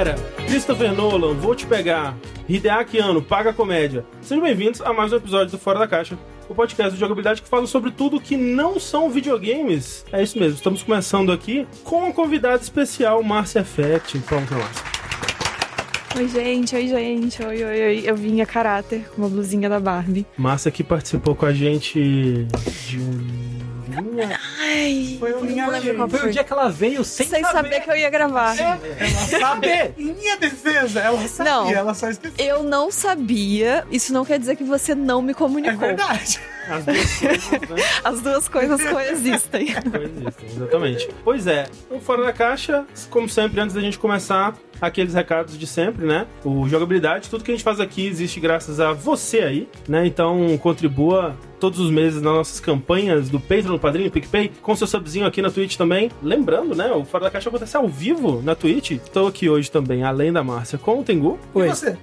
era Christopher Nolan, Vou Te Pegar, Hideaki Anno, Paga Comédia. Sejam bem-vindos a mais um episódio do Fora da Caixa, o podcast de jogabilidade que fala sobre tudo que não são videogames. É isso mesmo, estamos começando aqui com um convidado especial, Márcia Fett. Pronto, Márcia. Oi, gente, oi, gente, oi, oi, oi. Eu vim a caráter com uma blusinha da Barbie. Márcia que participou com a gente de um... Ai, Foi o minha Foi foi. o dia que ela veio sem, Sem saber que eu ia gravar. Ela sabe. Em minha defesa, ela sabia, Não. ela só esqueceu. Eu não sabia, isso não quer dizer que você não me É comunicou. verdade. As duas coisas, né? As duas coisas coexistem. Coexistem, exatamente. Pois é, o Fora da Caixa, como sempre, antes da gente começar, aqueles recados de sempre, né? O jogabilidade, tudo que a gente faz aqui existe graças a você aí, né? Então contribua todos os meses nas nossas campanhas do Patreon, do Padrinho, do PicPay, com seu subzinho aqui na Twitch também. Lembrando, né? O Fora da Caixa acontece ao vivo na Twitch. Estou aqui hoje também, além da Márcia, com o Tengu, E você?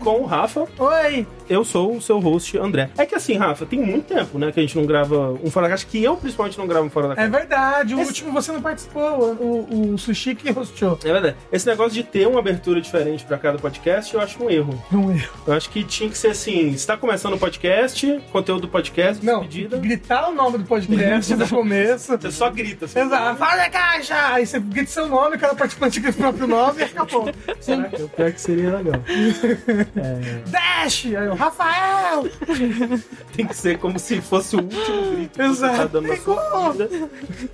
Com o Rafa. Oi. Eu sou o seu host, André. É que assim, Rafa, tem muito tempo, né, que a gente não grava um Fora da Caixa, que eu principalmente não gravo um Fora da É Caixa. verdade, o Esse- último você não participou, o, o Sushi que hosteou. É verdade. Esse negócio de ter uma abertura diferente pra cada podcast, eu acho um erro. Um erro. Eu acho que tinha que ser assim: está começando o podcast, conteúdo do podcast, Não, despedida. gritar o nome do podcast no começo. Você só grita assim. Exato, fala da caixa! Aí você grita seu nome, cada participante grita o próprio nome e acabou. Será que eu pior que seria legal? Dash! Aí eu, Rafael! Tem que ser como se fosse o último grito que tá Exato. dando na sua vida.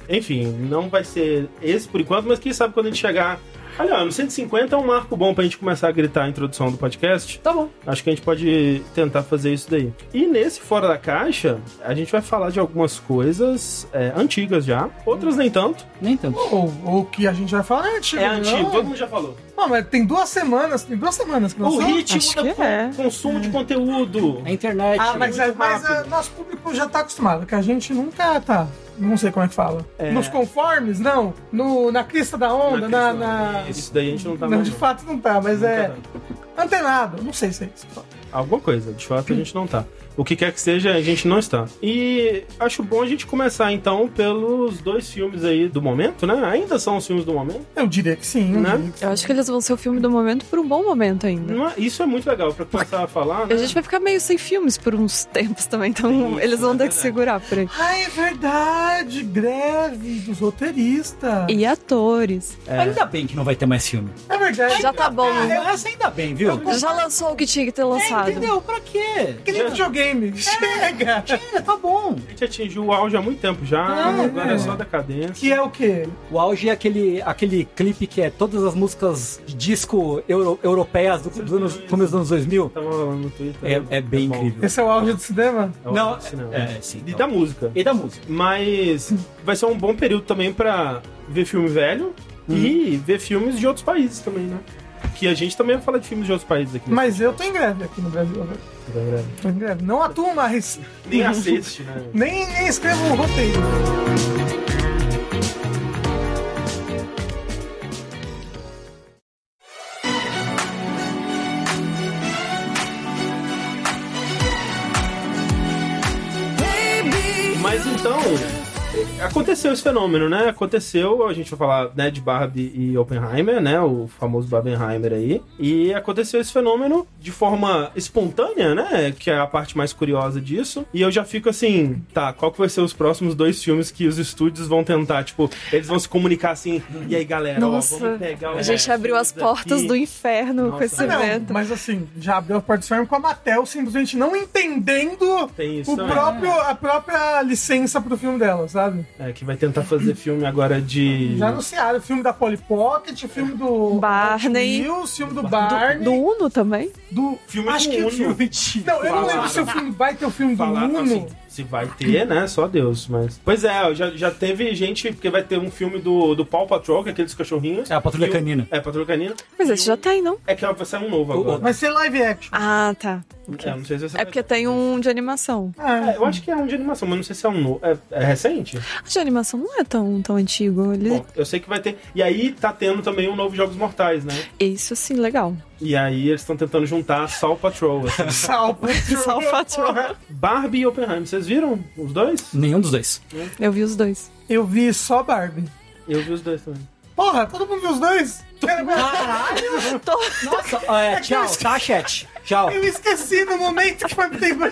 Enfim, não vai ser esse por enquanto, mas quem sabe quando a gente chegar. Olha, no 150 é um marco bom pra gente começar a gritar a introdução do podcast. Tá bom. Acho que a gente pode tentar fazer isso daí. E nesse Fora da Caixa, a gente vai falar de algumas coisas é, antigas já, outras nem tanto. Nem tanto. Ou o que a gente vai falar é antigo. É antigo, não? todo mundo já falou. Não, mas tem duas semanas, tem duas semanas que O ritmo Acho é. consumo de conteúdo. A internet. Ah, mas, é, mas é, nosso público já tá acostumado, que a gente nunca tá. Não sei como é que fala. É. Nos conformes, não. No, na crista da onda, na. questão- na- Isso daí a gente não tá Não, mais. de fato não tá, mas Nunca é. tá. Antenado. Não sei se é isso. Alguma coisa, de fato a gente não tá. O que quer que seja, a gente não está. E acho bom a gente começar então pelos dois filmes aí do momento, né? Ainda são os filmes do momento. Eu diria que sim. eu Né? que. Eu acho que eles vão ser o filme do momento por um bom momento ainda. Não é- Isso é muito legal pra começar a falar, né? A gente vai ficar meio sem filmes por uns tempos também, então Isso, eles vão é ter que verdade. segurar por aí. Ah, é verdade. Greve dos roteiristas. E atores. Ainda bem que não vai ter mais filme. É verdade. Já tá bom. Essa ainda bem, viu? Já lançou o que tinha que ter lançado. Entendeu? Pra quê? Que nem videogame. Chega. É, tá bom. A gente atingiu o auge há muito tempo já, É, agora é é. só decadência. Que é o quê? O auge é aquele, aquele clipe que é todas as músicas de disco euro, europeias do, do anos, começo dos anos 2000. Tava falando no Twitter. É, é bem bom. incrível. Esse é o auge do cinema? É o Não, cinema. é, sim. E da música. E da música. Mas vai ser um bom período também pra ver filme velho e ver filmes de outros países também, né? Que a gente também vai falar de filmes de outros países aqui. Mas eu tô em greve aqui no Brasil. agora. Mas... Tô em greve. Não atuo mais. Nem assiste, né? Nem, nem escrevo o roteiro. Esse fenômeno, né? Aconteceu, a gente vai falar né, de Barbie e Oppenheimer, né? O famoso Barbenheimer aí. E aconteceu esse fenômeno de forma espontânea, né? Que é a parte mais curiosa disso. E eu já fico assim, tá, qual que vai ser os próximos dois filmes que os estúdios vão tentar? Tipo, eles vão se comunicar assim, e aí galera, Nossa, ó, vamos pegar A os gente abriu as portas aqui. do inferno Nossa, com esse Ah, não, evento. mas assim, já abriu a porta do inferno com a Mattel simplesmente não entendendo Tem isso o também. próprio, a própria licença pro filme dela, sabe? É, que vai tentar fazer filme agora de... Já anunciaram o filme da Polly Pocket, o filme do Barney. O filme do Barney, Do Uno também? do... Filme Acho do que é o Uno. filme... Não, eu não lembro se o filme vai ter o filme do falar, Uno. assim, se vai ter, né? Só Deus, mas... Pois é, já, já teve gente, porque vai ter um filme do, do Paw Patrol, que é aqueles cachorrinhos. É a Patrulha E o- Canina. É, Patrulha Canina. Mas esse já tem, não? É que vai sair um novo O- agora. Vai ser live action. Ah, tá. É, não sei se ser... É porque tem um de animação. Ah, É, eu acho que é um de animação, mas não sei se é um novo. É, é recente? O de animação não é tão, tão antigo. Ele... Bom, eu sei que vai ter. E aí tá tendo também um novo Jogos Mortais, né? Isso sim, legal. E aí eles estão tentando juntar Saw Patrol. Assim. Sal Patrol. Sal Patrol. Barbie e Oppenheimer, vocês viram os dois? Nenhum dos dois. Eu vi os dois. Eu vi só Barbie. Eu vi os dois também. Porra, todo mundo viu os dois? Caralho! Nossa, é, tchau, tá, chat? Tchau. Eu esqueci no momento que foi tempo.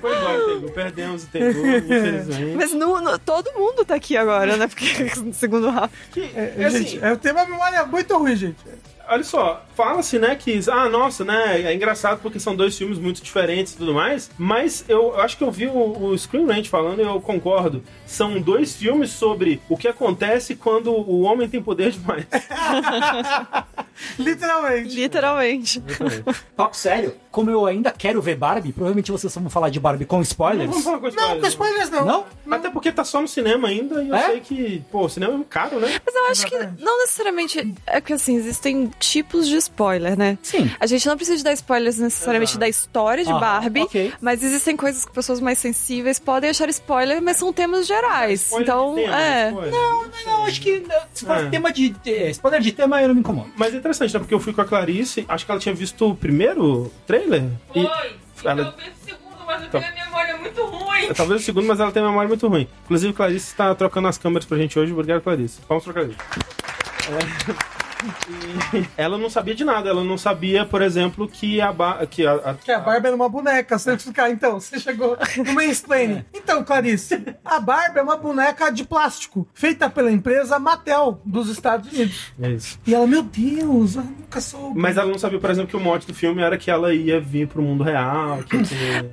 Foi embora, Tengu. Perdemos o Tengu, infelizmente. Mas no, no- todo mundo tá aqui agora, né? Porque no segundo round. Que, É, assim, gente, eu tenho uma memória muito ruim, gente. olha só, fala-se, né, que, ah, nossa, né, é engraçado porque são dois filmes muito diferentes e tudo mais, mas eu, eu acho que eu vi o, o Screen Rant falando e eu concordo. São dois filmes sobre o que acontece quando o homem tem poder demais. Literalmente. Literalmente. Papo sério, como eu ainda quero ver Barbie, provavelmente vocês vão falar de Barbie com Não spoilers. vamos falar com Não, spoilers. com spoilers não. Não? Até porque tá só no cinema ainda e eu É? sei que, pô, o cinema é caro, né? Mas eu acho que não necessariamente. É que assim, existem tipos de spoiler, né? Sim. A gente não precisa dar spoilers necessariamente Exato. da história de Ah, Barbie, ok. mas existem coisas que pessoas mais sensíveis podem achar spoiler, mas são temas gerais. Spoiler então, de tema, é. spoiler. Não, acho que se for É. tema de. eh, spoiler de tema, eu não me incomodo. Mas é interessante, né? Porque eu fui com a Clarice, acho que ela tinha visto o primeiro trailer. E- Foi. ela- Eu vi o segundo, mas eu Tá. tenho a memória muito ruim. Talvez o segundo, mas ela tem uma memória muito ruim. Inclusive, Clarice está trocando as câmeras pra gente hoje. Obrigado, Clarice. Vamos trocar isso. É. E ela não sabia de nada. Ela não sabia, por exemplo, que a... Ba... Que a, a- Que a Barbie era uma boneca, você ficar, então, você chegou no mansplaining. Então, Clarice, a Barbie é uma boneca de plástico, feita pela empresa Mattel, dos Estados Unidos. É isso. E ela, meu Deus, eu nunca soube. Mas ela não sabia, por exemplo, que o mote do filme era que ela ia vir pro mundo real. Que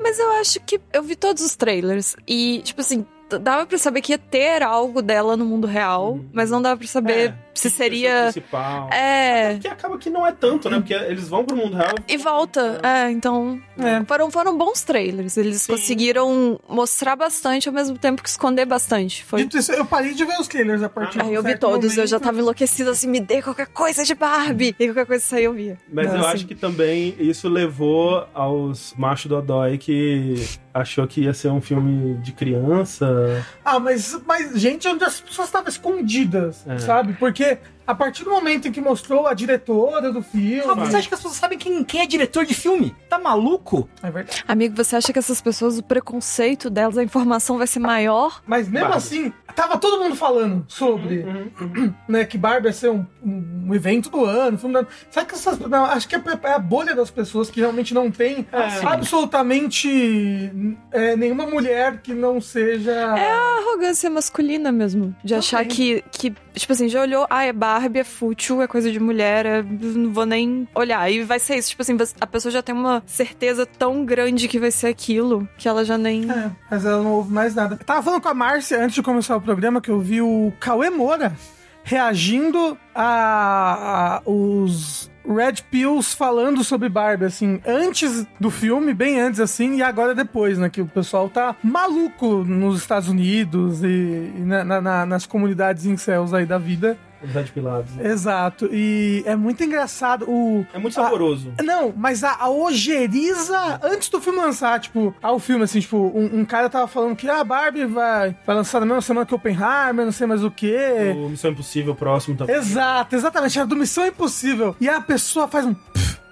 Mas eu acho que eu vi todos os trailers e, tipo assim, dava pra saber que ia ter algo dela no mundo real, mas não dava pra saber É, se que seria. É. Que acaba que não é tanto, né? Porque eles vão pro mundo real. E volta. É, então. É. Foram, foram bons trailers. Eles Sim. conseguiram mostrar bastante ao mesmo tempo que esconder bastante. Foi. Dito isso, eu parei de ver os trailers a partir Ah, de Aí eu vi todos, eu momento. já tava enlouquecida assim, me dê qualquer coisa de Barbie. E qualquer coisa sair eu via. Mas eu Assim. acho que também isso levou aos machos dodói que achou que ia ser um filme de criança. Ah, mas, mas gente, onde as pessoas estavam escondidas, É. sabe? Porque で a partir do momento em que mostrou a diretora do Ah, filme. você acha que as pessoas sabem quem, quem é diretor de filme? Tá maluco? É verdade. Amigo, você acha que essas pessoas, o preconceito delas, a informação vai ser maior? Mas mesmo Barbie. assim, tava todo mundo falando sobre, Uhum, né, que Barbie ia ser um, um evento do ano, filme do ano. Sabe que essas, não, acho que é é a bolha das pessoas que realmente não tem É. absolutamente é, nenhuma mulher que não seja. É a arrogância masculina mesmo. De achar que, que, tipo assim, já olhou, ah, é Barbie, é fútil, é coisa de mulher, é- não vou nem olhar. E vai ser isso, tipo assim, a pessoa já tem uma certeza tão grande que vai ser aquilo, que ela já nem... É, mas ela não ouve mais nada. Tava falando com a Márcia antes de começar o programa que eu vi o Cauê Moura reagindo a, a os Red Pills falando sobre Barbie, assim, antes do filme, bem antes, assim, e agora depois, né? Que o pessoal tá maluco nos Estados Unidos e, e na- na- nas comunidades incels aí da vida. Verdade Pilatos. né? Exato. E é muito engraçado o. É muito a- saboroso. não, mas a, a ojeriza antes do filme lançar, tipo, ao filme, assim, tipo, um, um cara tava falando que a Barbie vai, vai lançar na mesma semana que Oppenheimer, não sei mais o quê. O Missão Impossível próximo também. Exato, exatamente, era do Missão Impossível. E a pessoa faz um.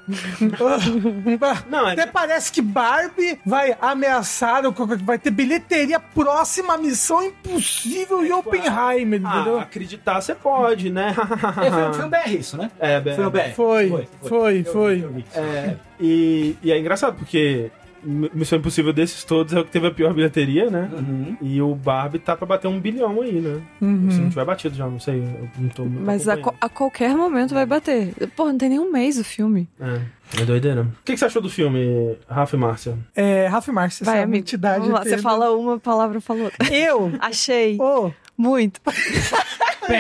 Não, é- Até parece que Barbie vai ameaçar, vai ter bilheteria próxima a Missão Impossível e Oppenheimer, entendeu? Ah, acreditar você pode, né? É, foi, foi um BR isso, né? É, bem- Foi um BR. Foi, foi, foi. eu vi. É, e, e é engraçado porque Missão Impossível desses todos é o que teve a pior bilheteria, né? Uhum. E o Barbie tá pra bater um bilhão aí, né? Uhum. Se não tiver batido já, não sei. Eu não tô muito Mas a, a qualquer momento vai bater. Pô, não tem nem um mês o filme. É, é doideira. O que, que você achou do filme, Rafa e Márcia? É, Rafa e Márcia, Vai, essa amigo. entidade Vamos lá, você fala uma palavra, falou outra. Eu, Achei. ô, Muito. A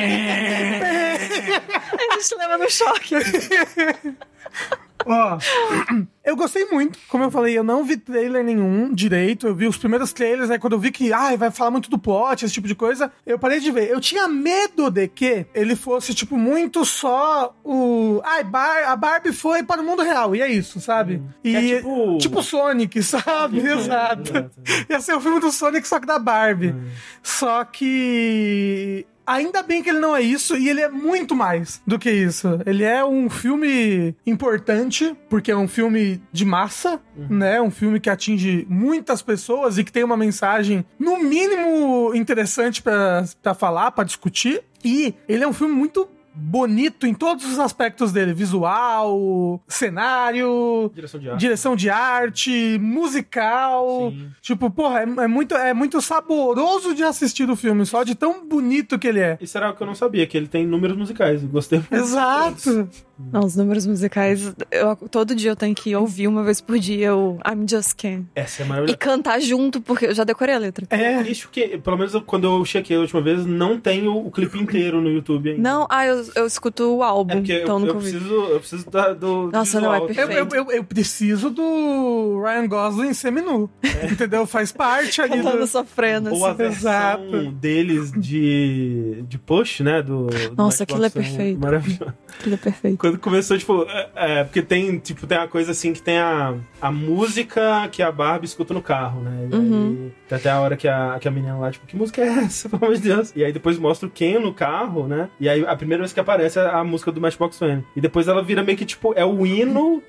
gente leva no choque. Ó, eu gostei muito. Como eu falei, eu não vi trailer nenhum direito. Eu vi os primeiros trailers, aí quando eu vi que ai, vai falar muito do plot, esse tipo de coisa, eu parei de ver. Eu tinha medo de que ele fosse, tipo, muito só o. Ai, Bar a Barbie foi para o mundo real, e é isso, sabe? E Que é tipo- tipo Sonic, sabe? Exato. Exato. Ia ser o filme do Sonic, só que da Barbie. Só que. Ainda bem que ele não é isso, e ele é muito mais do que isso. Ele é um filme importante, porque é um filme de massa, né? Um filme que atinge muitas pessoas e que tem uma mensagem, no mínimo, interessante pra falar, pra discutir. E ele é um filme muito bonito em todos os aspectos dele: visual, cenário, Direção de arte. direção de arte, musical. Sim. Tipo, porra, é, é muito, é muito saboroso de assistir o filme, só de tão bonito que ele é. Isso era o que eu não sabia, que ele tem números musicais. Eu gostei muito. Exato. Não, os números musicais, eu- todo dia eu tenho que ouvir uma vez por dia o I'm Just Ken. Essa é a E maravilhosa. cantar junto, porque eu já decorei a letra. É. Triste que, pelo menos quando eu chequei a última vez, não tem o, o clipe inteiro no YouTube ainda. Não, ah, eu, eu escuto o álbum, É eu, então eu nunca ouvi. preciso, eu preciso da, do. Nossa, não, é visual. Eu, perfeito. eu, eu, eu preciso do Ryan Gosling seminu. Entendeu? Faz parte ali Cantando do... sofrendo, Ou a assim. versão Exato. deles de, de push, né? Do, do Nossa, Michael aquilo é Jackson. perfeito. Maravilhoso. Aquilo é perfeito. Quando começou, tipo, é, é, porque tem, tipo, tem uma coisa assim que tem a, a música que a Barbie escuta no carro, né? E Uhum. aí, até a hora que a, que a menina lá, tipo, que música é essa, pelo amor de Deus? E aí depois mostra o Ken no carro, né? E aí a primeira vez que aparece é a música do Matchbox 20. E depois ela vira meio que, tipo, é o hino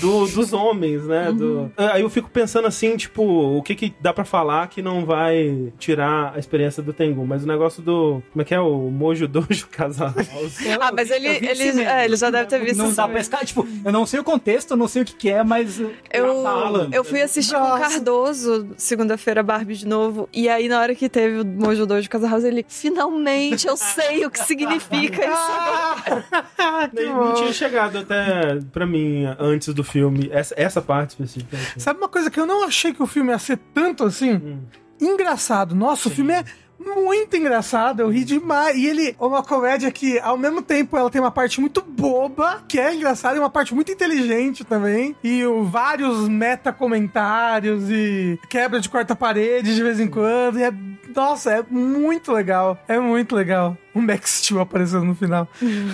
do, dos homens, né? Do... Aí eu fico pensando assim, tipo, o que que dá pra falar que não vai tirar a experiência do Tengu? Mas o negócio do. Como é que é? O Mojo Dojo Casal. Ah, mas ele, ele, é, ele já deve ter visto Não dá pra estar, tipo, eu não sei o contexto, eu não sei o que, que é, mas. Eu, Fala. eu fui assistir com o Nossa. Cardoso segunda-feira Barbie de novo. E aí, na hora que teve o Mojo Dojo Casa House, ele finalmente eu sei o que significa isso. Não tinha chegado até pra mim antes do filme, essa, essa parte específica. assim. Sabe uma coisa que eu não achei que o filme ia ser tanto assim? Hum. Engraçado. Nossa, o filme é muito engraçado, eu ri demais. E ele é uma comédia que, ao mesmo tempo, ela tem uma parte muito boba, que é engraçada, e uma parte muito inteligente também. E o, vários meta-comentários e quebra de quarta parede de vez em quando. E é, nossa, é muito legal. É muito legal. O Max Steel aparecendo no final.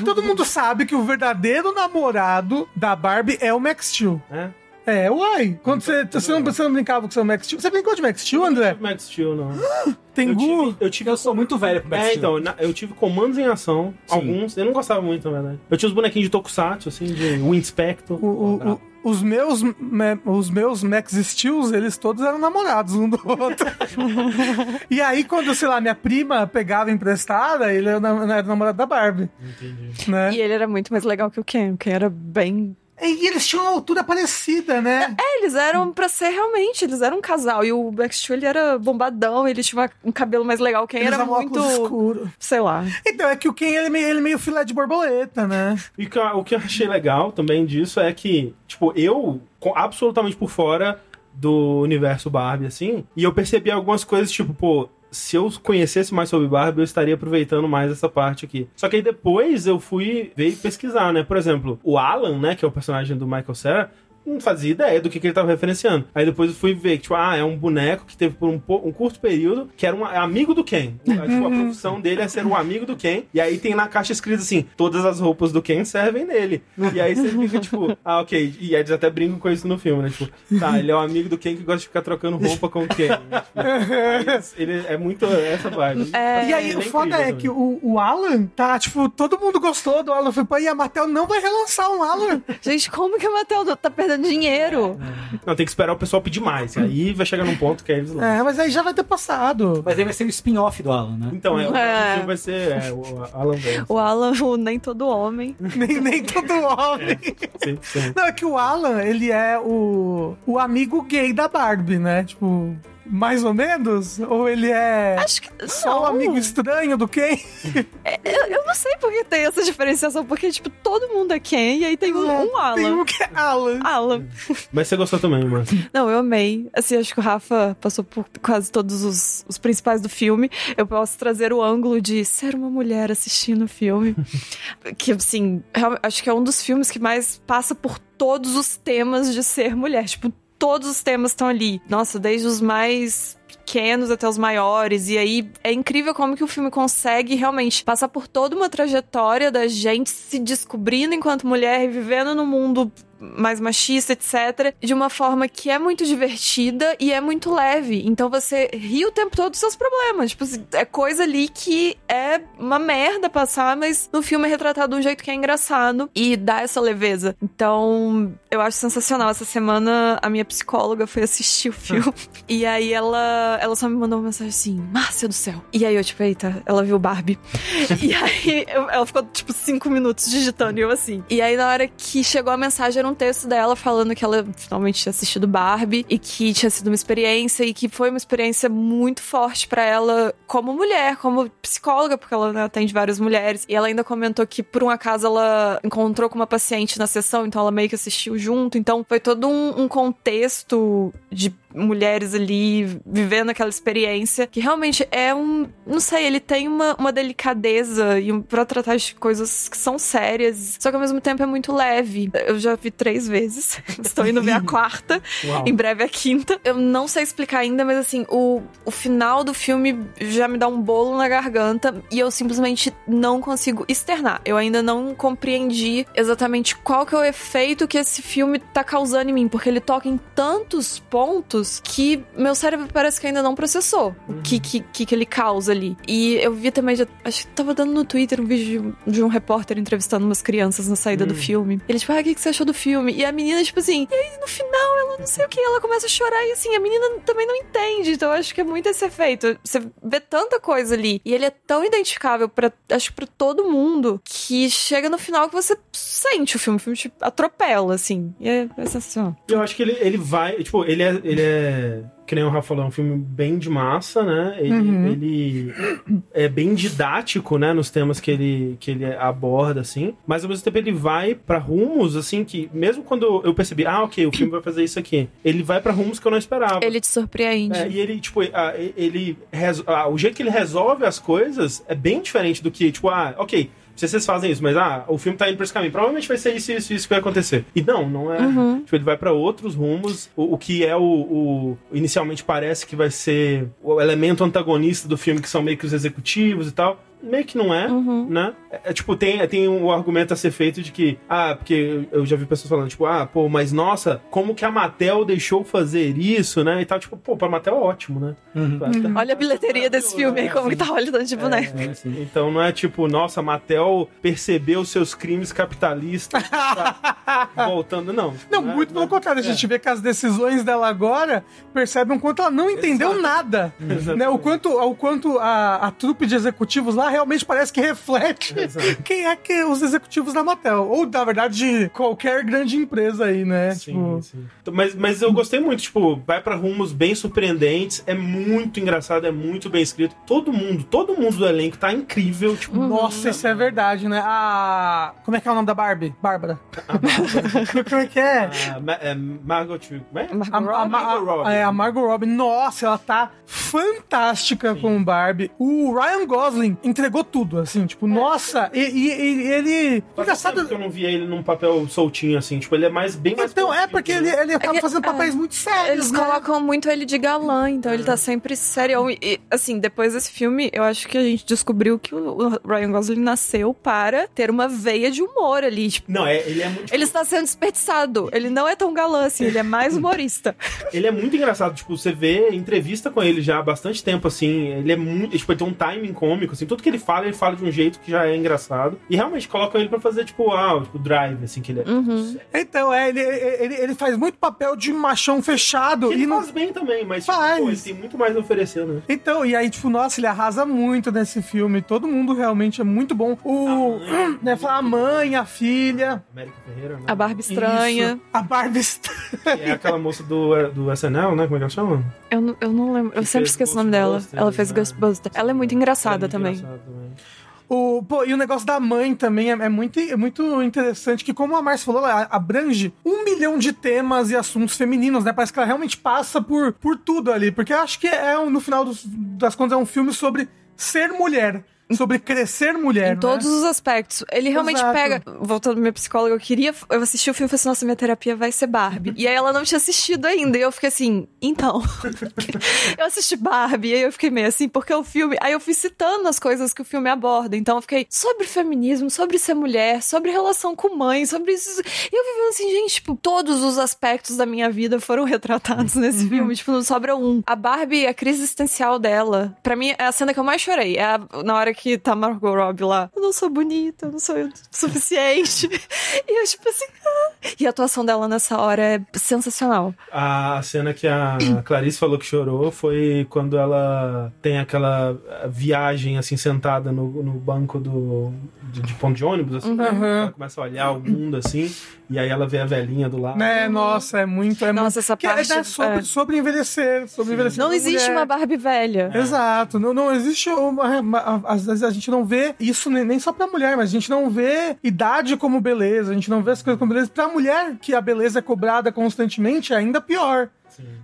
Todo mundo sabe que o verdadeiro namorado da Barbie é o Max Steel. É? É, uai. Quando você, você, não, você não brincava com seu Max Steel? Você brincou de Max Steel, André? Max Steel, não. Tem Eu tive, eu tive Eu sou muito velho pro Max É, Steel. então, na- eu tive comandos em ação, Sim. alguns, eu não gostava muito, na verdade. Eu tinha os bonequinhos de Tokusatsu, assim, de Wind Spectre. O- o- o- os meus me- os meus Max Steels, eles todos eram namorados um do outro. e aí, quando, sei lá, minha prima pegava emprestada, ele era, era namorado da Barbie. Entendi. Né? E ele era muito mais legal que o Ken. O Ken era bem. E eles tinham uma altura parecida, né? É, eles eram pra ser realmente, eles eram um casal. E o Max Steel, ele era bombadão, ele tinha um cabelo mais legal. Eles era muito. escuros. Sei lá. Então, é que o Ken, ele é meio, ele é meio filé de borboleta, né? E o que eu achei legal também disso é que, tipo, eu, absolutamente por fora do universo Barbie, assim, e eu percebi algumas coisas, tipo, pô, se eu conhecesse mais sobre Barbie, eu estaria aproveitando mais essa parte aqui. Só que aí depois eu fui ver e pesquisar, né? Por exemplo, o Alan, né, que é o personagem do Michael Cera, não fazia ideia do que, que ele tava referenciando. Aí depois eu fui ver que, tipo, ah, é um boneco que teve por um, um curto período, que era um amigo do Ken. tipo, a profissão dele é ser um amigo do Ken. E aí tem na caixa escrito assim: todas as roupas do Ken servem nele. E aí você fica, tipo, ah, ok. E eles até brincam com isso no filme, né? Tipo, tá, ele é um amigo do Ken que gosta de ficar trocando roupa com o Ken. né? Tipo, ele é muito essa vibe. É, E aí, Ele o é foda é também. que o, o Alan tá, tipo, todo mundo gostou do Alan. Foi, pô, e a Mattel não vai relançar um Alan. Gente, como que a Mattel tá perdendo dinheiro? Não, tem que esperar o pessoal pedir mais. E aí vai chegar num ponto que aí eles lançam. É, mas aí já vai ter passado. Mas aí vai ser o spin-off do Alan, né? Então, é, o É. vai ser é, o Alan Vance. O Alan, o nem todo homem. nem, nem todo homem. 100%. Não, é que o Alan, ele é o, o amigo gay da Barbie, né? Tipo, mais ou menos? Ou ele é Acho que. só um amigo estranho do Ken? Eu, eu não sei por que tem essa diferenciação, porque, tipo, todo mundo é Ken e aí tem um, um Alan. Tem um que é Alan. Alan. Mas você gostou também, mano. Não, eu amei. Assim, acho que o Rafa passou por quase todos os, os principais do filme. Eu posso trazer o ângulo de ser uma mulher assistindo o filme. que, assim, acho que é um dos filmes que mais passa por todos os temas de ser mulher. Tipo, todos os temas estão ali. Nossa, desde os mais pequenos até os maiores. E aí é incrível como que o filme consegue realmente passar por toda uma trajetória da gente se descobrindo enquanto mulher e vivendo num mundo mais machista, etc. De uma forma que é muito divertida e é muito leve. Então você ri o tempo todo dos seus problemas. Tipo, é coisa ali que é uma merda passar, mas no filme é retratado de um jeito que é engraçado e dá essa leveza. Então, eu acho sensacional. Essa semana a minha psicóloga foi assistir o filme. e aí ela, ela só me mandou uma mensagem assim: Márcia do céu. E aí eu, tipo, eita, ela viu Barbie. e aí eu- ela ficou, tipo, cinco minutos digitando e eu assim. E aí na hora que chegou a mensagem, era um texto dela falando que ela finalmente tinha assistido Barbie e que tinha sido uma experiência e que foi uma experiência muito forte pra ela como mulher, como psicóloga, porque ela né, atende várias mulheres. E ela ainda comentou que por um acaso ela encontrou com uma paciente na sessão, então ela meio que assistiu junto. Então foi todo um, um contexto de mulheres ali vivendo aquela experiência que realmente é um, não sei, ele tem uma, uma delicadeza e um, para tratar de coisas que são sérias, só que ao mesmo tempo é muito leve. Eu já vi três vezes, estou indo ver a quarta, Uau. em breve a quinta. Eu não sei explicar ainda, mas assim, o, o final do filme já me dá um bolo na garganta e eu simplesmente não consigo externar. Eu ainda não compreendi exatamente qual que é o efeito que esse filme tá causando em mim, porque ele toca em tantos pontos que meu cérebro parece que ainda não processou o que, que, que, que ele causa ali. E eu vi também, já, acho que tava dando no Twitter um vídeo de, de um repórter entrevistando umas crianças na saída do filme. Ele, tipo, ah, o que, que você achou do filme? E a menina, tipo assim, e aí no final ela não sei o que, ela começa a chorar e assim, a menina também não entende. Então eu acho que é muito esse efeito. Você vê tanta coisa ali e ele é tão identificável para acho que pra todo mundo que chega no final que você sente o filme, o filme te atropela, assim. E é, é sensacional. Eu acho que ele, ele vai. Tipo, ele é. Ele é que nem o Rafa falou, é um filme bem de massa, né? Ele, ele é bem didático, né? Nos temas que ele, que ele aborda, assim. Mas ao mesmo tempo ele vai pra rumos, assim, que mesmo quando eu percebi, ah, ok, o filme vai fazer isso aqui, ele vai pra rumos que eu não esperava. Ele te surpreende. É, e ele, tipo, ah, ele. reso- ah, o jeito que ele resolve as coisas é bem diferente do que, tipo, ah, ok. Se vocês fazem isso, mas ah, o filme tá indo pra esse caminho. Provavelmente vai ser isso, isso, isso que vai acontecer. E não, não é. Tipo, ele vai pra outros rumos. O, o que é o, o- Inicialmente parece que vai ser o elemento antagonista do filme, que são meio que os executivos e tal. Meio que não é, né? É, é, tipo, tem, tem um argumento a ser feito de que, ah, porque eu já vi pessoas falando, tipo, ah, pô, mas nossa, como que a Mattel deixou fazer isso, né? E tal, tipo, pô, pra Mattel é ótimo, né? Olha a bilheteria desse filme aí, como que tá olhando de boneco. É, então não é tipo, nossa, a Mattel percebeu seus crimes capitalistas, tá voltando, não. Não, é- muito pelo contrário. A gente vê que as decisões dela agora percebem o quanto ela não entendeu nada. Né? O quanto, o quanto a, a trupe de executivos lá realmente parece que reflete Exato. quem é que os executivos da Mattel. Ou, na verdade, de qualquer grande empresa aí, né? Sim, Tipo, sim. Mas, mas eu gostei muito, tipo, vai pra rumos bem surpreendentes, é muito engraçado, é muito bem escrito. Todo mundo, todo mundo do elenco tá incrível, tipo, Nossa, isso é verdade, né? A. Como é que é o nome da Barbie? Bárbara. Como é que é? a, Ma- é, Margot, como é? Margot A, Robbie. A- Margot Robbie. é, a Margot Robbie, nossa, ela tá fantástica com Barbie. O Ryan Gosling entregou tudo, assim, tipo, nossa, e, e- e ele. Engraçado. que eu não via ele num papel soltinho, assim, tipo, ele é mais, bem mais... Então, é porque ele, ele acaba que- fazendo papéis é. muito sérios. Eles né? colocam muito ele de galã, então ele tá sempre sério. E, assim, depois desse filme, eu acho que a gente descobriu que o o Ryan Gosling nasceu para ter uma veia de humor ali. Tipo, Não, é, ele é muito... ele está sendo desperdiçado. Ele não é tão galã assim, ele é mais humorista. Ele é muito engraçado, tipo, você vê entrevista com ele já há bastante tempo, assim, ele é muito, tipo, ele tem um timing cômico, assim, tudo que ele fala, ele fala de um jeito que já é engraçado, e realmente colocam ele pra fazer, tipo, ah, tipo, drive, assim, que ele é. Uhum. Então, é, ele, ele, ele faz muito papel de machão fechado. Ele e não, faz bem também, mas, tipo, Faz. pô, ele tem muito mais a oferecer, né? Então, e aí, tipo, nossa, ele arrasa muito nesse filme. Todo mundo realmente é muito bom. O. A mãe. né, fala a mãe, a filha. América Ferreira, né? A Barbie estranha. Isso. A Barbie estranha. Que é aquela moça do, do SNL, né? Como é que ela chama? Eu, não- eu não lembro. Eu sempre esqueço o nome dela. Ela fez né? Ghostbusters. Ela é muito engraçada Ela é também. engraçada. O, pô, e o negócio da mãe também é, é muito, é muito interessante, que como a Márcia falou, ela abrange um milhão de temas e assuntos femininos, né? Parece que ela realmente passa por, por tudo ali, porque eu acho que é, no final dos- das contas, é um filme sobre ser mulher. Sobre crescer mulher. Em né? todos os aspectos. Ele realmente Exato. pega. Voltando à minha psicóloga, eu queria. Eu assisti o filme e falei assim: nossa, minha terapia vai ser Barbie. E aí ela não tinha assistido ainda. E eu fiquei assim, então. eu assisti Barbie. E aí eu fiquei meio assim, porque o filme. Aí eu fui citando as coisas que o filme aborda. Então eu fiquei sobre feminismo, sobre ser mulher, sobre relação com mãe, sobre isso. E eu vivendo assim, gente, tipo, todos os aspectos da minha vida foram retratados nesse filme. Tipo, não sobra um. A Barbie, a crise existencial dela, pra mim, é a cena que eu mais chorei. É a- na hora que tá Margot Robbie lá. Eu não sou bonita, eu não sou suficiente. e eu, tipo assim. ah. E a atuação dela nessa hora é sensacional. A cena que a Clarice falou que chorou foi quando ela tem aquela viagem, assim, sentada no, no banco do, de, de ponto de ônibus, assim. né? Uhum. Ela começa a olhar o mundo, assim, e aí ela vê a velhinha do lado. Né, nossa, é muito. É Nossa, muito... essa que é, parte, né, sobre, é. sobre envelhecer. Sobre envelhecer Não existe mulher. uma Barbie velha. Exato, não, não existe uma, uma- Às vezes a gente não vê isso nem só pra mulher, mas a gente não vê idade como beleza, a gente não vê as coisas como beleza. Pra mulher, que a beleza é cobrada constantemente, é ainda pior.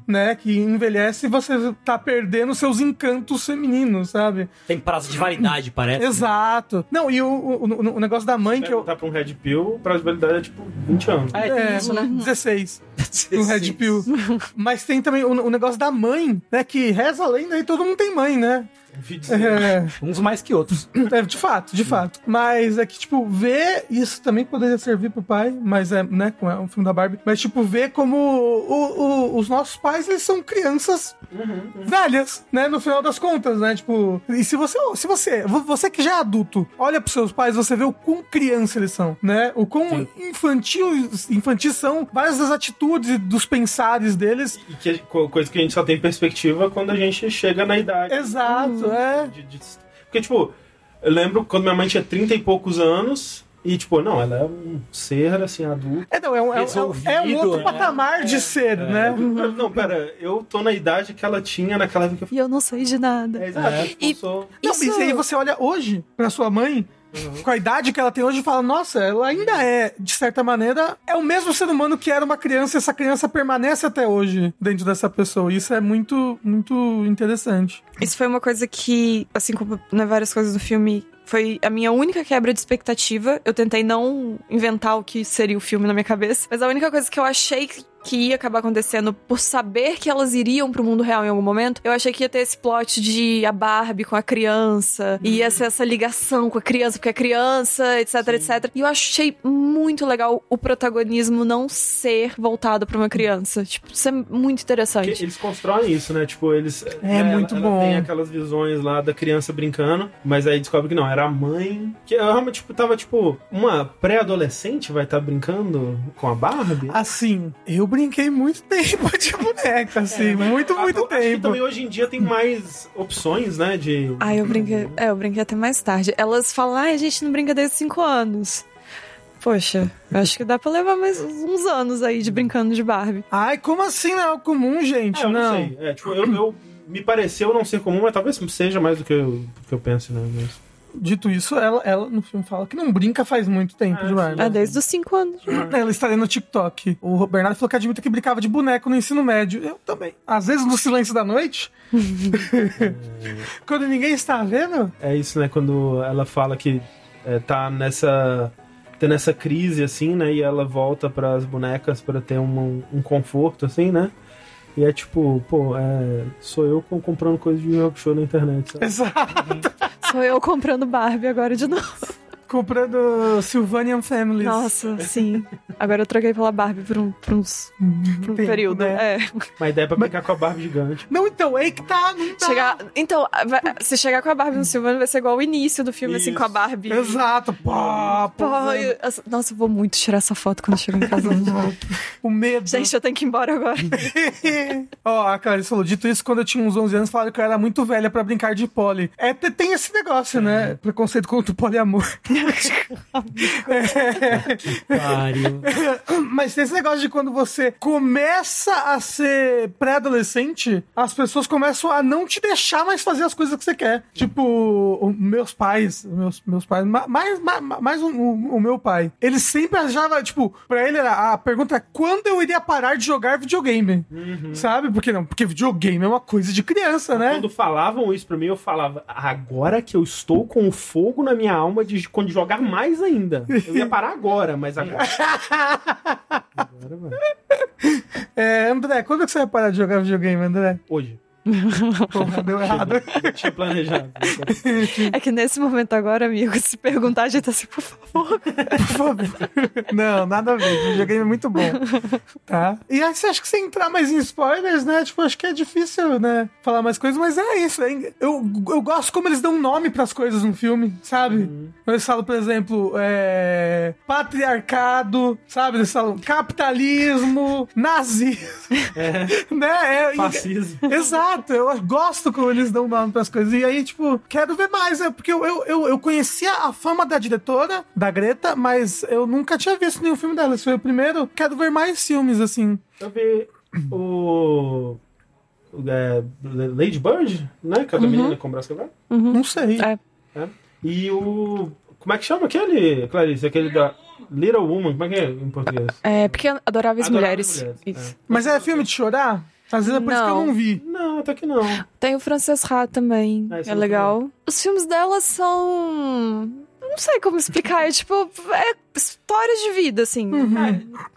Né? Que envelhece e você tá perdendo seus encantos femininos, sabe? Tem prazo de validade, parece. Exato. Não, e o, o, o- o negócio da mãe que eu. Tá pra um Red Pill, pra validade é tipo 20 anos. É, tem É, isso, né? 16. no Red Pill. Mas tem também o, o negócio da mãe, né? Que reza a lenda e todo mundo tem mãe, né? É, Uns mais que outros. é, de fato, de fato. Mas é que, tipo, ver isso também poderia servir pro pai, mas é, né, com é um filme da Barbie. Mas, tipo, ver como o- o- os nossos pais, eles são crianças velhas, né? No final das contas, né? Tipo, e se você, se você, você que já é adulto, olha pros seus pais, você vê o quão criança eles são, né? O quão infantil, infantis são várias das atitudes e dos pensares deles. E que, co- coisa que a gente só tem perspectiva quando a gente chega na idade. Exato, é. de- de- Porque, tipo, eu lembro quando minha mãe tinha 30 e poucos anos. E, tipo, não, ela é um ser, assim, adulto. É, não, é, um, é, um- é um Resolvido, outro né? patamar de ser, né? Não, pera, eu tô na idade que ela tinha naquela época que eu E eu não sei de nada. É, exato, tipo, E- sou... Não, Isso- mas aí você olha hoje pra sua mãe, com a idade que ela tem hoje, fala: Nossa, ela ainda é, de certa maneira, é o mesmo ser humano que era uma criança, e essa criança permanece até hoje dentro dessa pessoa. Isso é muito, muito interessante. Isso foi uma coisa que, assim como né, várias coisas do filme, foi a minha única quebra de expectativa. Eu tentei não inventar o que seria o filme na minha cabeça, mas a única coisa que eu achei que ia acabar acontecendo por saber que elas iriam pro mundo real em algum momento, eu achei que ia ter esse plot de a Barbie com a criança, e ia ser essa ligação com a criança, porque a criança, etc, etc. E eu achei muito legal o protagonismo não ser voltado pra uma criança. Tipo, isso é muito Porque interessante. eles constroem isso, né? Tipo, eles. É muito ela, bom. Ela tem aquelas visões lá da criança brincando, mas aí descobre que não, era a mãe. Que eu realmente, tipo, tava, tipo, uma pré-adolescente vai estar brincando com a Barbie? Assim, eu brinquei muito tempo de boneca, assim, muito, Ah, muito eu acho que tempo. também hoje em dia tem mais opções, né? De. Ah, eu brinquei. É, eu brinquei até mais tarde. Elas falam, ah, a gente não brinca desde 5 anos. Poxa, eu acho que dá pra levar mais uns anos aí de brincando de Barbie. Ai, como assim não é comum, gente? É, eu não, não. sei. É, tipo, eu, eu- me pareceu não ser comum, mas talvez seja mais do que eu, do que eu penso, né? Mas- Dito isso, ela, ela no filme fala que não brinca faz muito tempo É, de Barbie. É, desde os 5 anos. Ela estaria no TikTok. O Bernardo falou que admite que brincava de boneco no ensino médio. Eu também. Às vezes no silêncio da noite. Quando ninguém está vendo. É isso, né? Quando ela fala que é, tá nessa. tendo essa crise, assim, né? E ela volta pras bonecas pra ter um, um conforto, assim, né? E é tipo, pô, é, sou eu com- comprando coisa de rock show na internet, sabe? Exato. Sou eu comprando Barbie agora de novo. Comprando Sylvanian Families. Nossa, sim. Agora eu troquei pela Barbie por um, por uns, por um Tempo, período. né? É. Mas ideia é pra brincar com a Barbie gigante. Não, então, é aí que tá. Não tá. Chegar, então, se chegar com a Barbie no Silvano, vai ser igual o início do filme, assim, Isso. com a Barbie. Exato. Pô, pô, eu- essa- nossa, eu vou muito tirar essa foto quando eu chegar em casa. O medo. Gente, eu tenho que ir embora agora. Ó, a Clarice falou, dito isso, quando eu tinha uns 11 anos, falaram que eu era muito velha pra brincar de poli. É, te- tem esse negócio, né? Preconceito contra o poliamor. Pariu. Mas tem esse negócio de quando você começa a ser pré-adolescente, as pessoas começam a não te deixar mais fazer as coisas que você quer. Tipo, meus pais, meus, meus pais, ma- mais, ma- mais o, o- o meu pai, ele sempre achava, tipo, pra ele era, a pergunta é quando eu iria parar de jogar videogame? Sabe? Porque não? Porque videogame é uma coisa de criança, né? Quando falavam isso pra mim, eu falava, agora que eu estou com o fogo na minha alma de quando jogar mais ainda. Eu ia parar agora, mas agora. agora vai. É, André, quando é que você vai parar de jogar videogame, André? Hoje. Porra, deu errado. Eu tinha planejado. É que nesse momento agora, amigo, se perguntar, a gente tá assim, por favor. Por favor. Não, nada a ver. Videogame é muito bom. Tá? E aí você acha que se entrar mais em spoilers, né? Tipo, acho que é difícil, né? Falar mais coisas, mas é isso. é- Eu, eu gosto como eles dão nome pras coisas no filme, sabe? Eles falam, por exemplo, é... patriarcado, sabe? Eles falam capitalismo, nazismo, né? É, Fascismo. Exato, eu gosto como eles dão nome pras coisas. E aí, tipo, quero ver mais, né? Porque eu, eu, eu, conhecia a fama da diretora, da Greta, mas eu nunca tinha visto nenhum filme dela. Esse foi o primeiro. Quero ver mais filmes, assim. Eu vi o. o, é, Lady Bird, né? Que é da menina com o braço quebrado. Não sei. É. né? E o. Como é que chama aquele, Clarice? Aquele da Little Woman, como é que é em português? É, porque Adoráveis, Adoráveis Mulheres. Mulheres, Isso. Mas é filme de chorar? Às vezes é por isso que eu Não. não vi. Não, até que não. Tem o Frances Ha também. Ah, é é legal. Os filmes dela são. Não sei como explicar. É tipo. É histórias de vida, assim.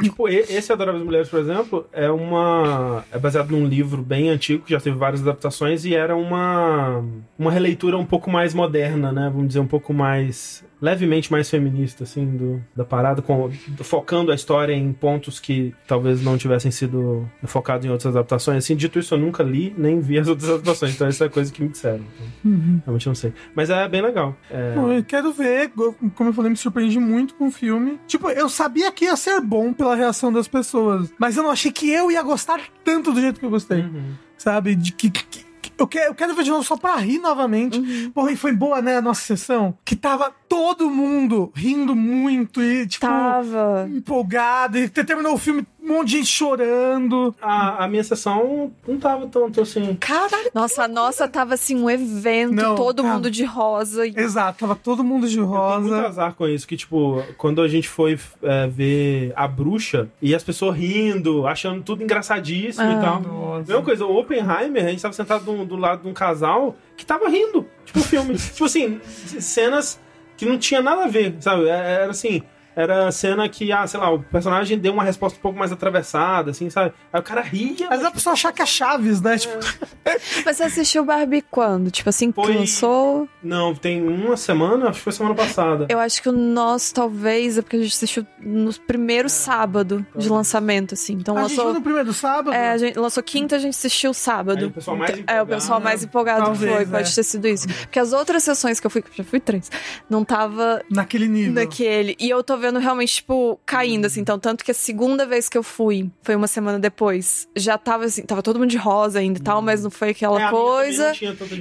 Tipo, e- esse Adoráveis Mulheres, por exemplo, é uma. É baseado num livro bem antigo, que já teve várias adaptações, e era uma. Uma releitura um pouco mais moderna, né? Vamos dizer, um pouco mais. levemente mais feminista, assim, do, da parada, com, focando a história em pontos que talvez não tivessem sido focados em outras adaptações. Assim, dito isso, eu nunca li nem vi as outras adaptações, então essa é a coisa que me disseram. Então, Realmente não sei. Mas é bem legal. É, Bom, eu quero ver. Como eu falei, me surpreendi muito com o filme. Tipo, eu sabia que ia ser bom pela reação das pessoas, mas eu não achei que eu ia gostar tanto do jeito que eu gostei. Uhum. sabe? De que, que- eu, quero, eu quero ver de novo só pra rir novamente. Porra, e foi boa, né, a nossa sessão? Que tava todo mundo rindo muito e, tipo, Tava. empolgado. E terminou o filme, um monte de gente chorando. A, a minha sessão não tava tanto assim. Caralho. Nossa, a nossa tava assim, um evento, Não, todo tava. mundo de rosa. E... Exato, tava todo mundo de Eu tenho muito rosa. azar com isso, que, tipo, quando a gente foi é, ver a bruxa e as pessoas rindo, achando tudo engraçadíssimo e Ah. tal. Nossa. Mesma coisa, o Oppenheimer, a gente tava sentado do, do lado de um casal que tava rindo. Tipo, o filme. tipo assim, cenas que não tinha nada a ver, sabe? É- Era assim. Era cena que, ah, sei lá, o personagem deu uma resposta um pouco mais atravessada, assim, sabe? Aí o cara ria. Mas a pessoa achar que é Chaves, né? Tipo, Mas você assistiu Barbie quando? Tipo assim, Foi- lançou? Não, tem uma semana, acho que foi semana passada. Eu acho que o nosso, talvez, é porque a gente assistiu no primeiro sábado de lançamento, assim. Então a gente lançou. viu no primeiro sábado. É, a gente lançou quinta, a gente assistiu sábado. Aí o pessoal mais é, o empolgado. pessoal mais empolgado Talvez, foi, é. pode ter sido isso. Porque as outras sessões que eu fui, que eu já fui três, não tava Naquele nível. naquele. E eu tô vendo realmente, tipo, caindo, assim. Então, tanto que a segunda vez que eu fui, foi uma semana depois, já tava assim, tava todo mundo de rosa ainda e tal, mas não foi aquela É, coisa.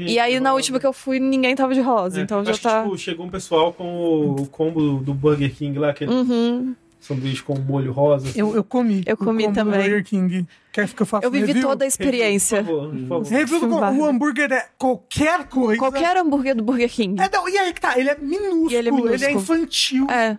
E aí, na rosa. última que eu fui, ninguém tava de rosa. É, então já acho tá. que, tipo, chegou um pessoal com o, combo do Burger King lá, aquele Uhum. sanduíche com molho rosa. assim. Eu, eu comi. Eu comi combo do também. Burger King. Quer que eu faça Eu um vivi review? toda a experiência. Por favor, por favor. Review do o hambúrguer é qualquer coisa. Qualquer hambúrguer do Burger King. É, não, e aí que tá, ele é minúsculo, E ele é minúsculo. infantil. É.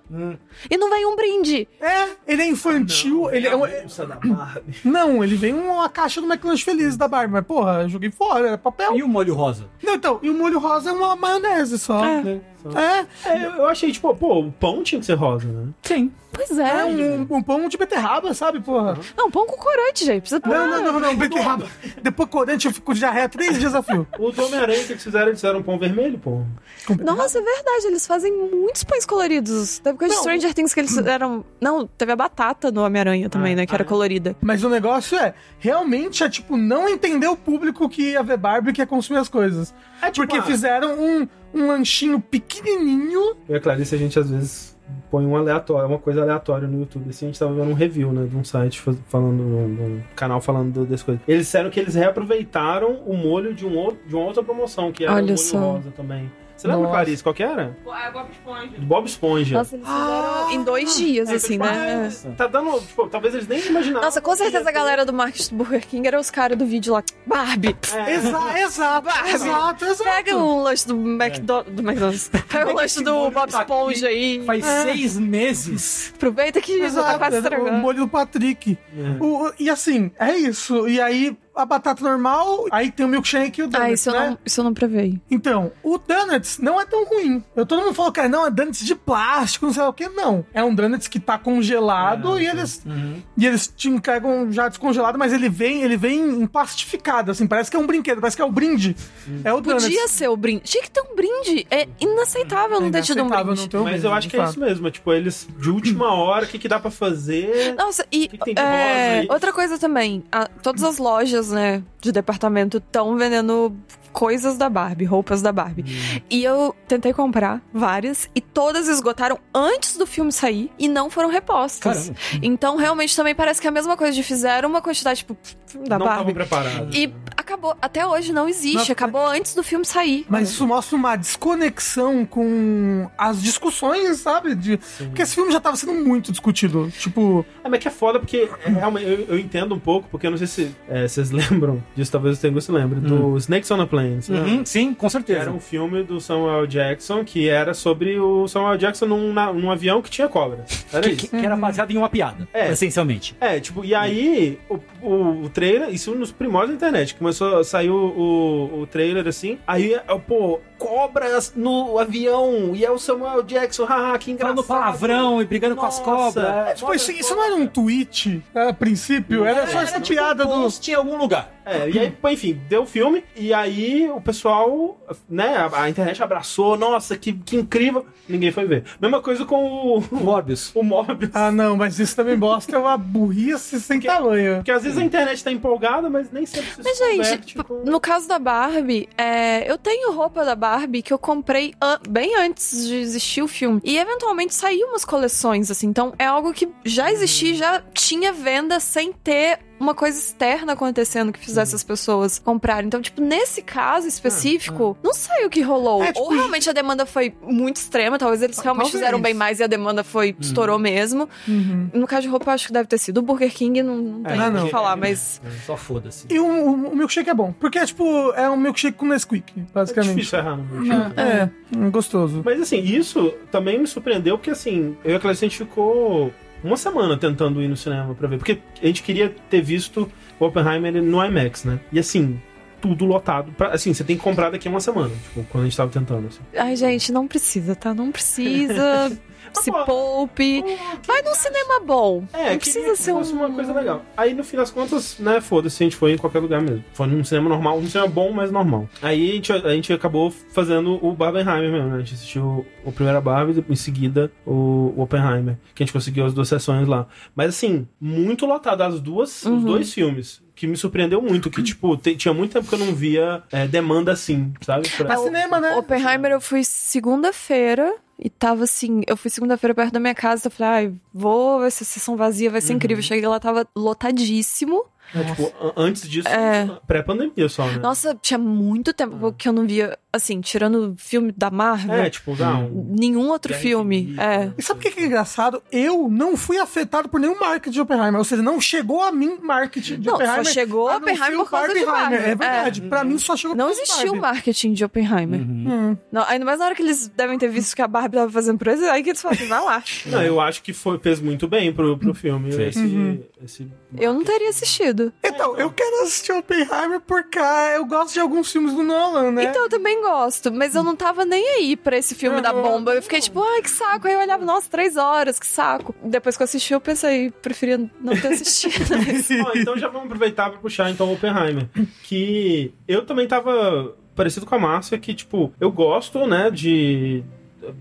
E não vem um brinde. É, ele é infantil, ele é, um- da Barbie. Não, ele vem uma caixa do McLanche Feliz da Barbie, mas porra, eu joguei fora, era papel. E o molho rosa? Não, então, e o molho rosa é uma maionese só. É. É, É, eu achei, tipo, pô, o pão tinha que ser rosa, né? Sim. Pois é é. um, um pão de beterraba, sabe, porra? Não, pão com corante, gente. Precisa Não, não, não, não, beterraba. Depois corante eu fico com diarreia três dias a fio. O do Homem-Aranha que eles fizeram, eles fizeram um pão vermelho, pô. Nossa, é verdade. Eles fazem muitos pães coloridos. Teve coisa de. Stranger Things que eles fizeram. Não, teve a batata no Homem-Aranha também, Ah, né? Que era ah, é? colorida. Mas o negócio é, realmente é tipo, não entender o público que ia ver Barbie e que ia consumir as coisas. É, tipo, Porque ah, fizeram um, um lanchinho pequenininho. E a Clarice, a gente às vezes põe um aleatório, uma coisa aleatória no YouTube. Assim, a gente tava vendo um review, né, de um site falando, de um canal falando do- desse coisa. Eles disseram que eles reaproveitaram o molho de, um outro, de uma outra promoção, que era Olha o molho só. rosa também. Você lembra, Nossa. Clarice, qual que era? É Bob Esponja. Bob Esponja. Nossa, eles fizeram em dois dias, É, assim, né? ah, Tá dando. Tipo, talvez eles nem imaginavam. Nossa, com certeza a galera do marketing do Burger King era os caras do vídeo lá. Barbie, É. Exa exato, Barbie. exato, exato. pega um lanche do, McDo do McDonald's. Pega o lanche do Bob Esponja aí. Faz É. seis meses. Aproveita que já tá Exato, quase é o estragando. molho do Patrick. É. O- e assim, é isso. E aí, a batata normal, aí tem o milkshake e o donuts, Ah, isso eu, né? não, isso eu não provei. Então, o donuts não é tão ruim. Eu, todo mundo falou, cara, não, é donuts de plástico, não sei o que. Não. É um donuts que tá congelado É, e eles e eles te entregam já descongelado, mas ele vem, ele vem plastificado, assim, parece que é um brinquedo, parece que é o brinde. É o donuts. Podia ser o brinde. Tinha que ter um brinde. É inaceitável não ter tido um brinde. não ter um Mas brinde, eu acho que é fato. isso mesmo. é, Tipo, eles de última hora, o que, que dá pra fazer? Nossa, e que que tem de é, rosa aí? outra coisa também, a- todas as lojas, né, de departamento estão vendendo coisas da Barbie, roupas da Barbie. Hum. E eu tentei comprar várias e todas esgotaram antes do filme sair e não foram repostas. Caramba. Então realmente também parece que é a mesma coisa de fizeram uma quantidade tipo da não Barbie e acabou, até hoje não existe, acabou antes do filme sair. Mas isso mostra uma desconexão com as discussões, sabe? De... Porque esse filme já tava sendo muito discutido. Tipo, É, mas que é foda porque é, realmente eu, eu entendo um pouco, porque eu não sei se é, vocês lembram disso, talvez o Tengu se lembre, do Snakes on a Plane. Lembra? Uhum, sim, com certeza. Era um filme do Samuel Jackson que era sobre o Samuel Jackson num, na- num avião que tinha cobra. Era Que, isso. que- que era baseado em uma piada, É. essencialmente. É, tipo, e aí o, o, o trailer, isso nos primórdios da internet, começou a sair o, o, o trailer assim, aí, pô, cobras no avião, e é o Samuel Jackson, haha, que engraçado. Falando palavrão e brigando com as Nossa. cobras. É, tipo isso, isso não era um tweet a princípio? Era só essa piada do. Post em algum lugar. É, e aí, pô, enfim, deu o filme, e aí o pessoal, né, a, a internet abraçou, nossa, que, que incrível, ninguém foi ver. Mesma coisa com o, Morbius. o Morbius. Ah, não, mas isso também mostra uma burrice sem tamanho. Porque às vezes a internet tá empolgada, mas nem sempre se Mas, gente, tipo, com- no caso da Barbie, é, eu tenho roupa da Barbie que eu comprei bem antes de existir o filme. E eventualmente saiu umas coleções, assim. Então é algo que já existia, já tinha venda sem ter uma coisa externa acontecendo que fizesse as pessoas comprarem. Então, tipo, nesse caso específico, não sei o que rolou. É, tipo, Ou realmente a demanda foi muito extrema, talvez eles realmente Talvez. fizeram bem mais e a demanda foi estourou mesmo. Uhum. No caso de roupa, eu acho que deve ter sido o Burger King, não, não É, tem o que falar, mas Só foda-se. E o, o- o milkshake é bom. Porque, tipo, é um milkshake com Nesquik, É basicamente. difícil errar no meu É, é, gostoso. Mas assim, isso também me surpreendeu, porque assim, eu e a Clarice, a gente ficou uma semana tentando ir no cinema pra ver. Porque a gente queria ter visto o Oppenheimer no IMAX, né? E assim, tudo lotado. Pra, assim, você tem que comprar daqui a uma semana, tipo, quando a gente tava tentando. Assim. Ai, gente, não precisa, tá? Não precisa. se pô, poupe. Vai num cinema bom. É, não precisa ser um. uma coisa legal. Aí, no fim das contas, né, foda-se, a gente foi em qualquer lugar mesmo. Foi num cinema normal, um cinema bom, mas normal. Aí a gente, a gente acabou fazendo o Barbenheimer mesmo, né? A gente assistiu o primeiro Barbie, em seguida o, o Oppenheimer, que a gente conseguiu as duas sessões lá. Mas assim, muito lotado as duas, Uhum. os dois filmes. Que me surpreendeu muito, que, tipo, tinha muito tempo que eu não via é, demanda assim, sabe? Pra- Pra cinema, né? Oppenheimer eu fui segunda-feira e tava assim, eu fui segunda-feira perto da minha casa, eu falei, ai, vou, essa sessão vazia vai ser incrível. Cheguei lá, tava lotadíssimo. É, tipo, an- antes disso, É. pré-pandemia só, né? Nossa, tinha muito tempo que eu não via, assim, tirando filme da Marvel, É, tipo, não. nenhum outro Guerra filme. Infinita. É. E sabe o que é engraçado? Eu não fui afetado por nenhum marketing de Oppenheimer. Ou seja, não chegou a mim marketing de Não, só Oppenheimer. chegou a não ser Oppenheimer por causa de. Marvel. É verdade. Pra mim só chegou Não por causa de existiu Barbie. marketing de Oppenheimer. Hum. Não, ainda mais na hora que eles devem ter visto que a Barbie tava fazendo por eles, aí que eles falam, assim, vai lá. Não, eu acho que foi, fez muito bem pro, pro filme. Esse, esse Eu não teria assistido. Então, eu quero assistir Oppenheimer porque eu gosto de alguns filmes do Nolan, né? Então, eu também gosto, mas eu não tava nem aí pra esse filme da bomba. Eu fiquei tipo, ai, que saco. Aí eu olhava, nossa, três horas, que saco. Depois que eu assisti, eu pensei, preferia não ter assistido. mas- então já vamos aproveitar pra puxar então o Oppenheimer. Que eu também tava parecido com a Márcia, que, tipo, eu gosto, né, de.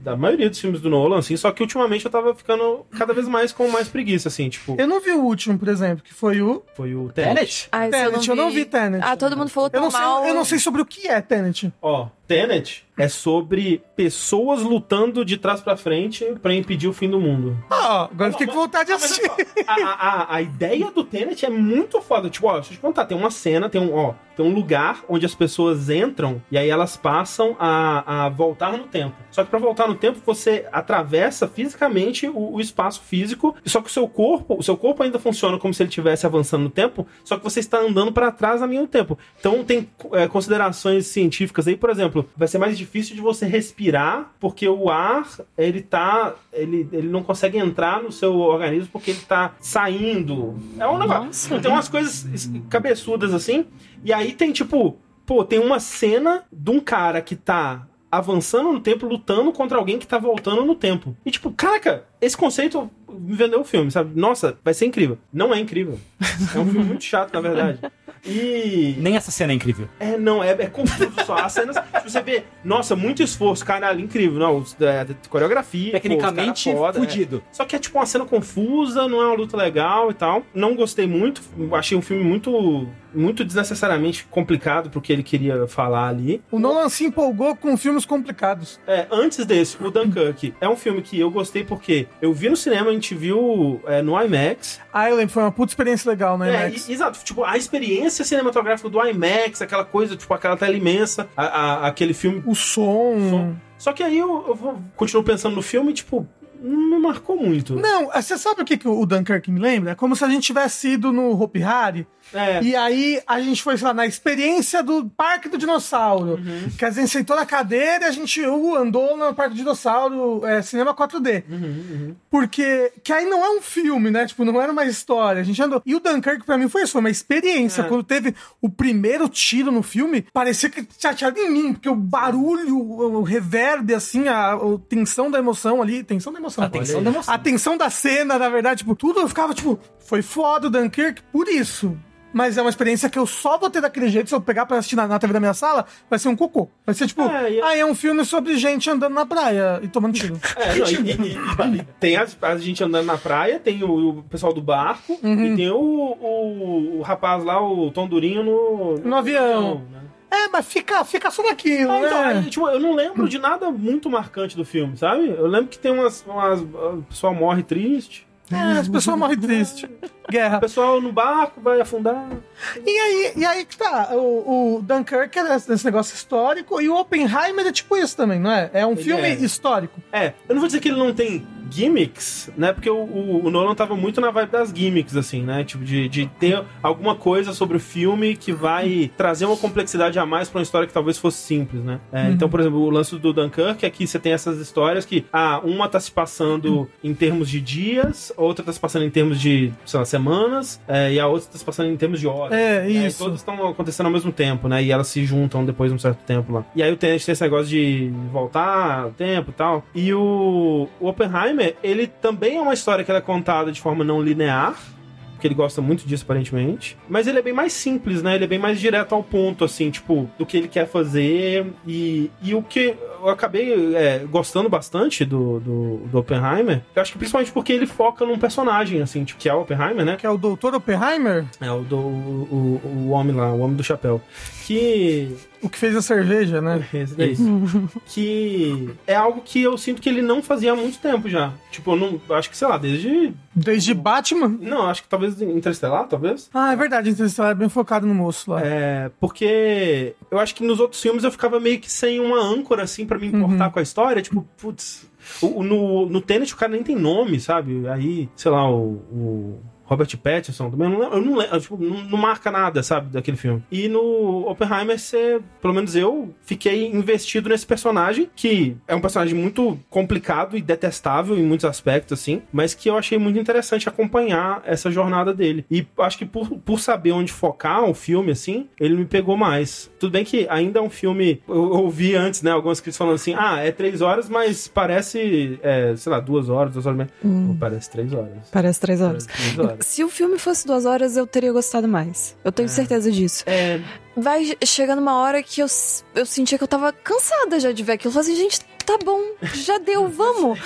Da maioria dos filmes do Nolan, assim, só que ultimamente eu tava ficando cada vez mais com mais preguiça, assim, tipo, Eu não vi o último, por exemplo, que foi o foi o Tenet. Tenet? Se Tenet. Eu não vi Tenet. Ah, todo mundo falou Eu tão não, sei, mal. eu não sei sobre o que é Tenet. Ó, Tenet é sobre pessoas lutando de trás pra frente pra impedir o fim do mundo. Ó, agora eu fiquei com vontade de assistir. só, a, a, a- ideia do Tenet é muito foda. Tipo, ó, deixa eu te contar, tem uma cena, tem um, ó, tem um lugar onde as pessoas entram e aí elas passam a, a voltar no tempo. Só que pra voltar no tempo, você atravessa fisicamente o, o espaço físico, só que o seu corpo, o seu corpo ainda funciona como se ele estivesse avançando no tempo, só que você está andando pra trás ao mesmo tempo. Então tem é, considerações científicas aí, por exemplo, vai ser mais difícil de você respirar, porque o ar, ele tá. Ele, ele não consegue entrar no seu organismo porque ele tá saindo. É um negócio. Nossa. Tem umas coisas cabeçudas assim. E aí tem tipo. Pô, tem uma cena de um cara que tá avançando no tempo, lutando contra alguém que tá voltando no tempo. E tipo, caraca, esse conceito me vendeu o filme, sabe? Nossa, vai ser incrível. Não é incrível. É um filme muito chato, na verdade. E. Nem essa cena é incrível. É, não, é, é confuso só. As cenas, você vê, nossa, muito esforço, caralho, incrível. Não, é, coreografia. Tecnicamente, pô, cara foda, fudido. é. Só que é tipo uma cena confusa, não é uma luta legal e tal. Não gostei muito, achei um filme muito, muito desnecessariamente complicado pro que ele queria falar ali. O Nolan se empolgou com filmes complicados. É, antes desse, o Dunkirk é um filme que eu gostei porque eu vi no cinema, a gente viu é, no IMAX. Island foi uma puta experiência legal, né, É, Max? e- exato. Tipo, a experiência cinematográfica do IMAX, aquela coisa, tipo, aquela tela imensa, a- a- aquele filme. O som. Som. Só que aí eu, eu vou- continuo pensando no filme, tipo, não marcou muito. Não, você sabe o que, que o Dunkirk me lembra? É como se a gente tivesse ido no Hopi Hari É. e aí a gente foi, sei lá, na experiência do Parque do Dinossauro. Uhum. Que a gente sentou na cadeira e a gente uh, andou no Parque do Dinossauro, é, cinema 4D. Uhum, Porque, que aí não é um filme, né? Tipo, não era uma história. A gente andou. E o Dunkirk, pra mim, foi isso, foi uma experiência. É. Quando teve o primeiro tiro no filme, parecia que tinha atirado em mim, porque o barulho, o, o reverb, assim, a, a tensão da emoção ali. Tensão da emoção. A tensão da emoção. A tensão da cena, na verdade, tipo, tudo eu ficava, tipo, foi foda o Dunkirk por isso. Mas é uma experiência que eu só vou ter daquele jeito. Se eu pegar pra assistir na, na TV da minha sala, vai ser um cocô. Vai ser tipo, É, e- ah, é um filme sobre gente andando na praia e tomando tiro. É, não, e, e- tem a, a gente andando na praia, tem o, o pessoal do barco, e tem o, o, o rapaz lá, o Tom Durinho no, No avião. né? É, mas fica, fica só naquilo, Ah, então, né? aí, tipo, eu não lembro de nada muito marcante do filme, sabe? Eu lembro que tem umas. umas o pessoal morre triste. É, as pessoas morrem tristes. O Guerra. pessoal no barco vai afundar. E aí, e aí que tá, o, o Dunkirk é esse negócio histórico e o Oppenheimer é tipo isso também, não é? É um Ele filme é. histórico. É, eu não vou dizer que ele não tem gimmicks, né? Porque o, o, o Nolan tava muito na vibe das gimmicks, assim, né? Tipo, de, de ter alguma coisa sobre o filme que vai trazer uma complexidade a mais pra uma história que talvez fosse simples, né? É, Então, por exemplo, o lance do Dunkirk é que você tem essas histórias que, ah, uma tá se passando em termos de dias, a outra tá se passando em termos de, sei lá, semanas, é, e a outra tá se passando em termos de horas. É, né? E isso. todas estão acontecendo ao mesmo tempo, né? E elas se juntam depois de um certo tempo lá. E aí o Tenet tem esse negócio de voltar o tempo e tal. E o, o Oppenheimer, ele também é uma história que ela é contada de forma não linear. Porque ele gosta muito disso, aparentemente. Mas ele é bem mais simples, né? Ele é bem mais direto ao ponto, assim, tipo, do que ele quer fazer. E, e o que eu acabei é, gostando bastante do, do, do Oppenheimer, eu acho que principalmente porque ele foca num personagem, assim, tipo, que é o Oppenheimer, né? Que é o Doutor Oppenheimer, É, o, do, o, o, o homem lá, o homem do chapéu. Que. O que fez a cerveja, né? Esse daí. que é algo que eu sinto que ele não fazia há muito tempo já. Tipo, eu não. Acho que, sei lá, desde. Desde Batman. Não, acho que talvez Interestelar, talvez. Ah, é verdade, Interestelar é bem focado no moço lá. É, porque eu acho que nos outros filmes eu ficava meio que sem uma âncora, assim, pra me importar com a história. Tipo, putz. o- no, no Tenet o cara nem tem nome, sabe? Aí, sei lá, o. o Robert Pattinson também, eu não lembro, eu não, lembro, tipo, não, não marca nada, sabe, daquele filme. E no Oppenheimer, você, pelo menos eu, fiquei investido nesse personagem, que é um personagem muito complicado e detestável em muitos aspectos, assim, mas que eu achei muito interessante acompanhar essa jornada dele. E acho que por, por saber onde focar o filme, assim, ele me pegou mais. Tudo bem que ainda é um filme, eu ouvi antes, né, algumas críticas falando assim, ah, é três horas, mas parece, é, sei lá, duas horas, duas horas e meia. Pô, parece três horas. Parece três horas. Parece três horas. Se o filme fosse duas horas, eu teria gostado mais. Eu tenho certeza disso. É, Vai chegando uma hora que eu, eu sentia que eu tava cansada já de ver aquilo. Eu falei assim, gente, tá bom, já deu, vamos.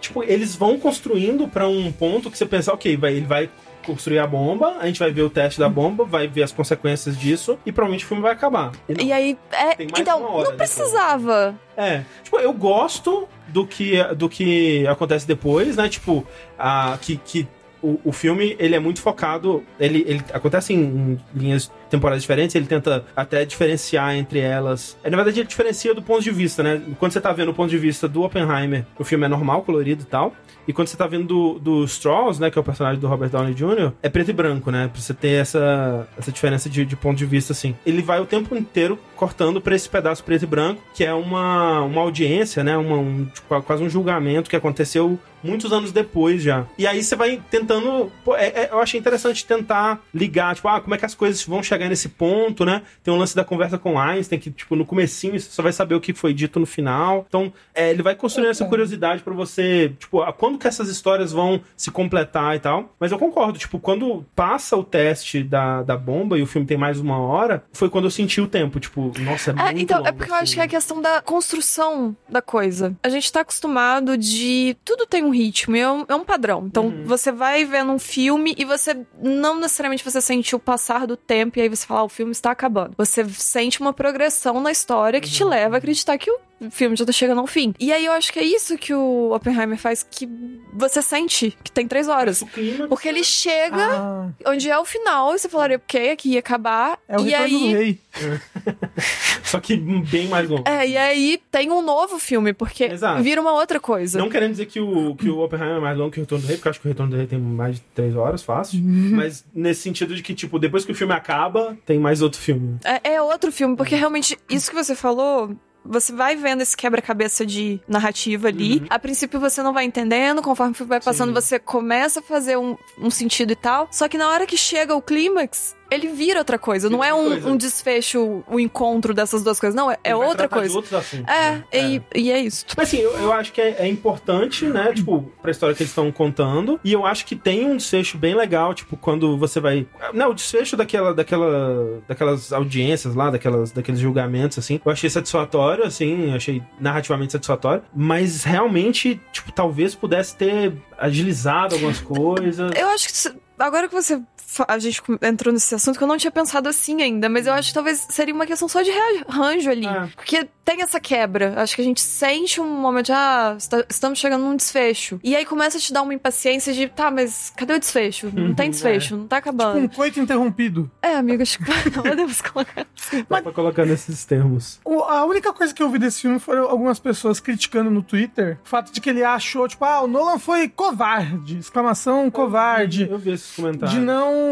tipo, eles vão construindo pra um ponto que você pensa, ok, vai, ele vai construir a bomba, a gente vai ver o teste da bomba, vai ver as consequências disso e provavelmente o filme vai acabar. E não. E aí, é, então, não depois. precisava. É, tipo, eu gosto do que, do que acontece depois, né? Tipo, a, que, que o, o filme, ele é muito focado, ele, ele acontece em, em linhas temporais diferentes, ele tenta até diferenciar entre elas. É, na verdade, ele diferencia do ponto de vista, né? Quando você tá vendo o ponto de vista do Oppenheimer, o filme é normal, colorido e tal. E quando você tá vendo do, do Strauss, né, que é o personagem do Robert Downey Jr., é preto e branco, né? Pra você ter essa, essa diferença de, de ponto de vista, assim. Ele vai o tempo inteiro cortando pra esse pedaço preto e branco, que é uma, uma audiência, né? Uma, um, tipo, quase um julgamento que aconteceu muitos anos depois já. E aí você vai tentando. Pô, é- é- eu achei interessante tentar ligar, tipo, ah, como é que as coisas vão chegar nesse ponto, né? Tem um lance da conversa com Einstein, que, tipo, no comecinho você só vai saber o que foi dito no final. Então, é, ele vai construindo essa curiosidade pra você, tipo, ah, quando que essas histórias vão se completar e tal. Mas eu concordo, tipo, quando passa o teste da, da bomba e o filme tem mais uma hora, foi quando eu senti o tempo, tipo, nossa, é É, muito então, é longo porque eu esse acho que é a questão da construção da coisa. A gente tá acostumado de. Tudo tem um ritmo, é um, é um padrão. Então, Uhum. você vai vendo um filme e você não necessariamente você sente o passar do tempo e aí você fala, ah, o filme está acabando. Você sente uma progressão na história que Uhum. te leva a acreditar que o filme já tá chegando ao fim. E aí eu acho que é isso que o Oppenheimer faz, que você sente que tem três horas. Clima, Porque ele chega Ah, onde é o final e você falaria, ok, aqui ia acabar. é o e retorno aí. do rei. Só que bem mais longo. É, e aí tem um novo filme, porque Exato. vira uma outra coisa. Não querendo dizer que o, que o Oppenheimer é mais longo que o Retorno do Rei, porque eu acho que o Retorno do Rei tem mais de três horas, fácil. Uhum. Mas nesse sentido de que, tipo, depois que o filme acaba, tem mais outro filme. É, é outro filme, porque realmente isso que você falou. Você vai vendo esse quebra-cabeça de narrativa ali. A princípio você não vai entendendo, conforme vai passando, Uhum. Sim. você começa a fazer um, um sentido e tal. Só que na hora que chega o clímax, ele vira outra coisa. Vira não é um, coisa. um desfecho, o encontro dessas duas coisas. Não, é, é outra coisa. assuntos, É, né? E, e é isso. Mas assim, eu, eu acho que é, é importante, né? Tipo, pra história que eles estão contando. E eu acho que tem um desfecho bem legal, tipo, quando você vai. Não, o desfecho daquela, daquela, daquelas audiências lá, daquelas, daqueles julgamentos, assim. Eu achei satisfatório, assim, achei narrativamente satisfatório. Mas realmente, tipo, talvez pudesse ter agilizado algumas coisas. Eu acho que agora que você a gente entrou nesse assunto que eu não tinha pensado assim ainda, mas eu acho que talvez seria uma questão só de rearranjo ali, É. porque tem essa quebra. Acho que a gente sente um momento de ah, está- estamos chegando num desfecho. E aí começa a te dar uma impaciência de tá, mas cadê o desfecho? Não Uhum, tem desfecho, não tá Um acabando. coito interrompido. É, amiga, acho que não podemos colocar. Dá pra colocar nesses termos. O- a única coisa que eu vi desse filme foram algumas pessoas criticando no Twitter o fato de que ele achou, tipo, ah, o Nolan foi covarde, exclamação covarde. Eu vi esses comentários. De não,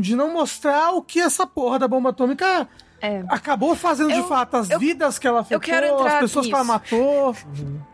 de não mostrar o que essa porra da bomba atômica É. acabou fazendo Eu- de fato, as eu- vidas que ela afetou, as pessoas que ela nisso. matou,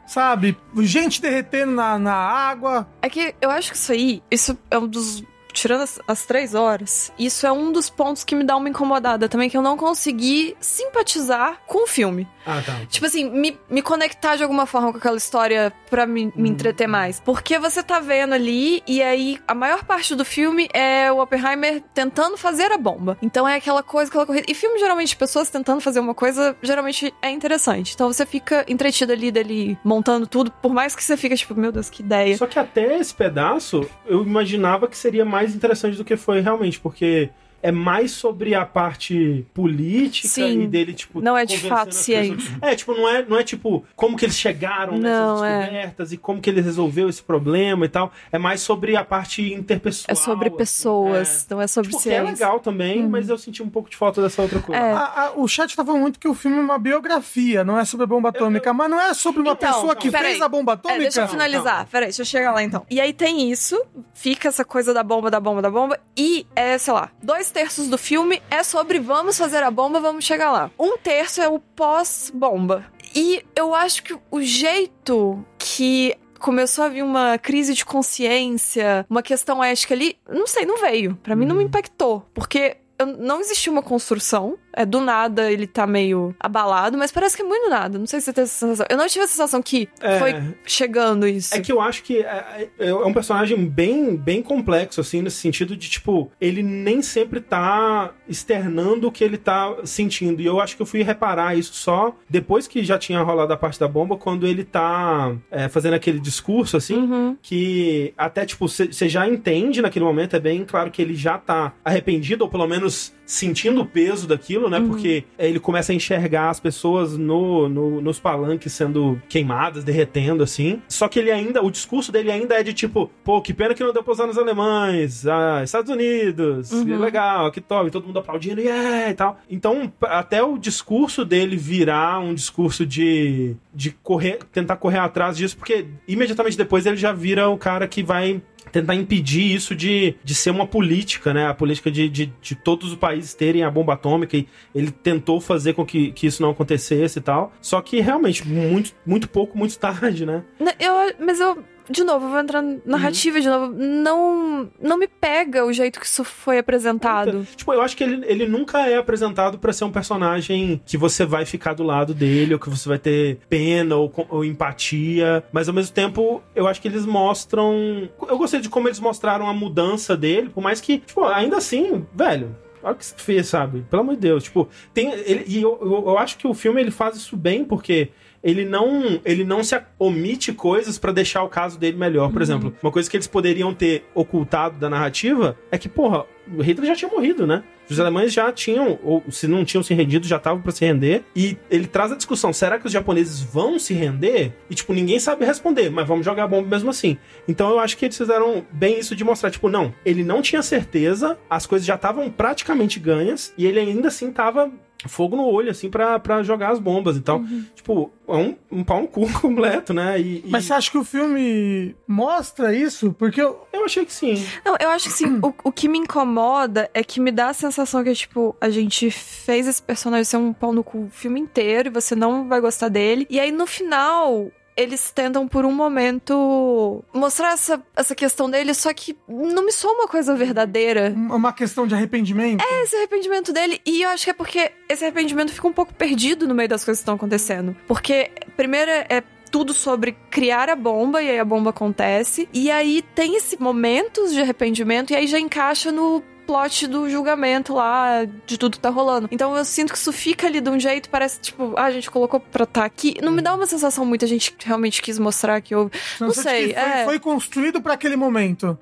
sabe? Gente derretendo na, na água. É que eu acho que isso aí, isso é um dos. Tirando as, as três horas, isso é um dos pontos que me dá uma incomodada também, que eu não consegui simpatizar com o filme. Ah, tá. Tipo assim, me, me conectar de alguma forma com aquela história pra me, me entreter mais. Porque você tá vendo ali, e aí a maior parte do filme é o Oppenheimer tentando fazer a bomba. Então é aquela coisa, aquela corrida. E filme, geralmente, pessoas tentando fazer uma coisa, geralmente é interessante. Então você fica entretido ali dele montando tudo, por mais que você fica tipo, meu Deus, que ideia. Só que até esse pedaço, eu imaginava que seria mais interessante do que foi realmente, porque é mais sobre a parte política Sim. e dele, tipo. Não é de fato pessoas. É, tipo, não é, não é tipo como que eles chegaram Não, nessas é. descobertas e como que ele resolveu esse problema e tal. É mais sobre a parte interpessoal. É sobre assim, pessoas, não é sobre Tipo, que é ciência. legal também, mas eu senti um pouco de falta dessa outra coisa. É. A- a- o chat tá falando muito que o filme é uma biografia, não é sobre a bomba atômica, mas não é sobre uma Então, pessoa que peraí. fez a bomba É, atômica. deixa eu finalizar. Peraí, deixa eu chegar lá então. E aí tem isso, fica essa coisa da bomba, da bomba, da bomba. E é, sei lá, dois terços do filme é sobre vamos fazer a bomba, vamos chegar lá. Um terço é o pós-bomba. E eu acho que o jeito que começou a vir uma crise de consciência, uma questão ética ali, não sei, não veio. Pra mim não me impactou. Porque não existia uma construção é do nada ele tá meio abalado, mas parece que é muito do nada. Não sei se você tem essa sensação. Eu não tive a sensação que É. foi chegando isso. É que eu acho que é, é- é um personagem bem, bem complexo, assim, nesse sentido de, tipo, ele nem sempre tá externando o que ele tá sentindo. E eu acho que eu fui reparar isso só depois que já tinha rolado a parte da bomba, quando ele tá é, fazendo aquele discurso, assim, Uhum. que até, tipo, você já entende naquele momento, é bem claro que ele já tá arrependido, ou pelo menos sentindo o peso daquilo, né? Porque ele começa a enxergar as pessoas no, no- nos palanques sendo queimadas, derretendo, assim. Só que ele ainda, o discurso dele ainda é de tipo, pô, que pena que não deu pra usar nos alemães, ah, Estados Unidos, Uhum. legal, que top, todo mundo aplaudindo, yeah, e tal. Então, até o discurso dele virar um discurso de, de correr, tentar correr atrás disso, porque imediatamente depois ele já vira o cara que vai tentar impedir isso de, de ser uma política, né? A política de, de, de todos os países terem a bomba atômica e ele tentou fazer com que, que isso não acontecesse e tal. Só que realmente, muito, muito pouco, muito tarde, né? Eu, mas eu, de novo, eu vou entrar na narrativa de novo. Não, não me pega o jeito que isso foi apresentado. Tipo, eu acho que ele, ele nunca é apresentado pra ser um personagem que você vai ficar do lado dele, ou que você vai ter pena ou, ou empatia. Mas ao mesmo tempo, eu acho que eles mostram. Eu gostei de como eles mostraram a mudança dele, por mais que, tipo, ainda assim, velho. Olha o que você fez, sabe? Pelo amor de Deus. Tipo, tem. Ele, e eu, eu, eu acho que o filme ele faz isso bem, porque ele não ele não se omite coisas pra deixar o caso dele melhor. Por exemplo, uma coisa que eles poderiam ter ocultado da narrativa é que, porra, o Hitler já tinha morrido, né? Os alemães já tinham, ou se não tinham se rendido, já estavam pra se render. E ele traz a discussão: será que os japoneses vão se render? E, tipo, ninguém sabe responder, mas vamos jogar bomba mesmo assim. Então eu acho que eles fizeram bem isso de mostrar, tipo, não, ele não tinha certeza, as coisas já estavam praticamente ganhas, e ele ainda assim tava fogo no olho, assim, pra, pra jogar as bombas e tal. Tipo, é um, um pau no cu completo, né? E, e Mas você acha que o filme mostra isso? Porque eu, eu achei que sim. Não, eu acho que assim, o, o que me incomoda é que me dá a sensação que, tipo, a gente fez esse personagem ser um pau no cu o filme inteiro e você não vai gostar dele. E aí, no final. Eles tentam por um momento mostrar essa, essa questão dele, só que não me soa uma coisa verdadeira. uma questão de arrependimento. esse arrependimento dele. E eu acho que é porque esse arrependimento fica um pouco perdido no meio das coisas que estão acontecendo. Porque, primeiro, é tudo sobre criar a bomba, e aí a bomba acontece. E aí tem esse momentos de arrependimento, e aí já encaixa no plot do julgamento lá, de tudo que tá rolando. Então eu sinto que isso fica ali de um jeito, parece tipo, ah, a gente colocou pra tá aqui. Não me dá uma sensação muito, a gente realmente quis mostrar que houve. Não sente sei, que foi, é. foi construído pra aquele momento.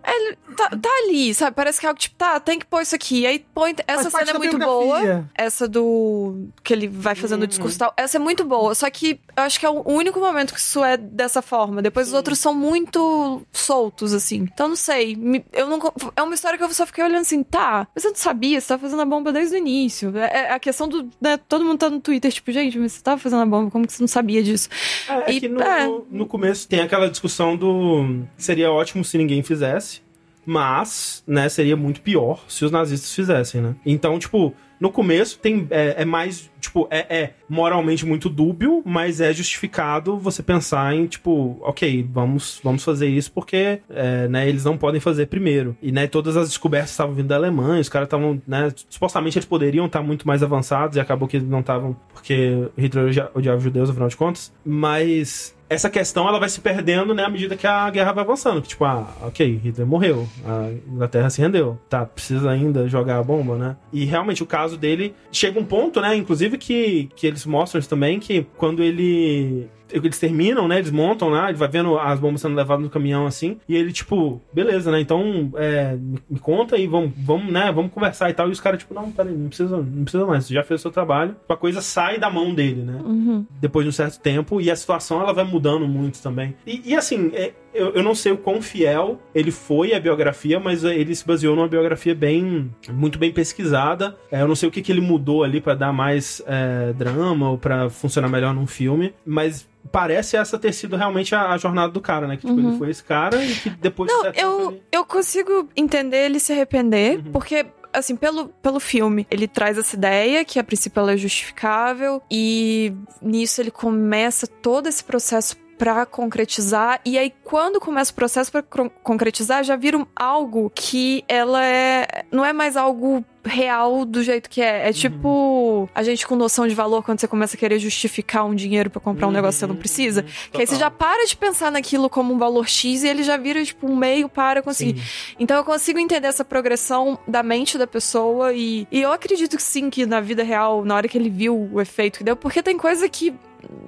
Tá, tá ali, sabe? Parece que é algo tipo, tá, tem que pôr isso aqui. Aí põe. Essa cena é muito boa. Essa do. que ele vai fazendo o discurso e tal. Essa é muito boa. Só que eu acho que é o único momento que isso é dessa forma. Depois os outros são muito soltos, assim. Então não sei. me- Eu não, é uma história que eu só fiquei olhando assim, tá. Mas você não sabia, você tava fazendo a bomba desde o início. É, é a questão do. né, todo mundo tá no Twitter, tipo, gente, mas você tava fazendo a bomba, como que você não sabia disso? É, é E- que no, é. no- no começo tem aquela discussão do. Seria ótimo se ninguém fizesse, mas, né, seria muito pior se os nazistas fizessem, né? Então, tipo, no começo tem, é, é mais, tipo, é, é moralmente muito dúbio, mas é justificado você pensar em, tipo, ok, vamos, vamos fazer isso porque, é, né, eles não podem fazer primeiro. E, né, todas as descobertas estavam vindo da Alemanha, os caras estavam, né, supostamente eles poderiam estar muito mais avançados e acabou que eles não estavam, porque Hitler odia- odiava judeus, afinal de contas. Mas essa questão ela vai se perdendo, né, à medida que a guerra vai avançando. Que, tipo, ah, ok, Hitler morreu, a Inglaterra se rendeu. Tá, precisa ainda jogar a bomba, né? E realmente o caso dele chega um ponto, né, inclusive que, que eles mostram isso também, que quando ele. Eles terminam, né? Eles montam lá, ele vai vendo as bombas sendo levadas no caminhão assim. E ele, tipo, beleza, né? Então, é, me, conta e vamos, vamos, né? Vamos conversar e tal. E os caras, tipo, não, peraí, não precisa, não precisa mais, você já fez o seu trabalho. A coisa sai da mão dele, né? Uhum. depois de um certo tempo, e a situação ela vai mudando muito também. E, e, assim, é, eu, eu não sei o quão fiel ele foi à biografia, mas ele se baseou numa biografia bem, muito bem pesquisada. É, eu não sei o que, que ele mudou ali pra dar mais é, drama ou pra funcionar melhor num filme, mas parece essa ter sido realmente a, a jornada do cara, né? Que tipo, Uhum. ele foi esse cara e que depois de Não, eu, ele- eu consigo entender ele se arrepender, Uhum. porque. Assim, pelo, pelo filme, ele traz essa ideia que a princípio ela é justificável, e nisso ele começa todo esse processo pra concretizar, e aí quando começa o processo cron- concretizar, já vira algo que ela é. não é mais algo real do jeito que é. É tipo. tipo, a gente com noção de valor quando você começa a querer justificar um dinheiro pra comprar um negócio que você não precisa. Que aí você já para de pensar naquilo como um valor X e ele já vira, tipo, um meio para conseguir. Então eu consigo entender essa progressão da mente da pessoa e, e eu acredito que sim, que na vida real, na hora que ele viu o efeito que deu, porque tem coisa que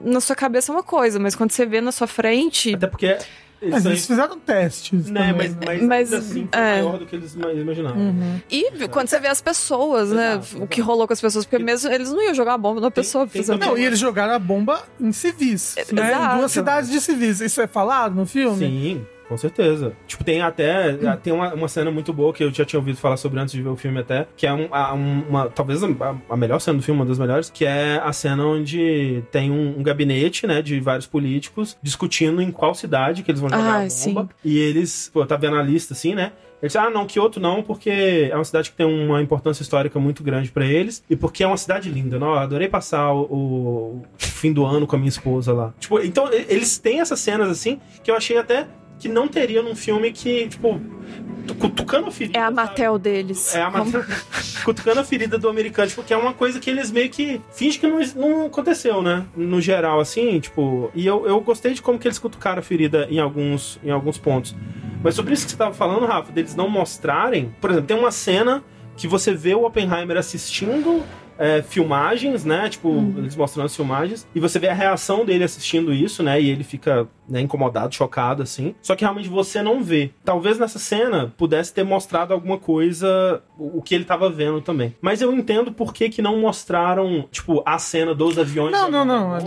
na sua cabeça é uma coisa, mas quando você vê na sua frente. Até porque eles Mas eles fizeram testes. né, também, mas, né? mas, Mas, assim foi é. maior do que eles ima- imaginavam. Uhum. E quando você vê as pessoas, né? Exato, O que rolou com as pessoas, porque mesmo eles não iam jogar uma bomba na pessoa. tem fazendo- também- Não, e eles jogaram a bomba em civis, né? Exato. Em duas cidades de civis. Isso é falado no filme? Sim, com certeza. Tipo, tem até. Tem uma, uma cena muito boa que eu já tinha ouvido falar sobre antes de ver o filme até, que é um- a- um- uma. Talvez a, a melhor cena do filme, uma das melhores, que é a cena onde tem um, um gabinete, né, de vários políticos discutindo em qual cidade que eles vão jogar Ah, a bomba. sim. E eles, pô, tá vendo a lista assim, né? Eles ah, não, Kyoto não, porque é uma cidade que tem uma importância histórica muito grande pra eles e porque é uma cidade linda. Não, eu adorei passar o, o fim do ano com a minha esposa lá. Tipo, então eles têm essas cenas assim que eu achei até que não teria num filme que, tipo, tu- cutucando a ferida. É a sabe? Matel deles. É a Matel. cutucando a ferida do americano, tipo, que é uma coisa que eles meio que fingem que não, não aconteceu, né? No geral, assim, tipo. E eu, eu gostei de como que eles cutucaram a ferida em alguns, em alguns pontos. Mas sobre isso que você tava falando, Rafa, deles não mostrarem. Por exemplo, tem uma cena que você vê o Oppenheimer assistindo. É, filmagens, né? Tipo, eles mostrando as filmagens. E você vê a reação dele assistindo isso, né? E ele fica né, incomodado, chocado, assim. Só que realmente você não vê. Talvez nessa cena pudesse ter mostrado alguma coisa, o que ele tava vendo também. Mas eu entendo por que que não mostraram, tipo, a cena dos aviões. Não, não, não. é.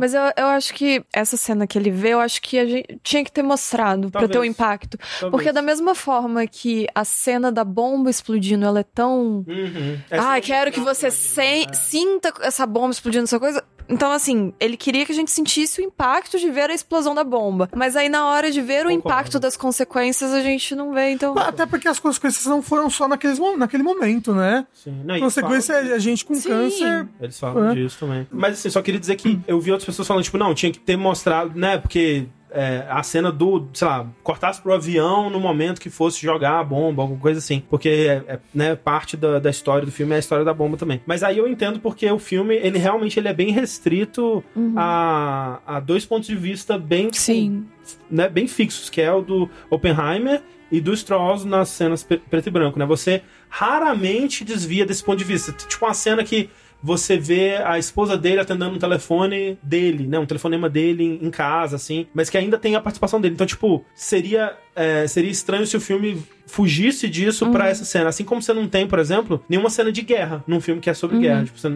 Mas eu, eu acho que essa cena que ele vê, eu acho que a gente tinha que ter mostrado pra Talvez. ter o impacto. Talvez. Porque da mesma forma que a cena da bomba explodindo, ela é tão. Uhum. Ah, quero que você sem- né? sinta essa bomba explodindo, essa coisa. Então, assim, ele queria que a gente sentisse o impacto de ver a explosão da bomba. Mas aí, na hora de ver o Concordo. impacto das consequências, a gente não vê, então. Até porque as consequências não foram só naqueles, naquele momento, né? Sim. Não, A consequência falam- é a gente com Sim. câncer. Eles falam É. disso também. Mas assim, só queria dizer que eu vi outras pessoas falando, tipo, não, tinha que ter mostrado, né? Porque é, a cena do, sei lá, cortasse pro avião no momento que fosse jogar a bomba, alguma coisa assim. Porque é, é, né, parte da, da história do filme é a história da bomba também. Mas aí eu entendo porque o filme, ele realmente ele é bem restrito a, a dois pontos de vista bem, Sim. né, bem fixos, que é o do Oppenheimer e do Strauss nas cenas pre- preto e branco, né? Você raramente desvia desse ponto de vista. Tipo uma cena que você vê a esposa dele atendendo um telefone dele, né? Um telefonema dele em, casa, assim, mas que ainda tem a participação dele. Então, tipo, seria, é, seria estranho se o filme fugisse disso pra essa cena. Assim como você não tem, por exemplo, nenhuma cena de guerra num filme que é sobre guerra. Tipo, você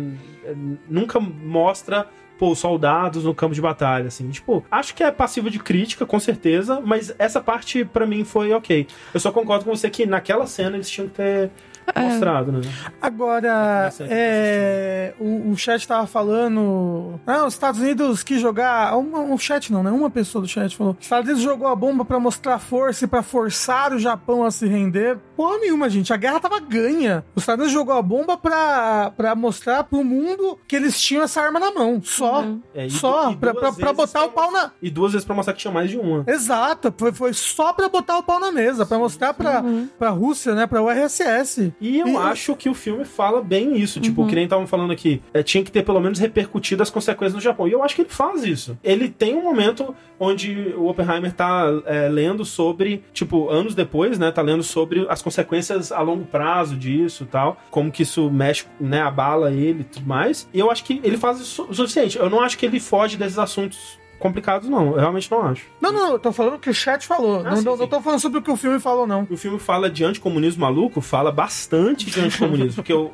é, nunca mostra pô, soldados no campo de batalha, assim. Tipo, acho que é passivo de crítica, com certeza, mas essa parte pra mim foi ok. Eu só concordo com você que naquela cena eles tinham que ter mostrado, né? Agora, é, o, o chat tava falando. Ah, os Estados Unidos quis jogar. Uma, um chat não, né? Uma pessoa do chat falou. Os Estados Unidos jogou a bomba pra mostrar força e pra forçar o Japão a se render. Porra nenhuma, gente. A guerra tava ganha. Os Estados Unidos jogou a bomba pra, pra mostrar pro mundo que eles tinham essa arma na mão. Só. É, e Só. du- e pra, pra, pra botar o pau na. E duas vezes pra mostrar que tinha mais de uma. Exato, foi, foi só pra botar o pau na mesa, pra mostrar pra, pra Rússia, né, pra URSS. E eu acho que o filme fala bem isso. Tipo, que nem estavam falando aqui. é, tinha que ter pelo menos repercutido as consequências no Japão. E eu acho que ele faz isso. Ele tem um momento onde o Oppenheimer tá é, lendo sobre, tipo, anos depois, né? Tá lendo sobre as consequências a longo prazo disso e tal. Como que isso mexe, né? Abala ele e tudo mais. E eu acho que ele faz isso o suficiente. Eu não acho que ele foge desses assuntos complicados, não. Eu realmente não acho. Não, não, eu tô falando o que o chat falou. Ah, não, sim, não, sim. tô falando sobre o que o filme falou, não. O filme fala de anticomunismo maluco, fala bastante de anticomunismo, porque eu,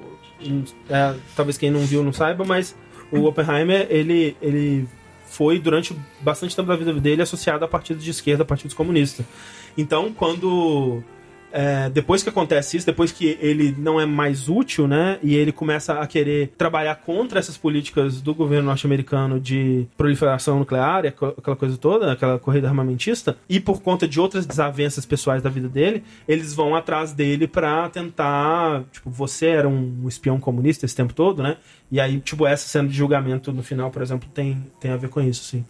é, talvez quem não viu não saiba, mas o Oppenheimer, ele, ele foi durante bastante tempo da vida dele associado a partidos de esquerda, a partidos comunistas. Então, quando é, depois que acontece isso, depois que ele não é mais útil, né, e ele começa a querer trabalhar contra essas políticas do governo norte-americano de proliferação nuclear e aquela coisa toda, aquela corrida armamentista, e por conta de outras desavenças pessoais da vida dele, eles vão atrás dele pra tentar, tipo, você era um espião comunista esse tempo todo, né? E aí, tipo, essa cena de julgamento no final, por exemplo, tem, tem a ver com isso, sim.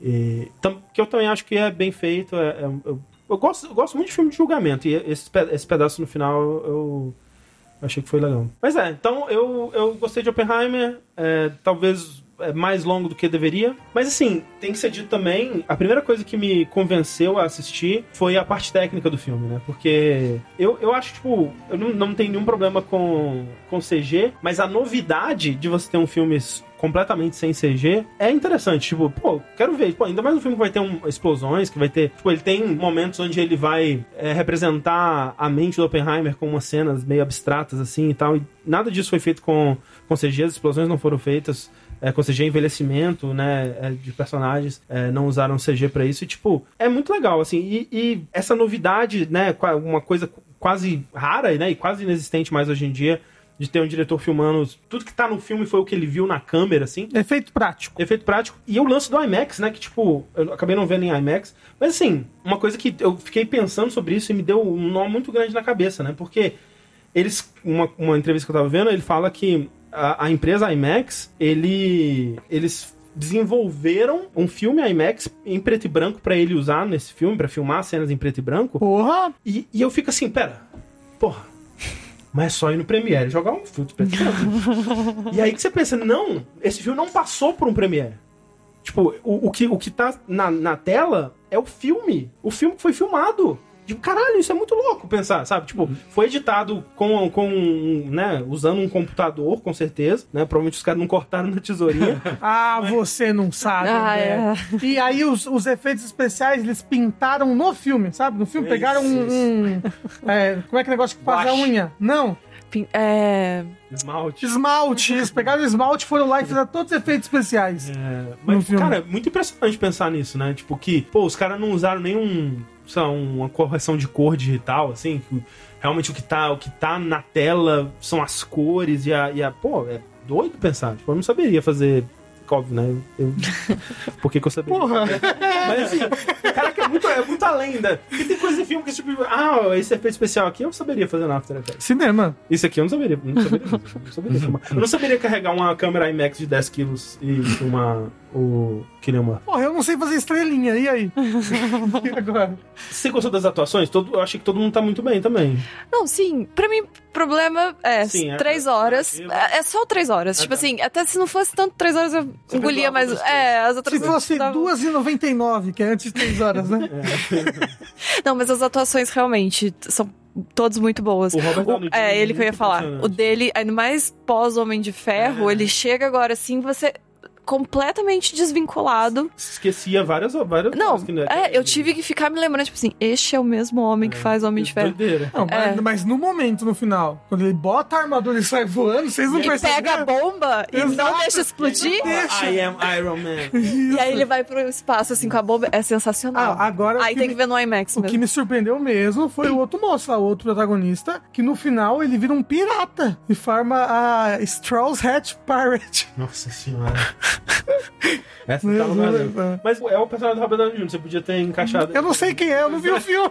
E, que eu também acho que é bem feito. é- é- eu, eu gosto, eu gosto muito de filme de julgamento. E esse, esse pedaço no final eu, Achei que foi legal. Mas é, então eu, eu gostei de Oppenheimer. é, talvez é mais longo do que deveria. Mas assim, tem que ser dito também, a primeira coisa que me convenceu a assistir foi a parte técnica do filme, né? Porque eu, eu acho, tipo, eu não, não tenho nenhum problema com, com CG, mas a novidade de você ter um filme completamente sem CG é interessante. Tipo, pô, quero ver. Pô, ainda mais um filme que vai ter um, explosões, que vai ter. Tipo, ele tem momentos onde ele vai é, representar a mente do Oppenheimer com umas cenas meio abstratas assim e tal. E nada disso foi feito com, com CG, as explosões não foram feitas é, com CG envelhecimento, né, é, de personagens, é, não usaram CG pra isso, e tipo, é muito legal, assim, e, e essa novidade, né, uma coisa quase rara, né, e quase inexistente mais hoje em dia, de ter um diretor filmando, tudo que tá no filme foi o que ele viu na câmera, assim, Efeito prático. efeito prático. E o lance do IMAX, né? Que, tipo, eu acabei não vendo em IMAX. Mas, assim, uma coisa que eu fiquei pensando sobre isso e me deu um nó muito grande na cabeça, né? Porque eles... Uma, uma entrevista que eu tava vendo, ele fala que a, a empresa IMAX, ele... Eles desenvolveram um filme IMAX em preto e branco pra ele usar nesse filme, pra filmar cenas em preto e branco. Porra! E, e eu fico assim, pera, porra, mas é só ir no Premiere jogar um filtro preto e. E aí que você pensa, não, esse filme não passou por um Premiere. Tipo, o, o, que, o que tá na, na tela é o filme. O filme que foi filmado. Tipo, caralho, isso é muito louco pensar, sabe? Tipo, foi editado com, com né, usando um computador, com certeza, né? Provavelmente os caras não cortaram na tesourinha. Ah, você não sabe. Ah, né? E aí os, os efeitos especiais eles pintaram no filme, sabe? No filme Isso, pegaram um. um- é, como é que é o negócio que faz a unha? Não. É. Esmalte. Esmalte. Eles pegaram o esmalte, foram lá e fizeram todos os efeitos especiais. É, No mas, cara, é muito impressionante pensar nisso, né? Tipo, que, pô, os caras não usaram nenhum, sei lá, uma correção de cor digital, assim, que realmente o que tá, o que tá na tela são as cores e a, e a pô, é doido pensar. Tipo, eu não saberia fazer, óbvio, né? Eu, por que que eu saberia? Porra. Mas assim, caraca, é muito, é muito além, né? Porque tem coisa de filme que, tipo, ah, esse efeito especial aqui eu saberia fazer na After Effects. Cinema. Isso aqui eu não saberia. Não saberia, não saberia filmar. Eu não saberia carregar uma câmera IMAX de 10 quilos e filmar o Kinema. Porra, eu não sei fazer estrelinha. E aí? e agora? Você gostou das atuações? Todo, eu achei que todo mundo tá muito bem também. Não, sim. Pra mim, problema é Sim, é- três horas. é- É, é só três horas. Ah, tipo tá. assim, até se não fosse tanto três horas, eu Você engolia mais. É, as outras Se fosse davam- 2,99, que é antes de 3 horas, né? Não, mas as atuações realmente são todas muito boas. O Robert Downey é, ele que eu ia falar. O dele, ainda mais pós-Homem de Ferro, É. ele chega agora assim, você completamente desvinculado. Esquecia várias, várias Não, coisas que não é, eu tive que ficar me lembrando, tipo assim, este é o mesmo homem que faz Homem de Ferro. Doideira. Não, mas, É. mas no momento, no final, quando ele bota a armadura e sai voando, vocês não E percebem. pega a bomba e não deixa explodir. Deixa. I am Iron Man. E aí ele vai pro espaço assim com a bomba. É sensacional. Ah, agora o aí que tem me- que ver no IMAX O mesmo. que me surpreendeu mesmo foi o outro moço, lá, o outro protagonista, que no final ele vira um pirata e forma a Strauss Hatch Pirate. Nossa senhora. Essa tá no Brasil. Mas é o personagem do Robert Downey Jr., você podia ter encaixado. Eu não sei quem é, eu não vi o filme.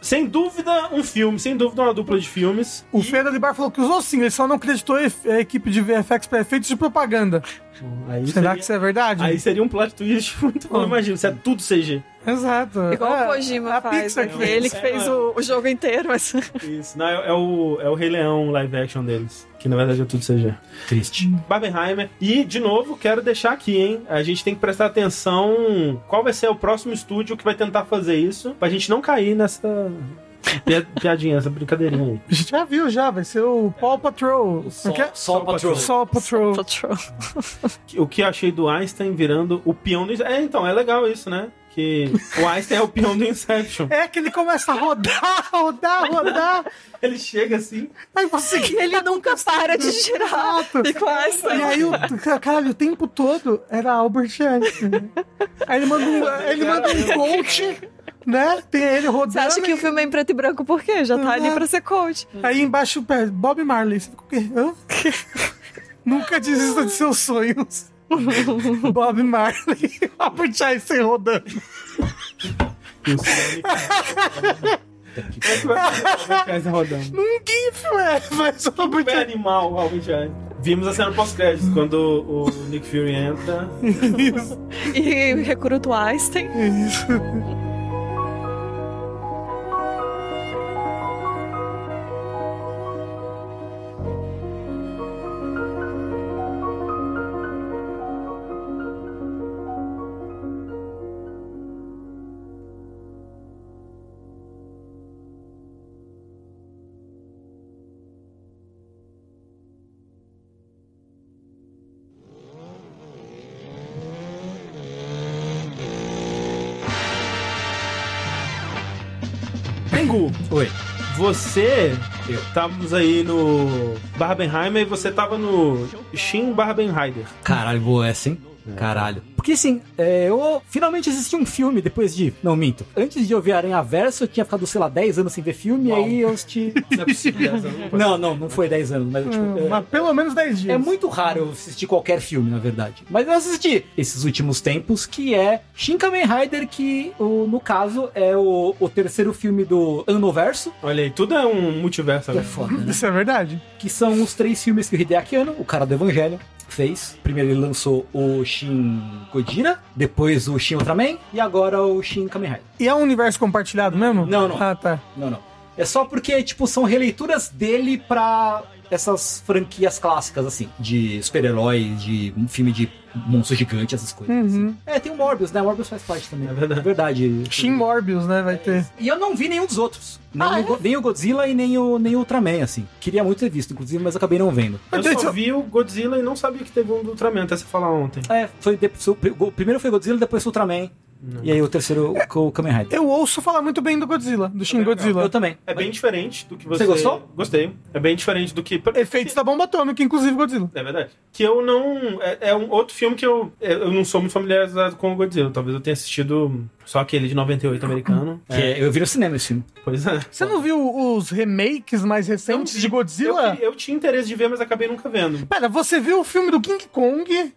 Sem dúvida, um filme, sem dúvida, uma dupla de filmes. O E- Feira de Bar falou que usou sim, ele só não acreditou a equipe de VFX para efeitos de propaganda. Aí Será seria- que isso é verdade? Aí seria um plot twist muito bom, imagina, isso é tudo CG. Exato. Igual É, o Kojima a faz. Pixar né? Ele que fez o, o jogo inteiro, mas. Isso, não, é, é o, é o Rei Leão live action deles, que na verdade é tudo CG. Triste. Barbenheimer. E, de novo, quero deixar aqui, hein? A gente tem que prestar atenção qual vai ser o próximo estúdio que vai tentar fazer isso, pra gente não cair nessa pi- piadinha, essa brincadeirinha aí. A gente já viu já, vai ser o Paw Patrol. Sol, O quê? Sol Patrol. Sol Patrol. Patrol. O que eu achei do Einstein virando o peão do... É, então, é legal isso, né? Que o Einstein é o peão do Inception. É que ele começa a rodar, rodar, rodar. Ele chega assim... Aí você. Ele nunca para de girar. Fica o Einstein. E aí, o, caralho, o tempo todo era Albert Einstein. Aí ele manda um, ele manda um coach, né? Tem ele rodando. Você acha que o filme é em preto e branco por quê? Já tá ali pra ser coach. Aí embaixo, pé, Bob Marley. Você fica o quê? Nunca desista de seus sonhos. Bob Marley, Albert Einstein rodando. E o Sonic... Como é que vai ser o Albert Einstein rodando? Num GIF, ué. Mas o Albert Super animal, o Albert Einstein. Vimos a cena pós-créditos, quando o Nick Fury entra. Isso, E recruta o Einstein. isso. Você. Estávamos aí no Barbenheimer e você tava no Shin Barbenheimer. Caralho, boa essa, hein? Caralho. Porque assim, é, eu finalmente assisti um filme depois de. Não, minto. Antes de eu ver Aranha Verso, eu tinha ficado, sei lá, 10 anos sem ver filme, e aí eu assisti. Não é essa não não, foi 10 anos, mas tipo. Hum, é- Mas pelo menos 10 dias. É muito raro eu assistir qualquer filme, na verdade. Mas eu assisti esses últimos tempos, que é Shin Kamen Rider, que o- no caso é o, o terceiro filme do Anoverso. Olha aí, tudo é um multiverso Que é agora. foda, né? Isso é verdade. Que são os três filmes que o Hideaki Anno, o cara do Evangelho, fez. Primeiro ele lançou o Shin Gojira, depois o Shin Ultraman e agora o Shin Kamen Rider. E é um universo compartilhado mesmo? Não, não. Ah, tá. Não, não. É só porque, tipo, são releituras dele pra essas franquias clássicas, assim, de super-heróis, de um filme de monstro gigante, essas coisas. Uhum. assim. É, tem o Morbius, né? O Morbius faz parte também. É verdade. verdade. Shin Morbius, né? Vai ter. E eu não vi nenhum dos outros. Nem, Ah, o, Go- nem o Godzilla e nem o, nem o Ultraman, assim. Queria muito ter visto, inclusive, mas acabei não vendo. Eu só vi o Godzilla e não sabia que teve um do Ultraman, até você falar ontem. É, foi de- o primeiro foi Godzilla, depois o Ultraman. E aí o terceiro com o Kamen Rider. Eu ouço falar muito bem do Godzilla, do Shin. Godzilla. Eu também. É bem diferente do que você... Você gostou? Gostei. É bem diferente do que... Efeitos da bomba atômica, inclusive Godzilla. É verdade. Que eu não. É, é um outro filme que eu. é, Eu não sou muito familiarizado com o Godzilla. Talvez eu tenha assistido só aquele de 98 americano. Que é- eu vi no cinema esse filme. Pois é. Você não viu os remakes mais recentes vi. de Godzilla? Eu, eu tinha interesse de ver, mas acabei nunca vendo. Pera, você viu o filme do King Kong?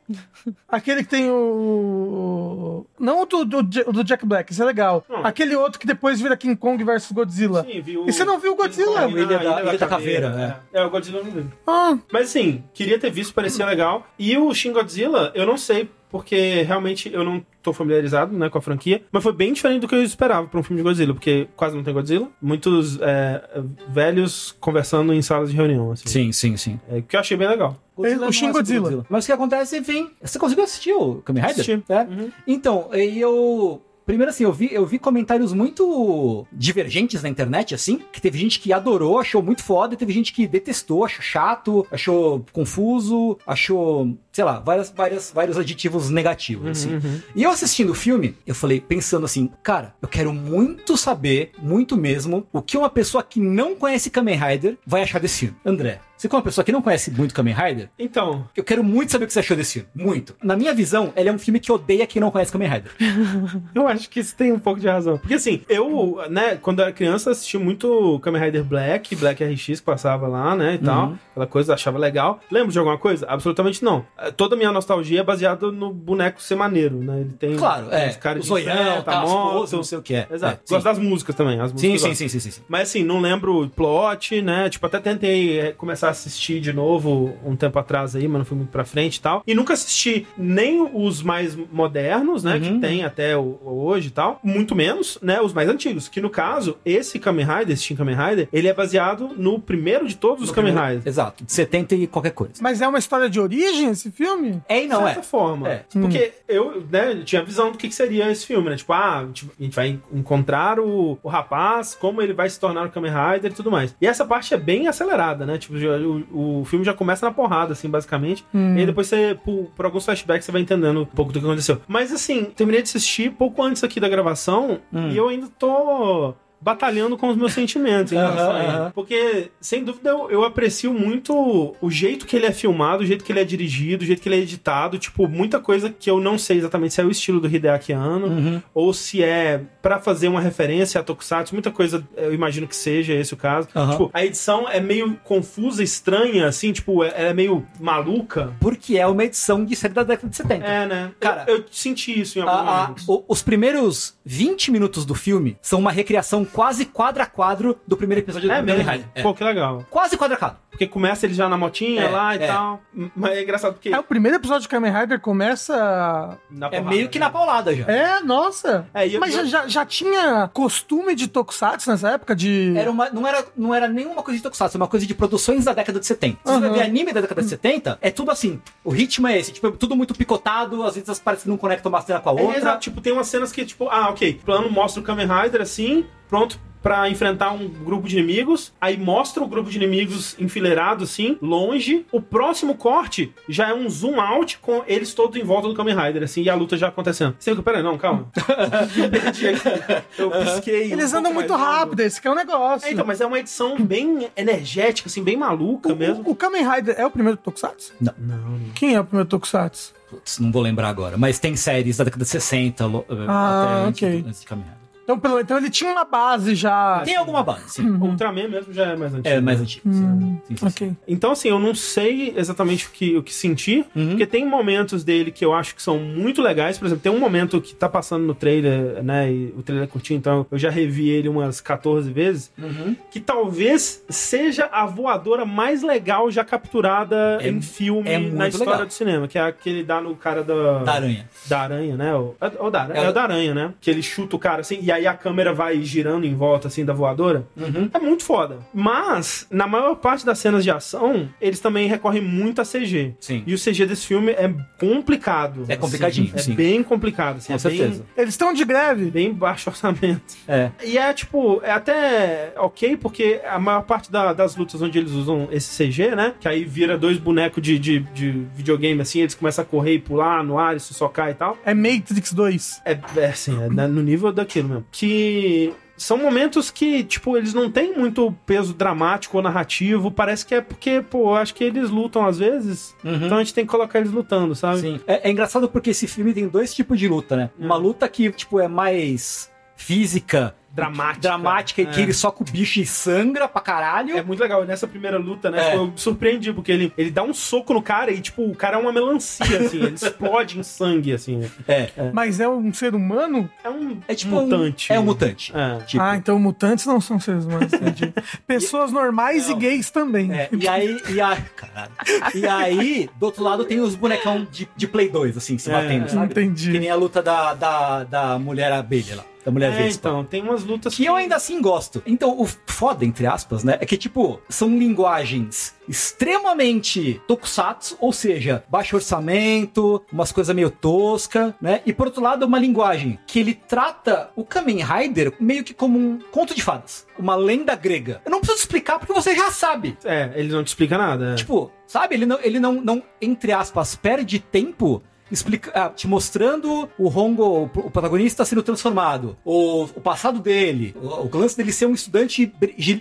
Aquele que tem o. Não o do, do, do Jack Black, isso é legal. Hum. Aquele outro que depois vira King Kong versus Godzilla. Sim, vi o. E você não viu o Godzilla? Kong Ilha na da- Ilha da Caveira, É. é, o Godzilla eu não vi. Ah, Mas sim, queria ter visto, parecia legal. E o Shin Godzilla, eu não sei, porque realmente eu não tô familiarizado né, com a franquia, mas foi bem diferente do que eu esperava pra um filme de Godzilla, porque quase não tem Godzilla. Muitos é, velhos conversando em salas de reunião, assim. Sim, sim, sim. É, que eu achei bem legal. Godzilla o Shin é sobre Godzilla. Mas o que acontece, enfim. Você conseguiu assistir o Kamen Rider? Assisti. É? Uhum. Então, eu. Primeiro assim, eu vi, eu vi comentários muito divergentes na internet, assim, que teve gente que adorou, achou muito foda, e teve gente que detestou, achou chato, achou confuso, achou, sei lá, várias, várias, vários adjetivos negativos, assim. E eu assistindo o filme, eu falei, pensando assim, cara, eu quero muito saber, muito mesmo, o que uma pessoa que não conhece Kamen Rider vai achar desse filme. André, você que é uma pessoa que não conhece muito Kamen Rider, Então, eu quero muito saber o que você achou desse filme. Muito. Na minha visão, ele é um filme que odeia quem não conhece Kamen Rider. eu acho que isso tem um pouco de razão. Porque assim, eu, né, quando eu era criança, assisti muito Kamen Rider Black, Black RX que passava lá, né, e tal. Aquela coisa, achava legal. Lembro de alguma coisa? Absolutamente não. Eh, Toda a minha nostalgia é baseada no boneco ser maneiro, né? Ele tem Claro, é. uns caras de zoião, tá, moto. poses, não sei o que é. Exato. É. Gosto das músicas também. As músicas Sim, sim, sim, sim, sim. Mas assim, não lembro o plot, né? Tipo, até tentei eh, começar assistir de novo um tempo atrás aí, mas não fui muito pra frente e tal. E nunca assisti nem os mais modernos, né? Uhum. Que tem até o- hoje e tal. Muito menos, né? Os mais antigos. Que no caso, esse Kamen Rider, esse Shin Kamen Rider, ele é baseado no primeiro de todos os Kamen Riders. Exato, de 70 e qualquer coisa. mas é uma história de origem esse filme? É e não de é. certa forma. É. Porque eu, né, tinha a visão do que, que seria esse filme, né? Tipo, ah, a gente a gente vai encontrar o, o rapaz, como ele vai se tornar o Kamen Rider e tudo mais. E essa parte é bem acelerada, né? Tipo, já- o, o filme já começa na porrada, assim, basicamente. E aí depois você, por, por alguns flashbacks, você vai entendendo um pouco do que aconteceu. Mas assim, terminei de assistir pouco antes aqui da gravação e eu ainda tô batalhando com os meus sentimentos em relação Aham, a ele. aham. Porque, sem dúvida, eu, eu aprecio muito o jeito que ele é filmado, o jeito que ele é dirigido, o jeito que ele é editado. Tipo, muita coisa que eu não sei exatamente se é o estilo do Hideaki Anno Uhum. ou se é pra fazer uma referência a Tokusatsu. Muita coisa eu imagino que seja esse o caso. Tipo, a edição é meio confusa, estranha, assim, tipo, é- ela é meio maluca. Porque é uma edição de série da década de 70. É, né? Cara, eu, eu senti isso em algum A- a- os primeiros 20 minutos do filme são uma recriação quase quadro a quadro do primeiro episódio do É Kamen mesmo? Rider. É. Pô, que legal. Quase quadro a quadro. Porque começa ele já na motinha É, lá e é. tal. Mas é engraçado porque. É, o primeiro episódio de Kamen Rider começa. na É meio que né? na paulada já. É, nossa. É, eu- Mas já, já, já tinha costume de Tokusatsu nessa época? De. Era uma, não, era, não era nenhuma coisa de Tokusatsu, era uma coisa de produções da década de 70. Se você vai ver anime da década de 70, é tudo assim. O ritmo é esse, tipo, é tudo muito picotado, às vezes parece que não conecta uma cena com a É, outra. exato, tipo, tem umas cenas que, tipo, ah, ok, o plano mostra o Kamen Rider assim, pronto, pra enfrentar um grupo de inimigos, aí mostra o grupo de inimigos enfileirado assim, longe. O próximo corte já é um zoom out com eles todos em volta do Kamen Rider, assim, e a luta já acontecendo. Você fica, peraí, não, calma. Eu pisquei. um Eles pouco andam muito rápido, esse que é o negócio. É, então, mas é uma edição bem energética, assim, bem maluca o, mesmo. o, o Kamen Rider é o primeiro Tokusatsu? Não, não. Quem é o primeiro Tokusatsu? Putz, não vou lembrar agora. Mas tem séries da década de 60 lo- Ah, até antes, ok. do- antes de caminhar. Então, pelo, então ele tinha uma base já. Tem alguma base, sim. O Ultraman mesmo já é mais antigo. É mais antigo. sim. Hum, Sim, sim, sim. ok. Então, assim, eu não sei exatamente o que, o que sentir, Uhum. porque tem momentos dele que eu acho que são muito legais. Por exemplo, tem um momento que tá passando no trailer, né? E o trailer é curtinho, então eu já revi ele umas 14 vezes. Uhum. Que talvez seja a voadora mais legal já capturada É- em filme é na história legal. do cinema, que é a que ele dá no cara da. Da aranha. da aranha, né? O, é, o da, aranha, É é, o- o da aranha, né? Que ele chuta o cara assim, e aí a câmera vai girando em volta, assim, da voadora. Uhum. É muito foda. Mas, na maior parte das cenas de ação, eles também recorrem muito a CG. Sim. E o CG desse filme é complicado. É complicadinho, assim. sim. É bem complicado, assim. Com é certeza. Eles estão de greve. Bem, bem baixo orçamento. É. E é, tipo, é até ok, porque a maior parte da- das lutas onde eles usam esse CG, né? Que aí vira dois bonecos de, de, de videogame, assim, eles começam a correr e pular no ar e se socar e tal. É Matrix 2. É, é assim, é na- no nível daquilo mesmo. Que são momentos que, tipo, eles não têm muito peso dramático ou narrativo. Parece que é porque, pô, eu acho que eles lutam às vezes. Uhum. Então a gente tem que colocar eles lutando, sabe? Sim. É, é engraçado porque esse filme tem dois tipos de luta, né? Uma luta que, tipo, é mais física, Dramática. dramática, e que É. ele soca o bicho e sangra pra caralho. É muito legal. Nessa primeira luta, né? É. eu me surpreendi, porque ele, ele dá um soco no cara e, tipo, o cara é uma melancia, assim. ele explode em sangue, assim. É. Mas é um ser humano? É um É tipo um- mutante. é um mutante. É. Tipo, Ah, então mutantes não são seres humanos. entendi. Pessoas normais e gays também. É, e aí, e aí, caralho. E aí, do outro lado tem os bonecão de, de Play 2, assim, se É, batendo, sabe? entendi. Que nem a luta da, da, da mulher abelha lá, da mulher É, vespa. então, tem umas lutas Que eu ainda assim gosto. Então, o foda, entre aspas, né? É que, tipo, são linguagens extremamente tokusatsu, ou seja, baixo orçamento, umas coisas meio tosca, né? E por outro lado, uma linguagem que ele trata o Kamen Rider meio que como um conto de fadas, uma lenda grega. Eu não preciso explicar porque você já sabe. É, ele não te explica nada. é. Tipo, sabe? Ele não, ele não, não entre aspas, perde tempo explica, ah, te mostrando o Hongo, o, protagonista sendo transformado, o, o passado dele, o, o lance dele ser um estudante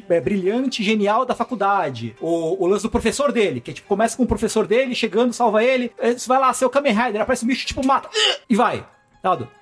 é, brilhante, genial da faculdade, o, o lance do professor dele, que tipo, começa com o professor dele, chegando, salva ele, eh, vai lá, seu Kamen Rider, aparece um bicho, tipo, mata, e vai,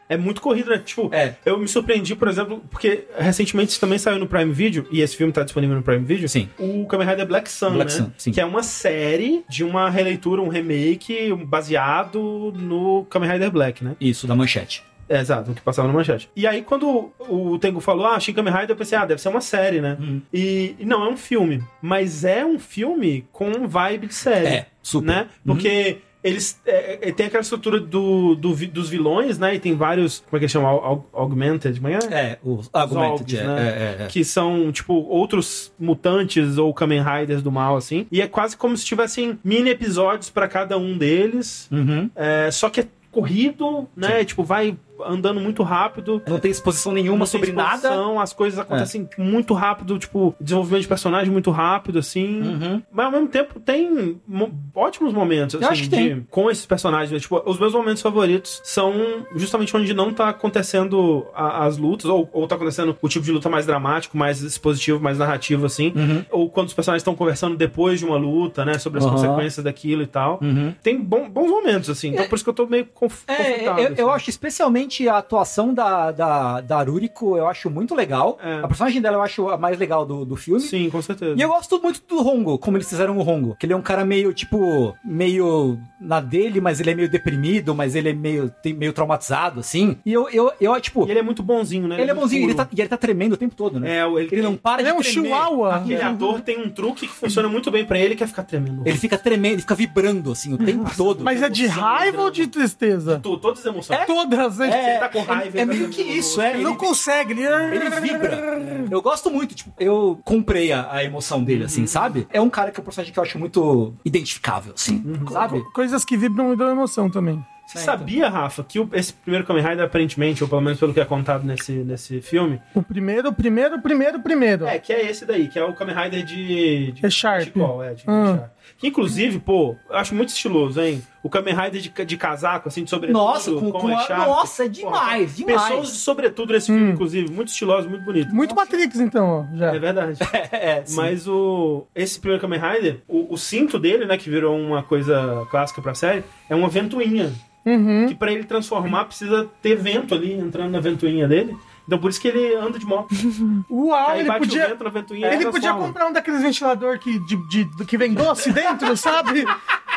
É muito corrido, né? Tipo, É. eu me surpreendi, por exemplo, porque recentemente também saiu no Prime Video, e esse filme tá disponível no Prime Video. Sim. O Kamen Rider Black Sun, Black né? Sun, sim. Que é uma série de uma releitura, um remake baseado no Kamen Rider Black, né? Isso, da manchete. É, exato, o que passava na manchete. E aí, quando o Tengu falou, ah, Shin Kamen Rider, eu pensei, ah, deve ser uma série, né? Uhum. E, não, é um filme. Mas é um filme com vibe de série. É, super. Né? Porque eles é, é, tem aquela estrutura do, do dos vilões, né? E tem vários, como é que eles chamam? Au- au- Augmented, como é? é? É, os Zolgs, é, né? é, é. Que são, tipo, outros mutantes ou Kamen Riders do mal, assim. E é quase como se tivessem mini episódios pra cada um deles. Uhum. É, só que é corrido, né? Tipo, vai andando muito rápido. Não tem exposição nenhuma sobre nada. As coisas acontecem muito rápido, tipo, desenvolvimento de personagem muito rápido, assim. Uhum. Mas ao mesmo tempo tem mo- ótimos momentos, assim, acho que de- tem. com esses personagens. né? Tipo, os meus momentos favoritos são justamente onde não tá acontecendo a- as lutas, ou, ou tá acontecendo o tipo de luta mais dramático, mais expositivo, mais narrativo, assim. Uhum. Ou quando os personagens estão conversando depois de uma luta, né? Sobre as Aham. consequências daquilo e tal. Uhum. Tem bom- bons momentos, assim. Então por isso que eu tô meio conf É, eu, eu assim. acho especialmente a atuação da, da, da Aruriko, eu acho muito legal. É. A personagem dela eu acho a mais legal do, do filme. Sim, com certeza. E eu gosto muito do Hongo, como eles fizeram o Hongo. Que ele é um cara meio, tipo, meio na dele, mas ele é meio deprimido, mas ele é meio, tem- meio traumatizado, assim. E eu, eu, eu tipo, E ele é muito bonzinho, né? ele é muito bonzinho, ele tá, e ele tá tremendo o tempo todo, né? É, ele, Ele não para Ele de é um tremer. chihuahua. Aquele ator tem um truque que funciona muito bem pra ele, que é ficar tremendo. Ele fica tremendo, ele fica vibrando, assim, o tempo todo. Mas é de raiva ou de drama. tristeza? To- Todas as emoções. Todas, né? É, Ele tá com raiva, é, é tá meio que isso, é. Ele não consegue, ele... Ele vibra. Eu gosto muito, tipo, eu comprei a, a emoção dele, assim, sabe? É um cara que é um personagem que eu acho muito identificável, assim, sabe? Coisas que vibram e dão emoção também. Você É, sabia, Rafa, que o- esse primeiro Kamen Rider, aparentemente, ou pelo menos pelo que é contado nesse, nesse filme, O primeiro, o primeiro, o primeiro, o primeiro. é, que é esse daí, que é o Kamen Rider de... de Resharp. Chicol, é, de Hum. Resharp. Que, inclusive, pô, eu acho muito estiloso, hein? O Kamen Rider de, de casaco, assim, de sobretudo. Nossa, com, com a- Resharp. nossa, é Porra, demais, demais. Pessoas de sobretudo nesse Hum. filme, inclusive, muito estiloso, muito bonito. Muito Matrix, então, ó, já. É verdade. É, sim. Mas o esse primeiro Kamen Rider, o, o cinto dele, né, que virou uma coisa clássica pra série, é uma ventoinha. Uhum. Que pra ele transformar precisa ter vento ali entrando na ventoinha dele. Então por isso que ele anda de moto. Uau, Aí ele podia. vento na ventoinha Ele podia comprar um daqueles ventilador que, de, de- que vem doce dentro, sabe?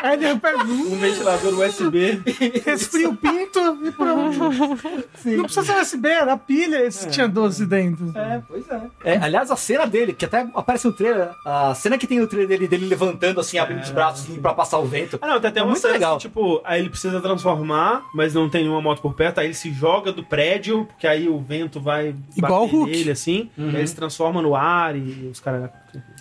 Aí ele pega, um ventilador USB. resfria o pinto e pronto. Não precisa ser USB, era pilha esse que tinha doce dentro. É, pois é. É, Aliás, a cena dele, que até aparece no trailer, a cena que tem no trailer dele, dele levantando assim, abrindo os braços assim, pra passar o vento. Ah, não, tem até É uma muito cena legal. assim, tipo, aí ele precisa transformar, mas não tem nenhuma moto por perto, aí ele se joga do prédio, porque aí o vento vai Igual bater o Hulk. nele, assim, Uhum. aí ele se transforma no ar e os caras...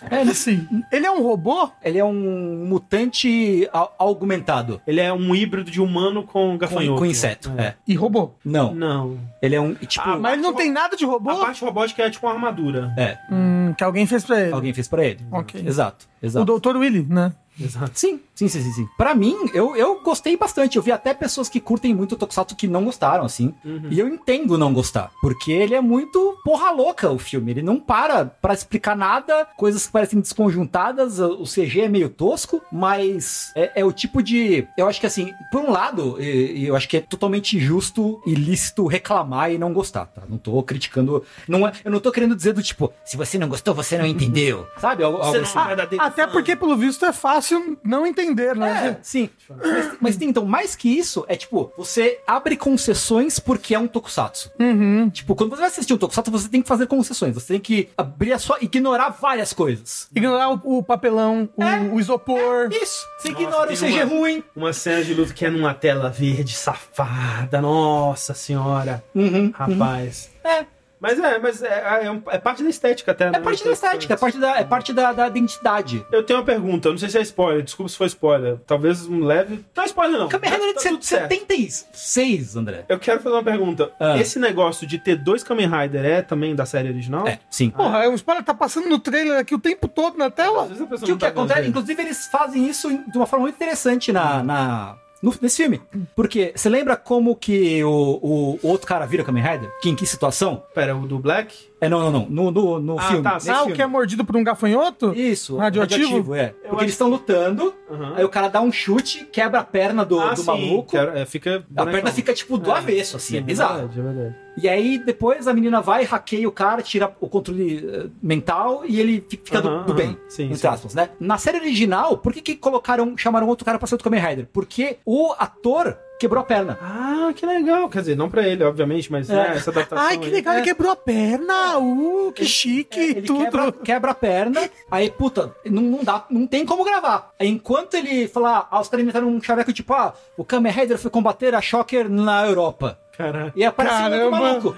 É, assim, ele é um robô? Ele é um mutante augmentado. Ele é um híbrido de humano com Com, gafanhoto. com inseto. É. E robô. Não. Não. Ele é um. Tipo. Ah, Mas ele não tem nada de robô? A parte robótica é tipo uma armadura. É. Hum, que alguém fez pra ele. Alguém fez pra ele. Ok. Exato. O Exato. Dr. Willy, né? Exato. Sim, sim, sim, sim, sim. Pra mim, eu, eu gostei bastante. Eu vi até pessoas que curtem muito o Tokusatsu que não gostaram, assim. E eu entendo não gostar. Porque ele é muito porra louca, o filme. Ele não para pra explicar nada, coisas que parecem desconjuntadas. O CG é meio tosco, mas é, é o tipo de. Eu acho que, assim, por um lado, eu acho que é totalmente justo e lícito reclamar e não gostar, tá? Não tô criticando. Não é, eu não tô querendo dizer do tipo, se você não gostou, você não entendeu. Sabe? Algo, algo assim. é verdadeiro Até porque, pelo visto, é fácil não entender, É, né? sim. Mas, mas tem, então, mais que isso, é tipo, você abre concessões porque é um tokusatsu. Uhum. Tipo, quando você vai assistir um tokusatsu, você tem que fazer concessões. Você tem que abrir a sua. ignorar várias coisas. Ignorar o, o papelão, o, É. o isopor. Isso. Você Nossa, ignora o CG uma- ruim. Uma cena de luta que é numa tela verde safada. Nossa senhora. Uhum. Rapaz. É. Mas é, mas é, é, um- é parte da estética até, né? É parte da estética, é parte da, é parte da, da identidade. Eu tenho uma pergunta, eu não sei se é spoiler, desculpa se for spoiler. Talvez um leve. Não é spoiler, não. Kamen Rider é Tá de tudo certo. 76, André. Eu quero fazer uma pergunta. Ah. Esse negócio de ter dois Kamen Rider é também da série original? É, sim. Porra, o spoiler tá passando no trailer aqui o tempo todo na Às tela. vezes a pessoa Que o que tá acontece, vendo. inclusive, eles fazem isso de uma forma muito interessante na, na- no- nesse filme. Porque você lembra como que o, o- o outro cara vira Kamen Rider? Que em que situação? Pera, o do Black? É, não, não, não. No, no, no Ah, filme. tá, nesse Ah, o que é mordido por um gafanhoto? Isso, Radioativo? é. Eu Porque acho eles estão lutando, Aham. aí o cara dá um chute, quebra a perna do, ah, do sim, maluco. é, fica A perna fica, tipo, do É. avesso, assim, é Sim, bizarro. verdade, é verdade. E aí, depois, a menina vai, hackeia o cara, tira o controle eh, mental e ele fi- fica do- Aham, do, aham. bem. Sim, entre sim. aspas, né? Na série original, por que que colocaram, chamaram outro cara pra ser outro Kamen Rider? Porque o ator quebrou a perna. Ah, que legal. Quer dizer, não pra ele, obviamente, mas É. né, essa adaptação. Ai, que aí. legal, ele quebrou a perna. Uh, que Ele- chique, É, ele tudo. quebra, quebra a perna, aí, puta, não, não dá, não tem como gravar. Aí, enquanto ele falar, ah, os caras inventaram um chaveco tipo, ah, o Kamen Rider foi combater a Shocker na Europa. Caraca. E aparece um Caramba. maluco.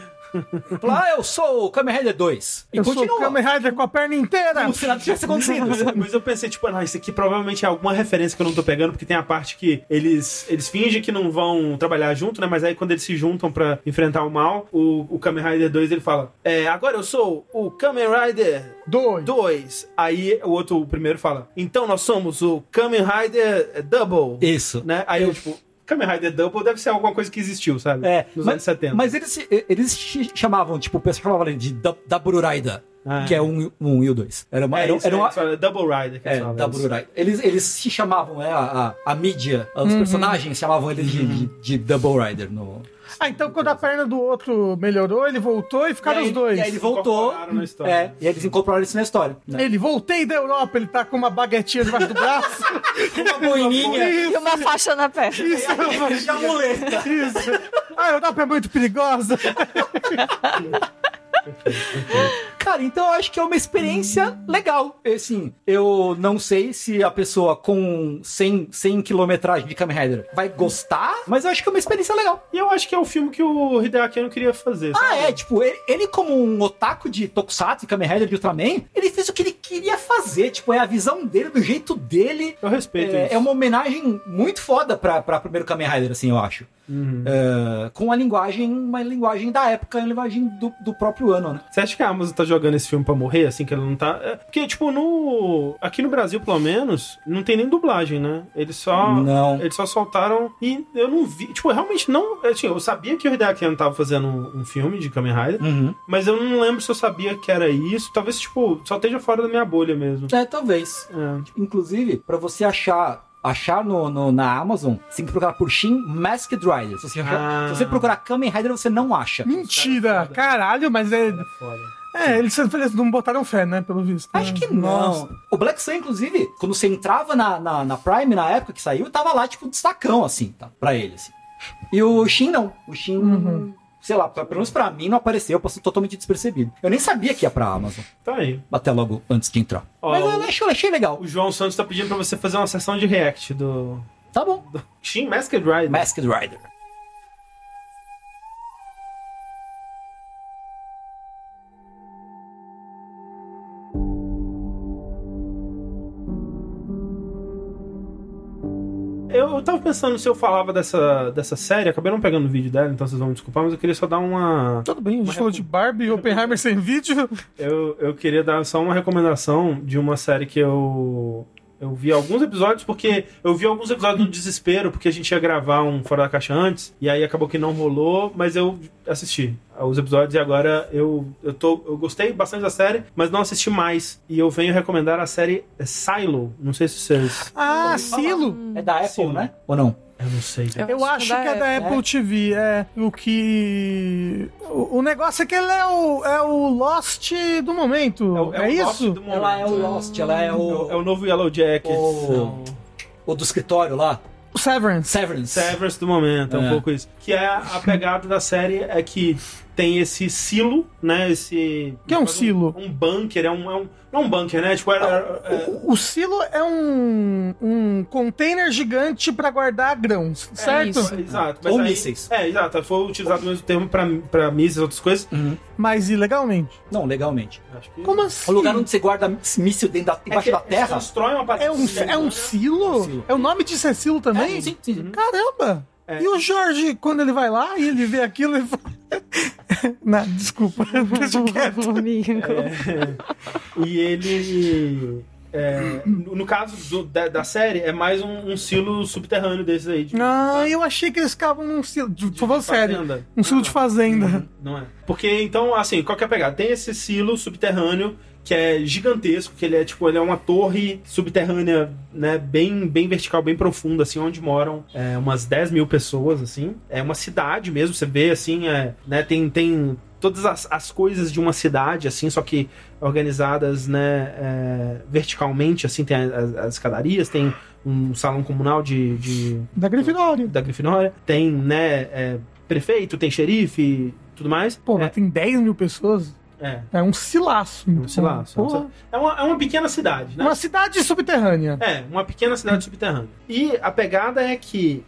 Fala, ah, eu sou o Kamen Rider 2. E Eu sou continua. o Kamen Rider com a perna inteira. Como se nada tivesse acontecido. Mas eu pensei, tipo, não, isso aqui provavelmente é alguma referência que eu não tô pegando, porque tem a parte que eles, eles fingem que não vão trabalhar junto, né? Mas aí quando eles se juntam pra enfrentar o mal, o, o Kamen Rider 2 ele fala: É, agora eu sou o Kamen Rider Dois. 2. Aí o outro, o primeiro, fala: Então nós somos o Kamen Rider Double. Isso. Né? Aí eu, tipo, Kamen Rider Double deve ser alguma coisa que existiu, sabe? É, Nos mas, anos 70. mas eles, se- eles chamavam, tipo, o pessoal chamava de da Bururaida, Ah. que é um, um e o dois. Era uma, é, era, isso, era é, uma, eles falam, Double Rider. Que eles É, isso. Bururaida. Eles, eles se chamavam, né, a, a, a mídia, os personagens chamavam eles de, de, de Double Rider. No... Ah, então quando a perna do outro melhorou, ele voltou e ficaram e aí, os dois. E aí ele voltou. É, e eles incorporaram isso na história. Né? Ele voltei da Europa, ele tá com uma baguetinha debaixo do braço. Uma boininha. E uma faixa na perna. de amuleta. Isso. A Europa é muito perigosa. Cara, então eu acho que é uma experiência legal. Assim, eu não sei se a pessoa com 100, 100 quilometragem de Kamen Rider vai gostar, mas eu acho que é uma experiência legal. E eu acho que é o filme que o Hideaki não queria fazer. Ah, sabe? é, tipo, ele, ele como um otaku de Tokusatsu e Kamen Rider de Ultraman, ele fez o que ele queria fazer. Tipo, é a visão dele, do jeito dele. Eu respeito É, isso. é uma homenagem muito foda pra, pra primeiro Kamen Rider, assim, eu acho. Uhum. É, com a linguagem, uma linguagem da época, a linguagem do, do próprio ano, né? Você acha que a Amazon tá jogando esse filme pra morrer, assim, que ela não tá... É, porque, tipo, no... Aqui no Brasil, pelo menos, não tem nem dublagem, né? Eles só... Não. Eles só soltaram e eu não vi... Tipo, eu realmente não... Assim, eu sabia que o Hideaki Anno tava fazendo um, um filme de Kamen Rider, Uhum. mas eu não lembro se eu sabia que era isso. Talvez, tipo, só esteja fora da minha bolha mesmo. É, talvez. É. Inclusive, pra você achar achar no, no- na Amazon, você tem que procurar por Shin Masked Rider. Se você, achar- Ah. se você procurar Kamen Rider, você não acha. Mentira! Caralho, mas é. É foda. É, eles, eles não botaram fé, né? Pelo visto. Acho né? que não. Nossa. O Black Sun, inclusive, quando você entrava na, na, na Prime na época que saiu, tava lá, tipo, destacão, assim, tá? Pra ele, assim. E o Shin não. O Shin, Uhum. sei lá, pelo menos pra mim não apareceu, passou totalmente despercebido. Eu nem sabia que ia pra Amazon, Tá aí. até logo antes de entrar. Ó, Mas eu achei, achei legal. O João Santos tá pedindo pra você fazer uma sessão de react do... Tá bom. do Shin Masked Rider. Masked Rider. Tava pensando se eu falava dessa, dessa série, acabei não pegando o vídeo dela, então vocês vão me desculpar, mas eu queria só dar uma. Tudo bem, a gente Mas falou de Barbie e Oppenheimer sem vídeo. Eu, eu queria dar só uma recomendação de uma série que eu. Eu vi alguns episódios, porque eu vi alguns episódios no desespero, porque a gente ia gravar um Fora da Caixa antes, e aí acabou que não rolou, mas eu assisti os episódios e agora eu, eu, tô, eu gostei bastante da série, mas não assisti mais. E eu venho recomendar a série Silo. Não sei se vocês. Ah. Silo. É da Apple, Silo. né? Ou não? Eu não sei. Eu acho que é da Apple TV. É o que. O, o negócio é que ele é o, é o Lost do momento. o- É, o Lost isso? do momento. Ela é o Lost, ela é É o, é o novo Yellow Jacket. O- o do escritório lá. O Severance. Severance. Severance do momento, é um É. pouco isso. Que é a pegada da série é que tem esse silo, né? Esse. Que é um silo? Um bunker, é um. É um não é um bunker, né? Tipo, era. é- O, o silo é um, um container gigante pra guardar grãos, certo? isso. Exato. Mas Ou aí- mísseis. É, exato. Foi utilizado o mesmo termo pra, pra mísseis e outras coisas. Uhum. Mas ilegalmente. Não, legalmente. Acho que. Como O assim? lugar onde você guarda míssil dentro da, É embaixo que da terra. constroem uma parada. É um, é um silo? um silo. É o nome disso é silo também? É, sim, sim, sim. Caramba! É. E o Jorge, quando ele vai lá e ele vê aquilo, ele fala... Não, desculpa, deixa quieto. Amigo. E ele. é, no no caso do- da, da série, é mais um, um silo subterrâneo desses aí. De, Ah, eu achei que eles ficavam num silo. De, de por favor, sério. fazenda. Um silo de fazenda. Não é. Porque, então, assim, qual que é a pegada? Tem esse silo subterrâneo que é gigantesco, que ele é tipo, ele é uma torre subterrânea, né, bem, bem vertical, bem profunda, assim, onde moram é, umas 10 mil pessoas, assim. É uma cidade mesmo, você vê, assim, é, né, tem, tem todas as, as coisas de uma cidade, assim, só que organizadas, né, é, verticalmente, assim, tem as, as escadarias, tem um salão comunal de- de, Da Grifinória. da Grifinória, tem, né, é, prefeito, tem xerife, tudo mais. Pô, é, mas tem 10 mil pessoas. É, É um silaço. silaço. é um Porra. É uma, é uma pequena cidade, né? Uma cidade subterrânea. É, uma pequena cidade subterrânea. E a pegada é que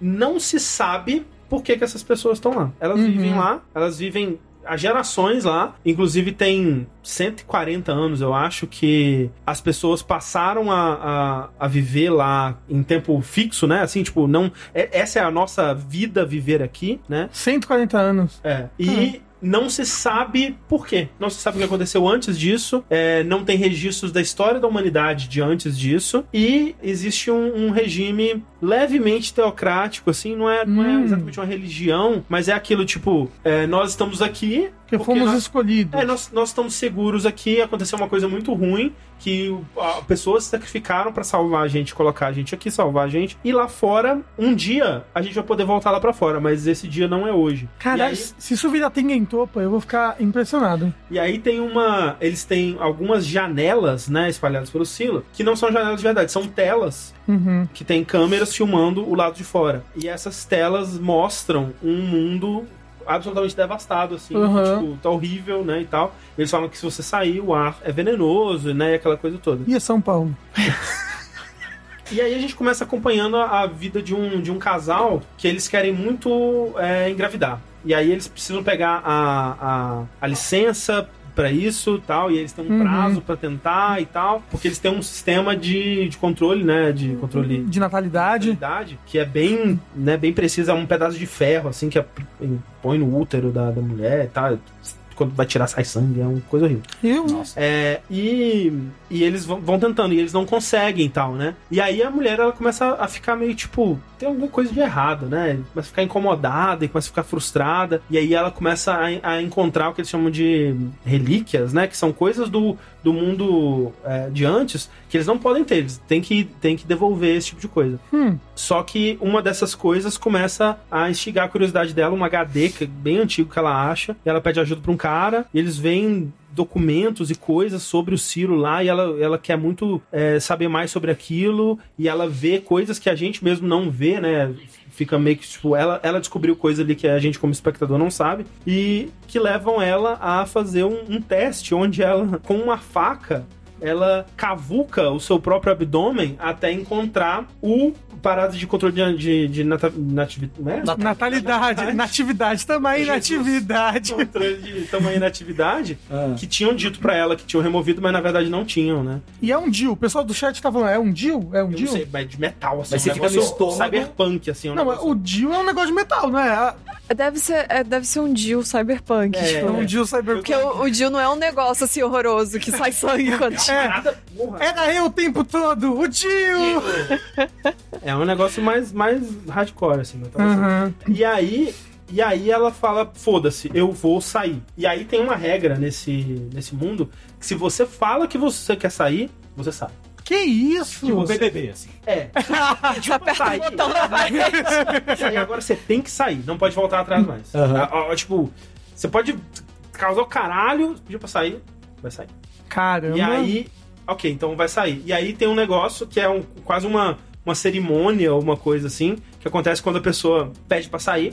não se sabe por que, que essas pessoas estão lá. Elas Uhum. vivem lá, elas vivem há gerações lá. Inclusive tem 140 anos, eu acho, que as pessoas passaram a, a, a viver lá em tempo fixo, né? Assim, tipo, não. é- essa é a nossa vida viver aqui, né? 140 anos. É. E não se sabe por quê. Não se sabe o que aconteceu antes disso. é, não tem registros da história da humanidade de antes disso. E existe um, um regime levemente teocrático, assim. Não é, não é Hum. exatamente uma religião, mas é aquilo tipo: é, nós estamos aqui. Que porque fomos nós- escolhidos. é, nós, nós estamos seguros aqui. Aconteceu uma coisa muito ruim que a, pessoas se sacrificaram pra salvar a gente, colocar a gente aqui, salvar a gente. E lá fora, um dia a gente vai poder voltar lá pra fora, mas esse dia não é hoje. Caralho, aí- se isso virar Tengentopa, eu vou ficar impressionado. E aí tem uma. Eles têm algumas janelas, né, espalhadas pelo silo, que não são janelas de verdade, são telas Uhum. que tem câmeras filmando o lado de fora. E essas telas mostram um mundo absolutamente devastado, assim, Uhum. tipo, tá horrível, né, e tal. Eles falam que se você sair, o ar é venenoso, né, aquela coisa toda. E é São Paulo. E aí a gente começa acompanhando a, a vida de um, de um casal que eles querem muito é, engravidar. E aí eles precisam pegar a, a, a licença pra isso tal, e eles têm um Uhum. prazo pra tentar e tal, porque eles têm um sistema de, de controle, né? De controle De natalidade. idade, que é bem, né, bem preciso, é um pedaço de ferro, assim, que é- põe no útero da, da mulher e tal. Quando vai tirar, sai sangue, é uma coisa horrível. Eu, É, e, e eles vão, vão tentando, e eles não conseguem e tal, né? E aí a mulher, ela começa a ficar meio, tipo, tem alguma coisa de errado, né? Começa a ficar incomodada e começa a ficar frustrada. E aí ela começa a, a encontrar o que eles chamam de relíquias, né? Que são coisas do, do mundo é, de antes que eles não podem ter. Eles têm que, têm que devolver esse tipo de coisa. Hum. Só que uma dessas coisas começa a instigar a curiosidade dela, um HD que é bem antigo que ela acha. E ela pede ajuda pra um cara, e eles veem documentos e coisas sobre o Ciro lá, e ela, ela quer muito é, saber mais sobre aquilo, e ela vê coisas que a gente mesmo não vê, né? Fica meio que, tipo, ela, ela descobriu coisa ali que a gente, como espectador, não sabe, e que levam ela a fazer um, um teste onde ela, com uma faca, ela cavuca o seu próprio abdômen até encontrar o parado de controle de, de, de nata, nativi- né? Natalidade. Natividade também, Jesus. natividade. controle de tamanho e natividade Ah. que tinham dito pra ela que tinham removido, mas na verdade não tinham, né? E é um Dil. O pessoal do chat tá falando, é um Dil? É um Eu não Dil? sei, mas de metal, assim. Mas um você fica no estômago. Cyberpunk, assim. Um Não, negócio... o Dil é um negócio de metal, não é? Ah, Deve ser, é, deve ser um Jill cyberpunk. É, É tipo. um Dil cyberpunk. Porque o, o Jill não é um negócio assim horroroso que sai sangue quando. É. Nada, porra. Era eu o tempo todo, o Dil! É um negócio mais, mais hardcore, assim. Assim. Aham. E aí, e aí ela fala, foda-se, eu vou sair. E aí tem uma regra nesse, nesse mundo que se você fala que você quer sair, você sai. Que isso? Tipo BBB, assim. É. Você aperta sair. o botão na parede. Aí agora você tem que sair, não pode voltar atrás mais. Ah, tipo, você pode causar o caralho, pedir pra sair, vai sair. E aí, ok, então vai sair. E aí tem um negócio que é um, quase uma, uma cerimônia ou uma coisa assim, que acontece quando a pessoa pede pra sair,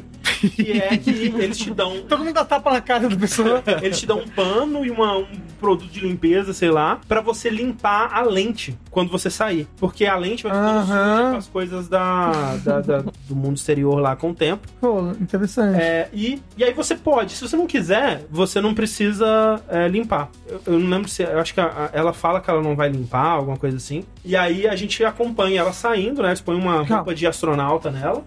que é que eles te dão Todo mundo dá tapa na cara da pessoa. eles te dão um pano e uma- um produto de limpeza, sei lá, pra você limpar a lente quando você sair. Porque a lente vai ficando suja com as coisas da, da- da- do mundo exterior lá com o tempo. Pô, interessante. É, e, e aí você pode. Se você não quiser, você não precisa é, limpar. Eu, eu não lembro se. Eu acho que a- a- ela fala que ela não vai limpar, alguma coisa assim. E aí a gente acompanha ela saindo, né? Eles põem uma Calma. roupa de astronauta nela.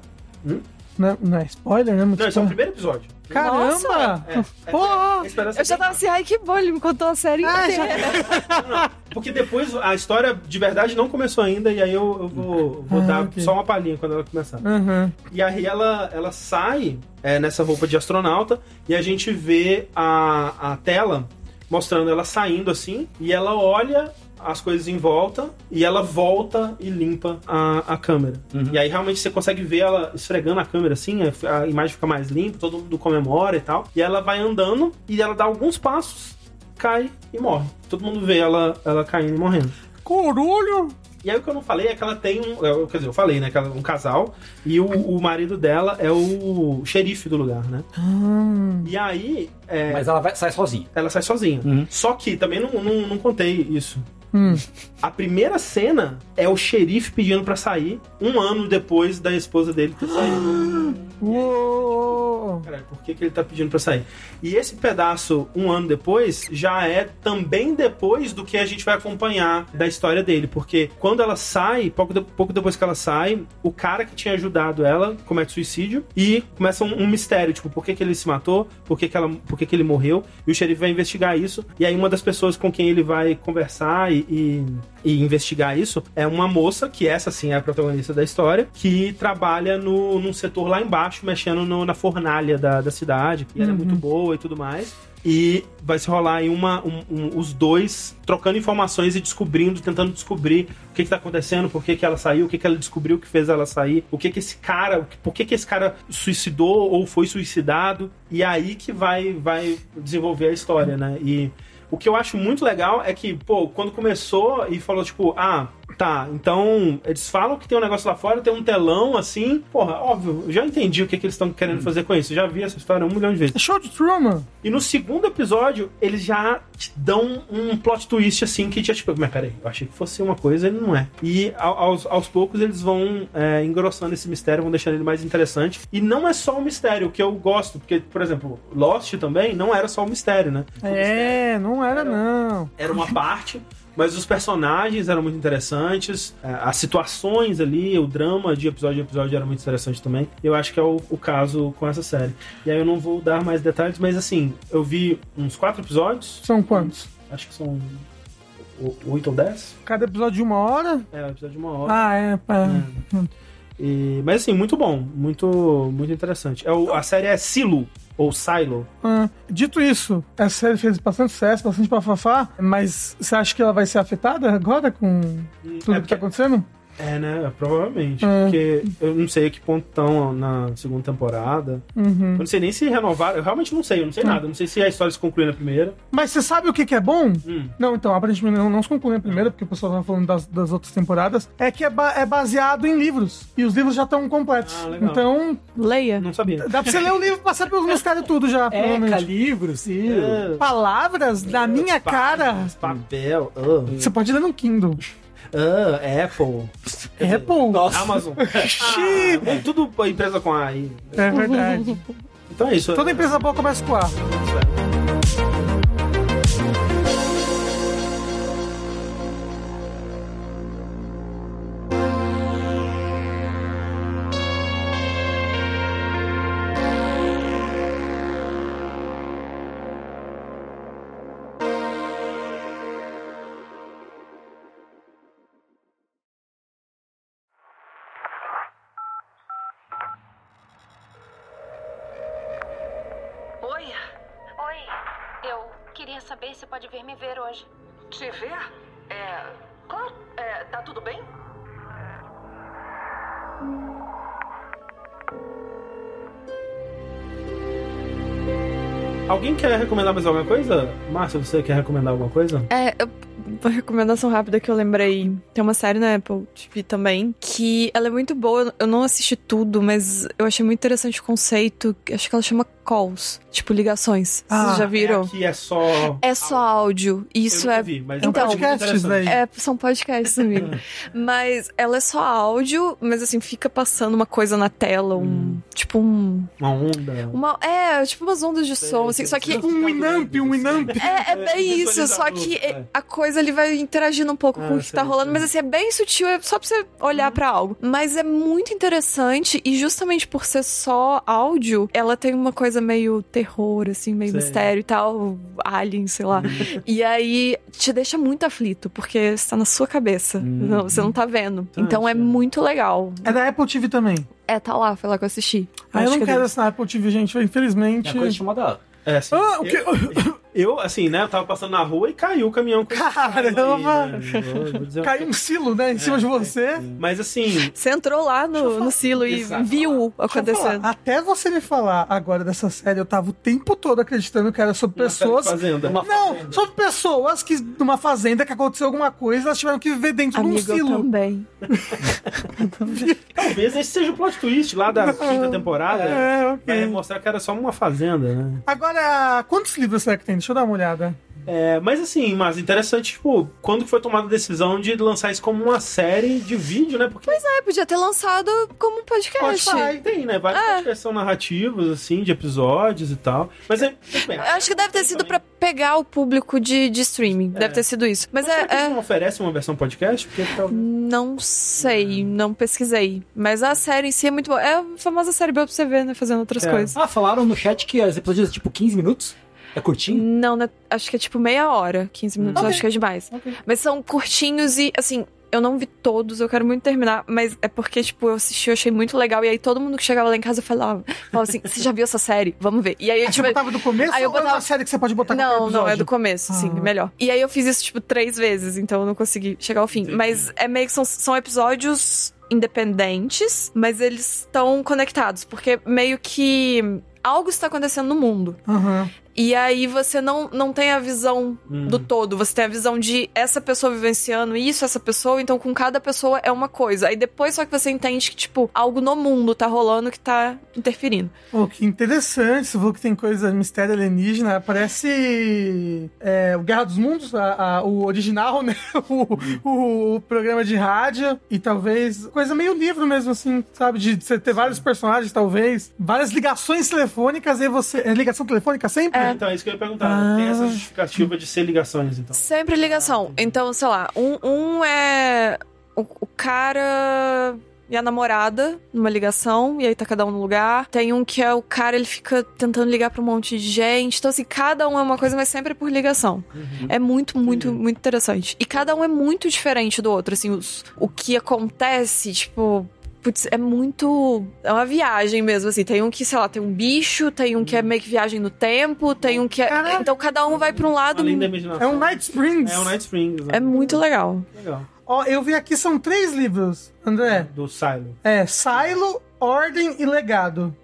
Não, é- não é spoiler, né? Muito Não, esse é o primeiro episódio. Caramba! É, é, Pô! é, Eu já tava assim, ai que bom, ele me contou a série Ah, já- inteira. Não, porque depois a história de verdade não começou ainda, e aí eu, eu vou, vou Ah, dar ok. só uma palhinha quando ela começar. Aham. E aí ela, ela sai é, nessa roupa de astronauta e a gente vê a, a tela mostrando ela saindo assim, e ela olha as coisas em volta e ela volta e limpa a, a câmera. Uhum. E aí realmente você consegue ver ela esfregando a câmera assim, a, a imagem fica mais limpa, todo mundo comemora e tal. E ela vai andando e ela dá alguns passos, cai e morre. Todo mundo vê ela, ela caindo e morrendo. Corulho! E aí o que eu não falei é que ela tem um. é, Quer dizer, eu falei, né? Que ela é um casal e o, o marido dela é o xerife do lugar, né? Hum. E aí é, Mas ela vai, sai sozinha. ela sai sozinha. Uhum. Só que também não, não, não contei isso. Hum. A primeira cena é o xerife pedindo pra sair um ano depois da esposa dele ter saído. Uou! Caralho, por que, que ele tá pedindo pra sair? E esse pedaço, um ano depois, já é também depois do que a gente vai acompanhar da história dele. Porque quando ela sai, pouco, de- pouco depois que ela sai, o cara que tinha ajudado ela comete suicídio e começa um, um mistério, tipo, por que, que ele se matou, por que, que, ela, por que, que ele morreu, e o xerife vai investigar isso. E aí uma das pessoas com quem ele vai conversar e, e- e investigar isso é uma moça, que essa sim é a protagonista da história, que trabalha no, num setor lá embaixo, mexendo no- na fornalha da, da cidade, e ela é muito boa e tudo mais. E vai se rolar aí uma, um- um- os dois trocando informações e descobrindo, tentando descobrir o que, que tá acontecendo, por que, que ela saiu, o que, que ela descobriu que fez ela sair, o que que esse cara, que- por que, que esse cara suicidou ou foi suicidado. E aí que vai, vai desenvolver a história, né? E o que eu acho muito legal é que, pô, quando começou e falou, tipo, ah, Tá, então eles falam que tem um negócio lá fora, tem um telão assim. Porra, óbvio, eu já entendi o que, que eles estão querendo fazer com isso. Eu já vi essa história um milhão de vezes. É show de Truman. E no segundo episódio, eles já te dão um plot twist assim que já tipo, mas peraí, eu achei que fosse uma coisa, ele não é. E ao- aos, aos poucos eles vão é, engrossando esse mistério, vão deixando ele mais interessante. E não é só um mistério, o que eu gosto, porque, por exemplo, Lost também não era só um mistério, né? É, não era não. Era uma parte. Mas os personagens eram muito interessantes, é, as situações ali, o drama de episódio a episódio era muito interessante também. Eu acho que é o, o caso com essa série. E aí eu não vou dar mais detalhes, mas assim, eu vi uns quatro episódios, São quantos? acho que são oito ou dez. Cada episódio de uma hora? É, um episódio de uma hora. Ah, é. é. E- mas assim, muito bom, muito, muito interessante. É o- a série é Silo, ou Silo. Ah, dito isso, essa série fez bastante sucesso, bastante bafafá, mas você acha que ela vai ser afetada agora com tudo É que tá acontecendo? É, né? Provavelmente. É. Porque eu não sei a que ponto estão na segunda temporada. Uhum. Eu não sei nem se renovaram. Eu realmente não sei, eu não sei nada. Eu não sei se a história se conclui na primeira. Mas você sabe o que, que é bom? Hum. Não, então, aparentemente não, não se conclui a primeira, porque o pessoal tava falando das, das outras temporadas. É que é, ba- é baseado em livros. E os livros já estão completos. Ah, legal. então, Leia. Não sabia. dá pra você ler o livro e passar pelos mistérios tudo já, Eca, provavelmente. livro, sim. É, Palavras na minha cara. Papel. ah, Você pode ler no Kindle. Ah, Apple. Apple. Nossa. Amazon. Xiii. Ah, tudo empresa com A aí. É verdade. Então é isso. Toda empresa boa começa com A. quer recomendar mais alguma coisa? Márcia, você quer recomendar alguma coisa? É, uma recomendação rápida que eu lembrei. Tem uma série na Apple TV também, que ela é muito boa. Eu não assisti tudo, mas eu achei muito interessante o conceito. Acho que ela chama calls, tipo ligações. Ah, Vocês já viram? É, aqui é só. É só áudio. Isso é Vi, mas É um Então, muito podcast interessante. É, são podcasts, amigo. mas ela é só áudio, mas assim, fica passando uma coisa na tela, um. Tipo um. Uma onda. Uma, é, tipo umas ondas de som, assim. Só que. Um Winamp, um Winamp. É, é É, bem isso, só que visualizador, é. a coisa ali vai interagindo um pouco Ah, com o que tá sei, rolando, sei. mas assim, é bem sutil, é só pra você olhar pra algo. Mas é muito interessante e justamente por ser só áudio, ela tem uma coisa meio terror, assim, meio Sei. mistério e tal, alien, sei lá. e aí te deixa muito aflito, porque está na sua cabeça, Hum. não, você não tá vendo. Tá, então é sim. muito legal. É da Apple TV também. É, tá lá, foi lá que eu assisti. Ah, eu não que é quero assinar Apple TV, gente. Infelizmente. É uma coisa chamada. É, assim, Ah, o quê? eu, eu, assim, né, eu tava passando na rua e caiu o caminhão com Caramba! aí, né? Vou- vou Caiu um silo, né, em cima de você. Mas assim, Você entrou lá no, no silo e Exato. viu eu falar, acontecendo. Até você me falar agora dessa série, eu tava o tempo todo acreditando que era sobre uma de pessoas. fazenda. Uma Não, sobre pessoas que numa fazenda que aconteceu alguma coisa, elas tiveram que viver dentro Amigo, de um eu silo. também. Talvez esse seja o plot twist lá da quinta temporada. É, ok. Vai mostrar que era só uma fazenda, né? Agora, quantos livros será que tem? Deixa eu dar uma olhada. É, mas assim, mas interessante, tipo, quando foi tomada a decisão de lançar isso como uma série de vídeo, né? Porque É, podia ter lançado como um podcast. Spotify tem, né? Várias É. podcasts são narrativos, assim, de episódios e tal. Mas é. bem, Eu Acho que deve ter sido pra pegar o público de, de streaming. Deve ter sido isso. Mas Será que é. eles é- não oferecem uma versão podcast? Porque tá- talvez. Não sei, não pesquisei. Mas a série em si é muito boa. É a famosa série boa pra você ver, né? Fazendo outras É. coisas. Ah, falaram no chat que os episódios tipo 15 minutos. É curtinho? Não, né? Acho que é tipo meia hora, 15 minutos, Ok. acho que é demais. Ok. Mas são curtinhos e, assim, eu não vi todos, eu quero muito terminar, mas é porque, tipo, eu assisti, eu achei muito legal, e aí todo mundo que chegava lá em casa falava, falava assim, você já viu essa série? Vamos ver. E aí, você tipo, botava do começo Aí eu ou é uma botava- série que você pode botar Não, não, é do começo, sim, Ah. melhor. E aí eu fiz isso, tipo, três vezes, então eu não consegui chegar ao fim. Mas é meio que são, são episódios independentes, mas eles estão conectados, porque meio que algo está acontecendo no mundo. Aham. E aí você não, não tem a visão Uhum. do todo. Você tem a visão de essa pessoa vivenciando isso, essa pessoa. Então, com cada pessoa é uma coisa. Aí depois só que você entende que, tipo, algo no mundo tá rolando que tá interferindo. Pô, que interessante. Você falou que tem coisa mistério alienígena. Parece é, o Guerra dos Mundos, a- a- o original, né? O, o- o programa de rádio. E talvez coisa meio livro mesmo, assim, sabe? De você ter vários personagens, talvez. Várias ligações telefônicas e você. É ligação telefônica sempre? Então, é isso que eu ia perguntar. Tem essa justificativa de ser ligações, então. Sempre ligação. Então, sei lá, um, um é o, o cara e a namorada numa ligação, e aí tá cada um no lugar. Tem um que é o cara, ele fica tentando ligar pra um monte de gente. Então, assim, cada um é uma coisa, mas sempre por ligação. É muito, muito, muito interessante. E cada um é muito diferente do outro, assim, os, o que acontece, tipo. Putz, é muito. É uma viagem mesmo, assim. Tem um que, sei lá, tem um bicho, tem um que é meio que viagem no tempo, tem um que é. Caraca. Então cada um vai pra um lado. Além da imaginação. É um Night Springs. É um Night Springs. né? É muito legal. legal. Ó, eu vi aqui, são três livros, André. Do Silo. É Silo, Ordem e Legado.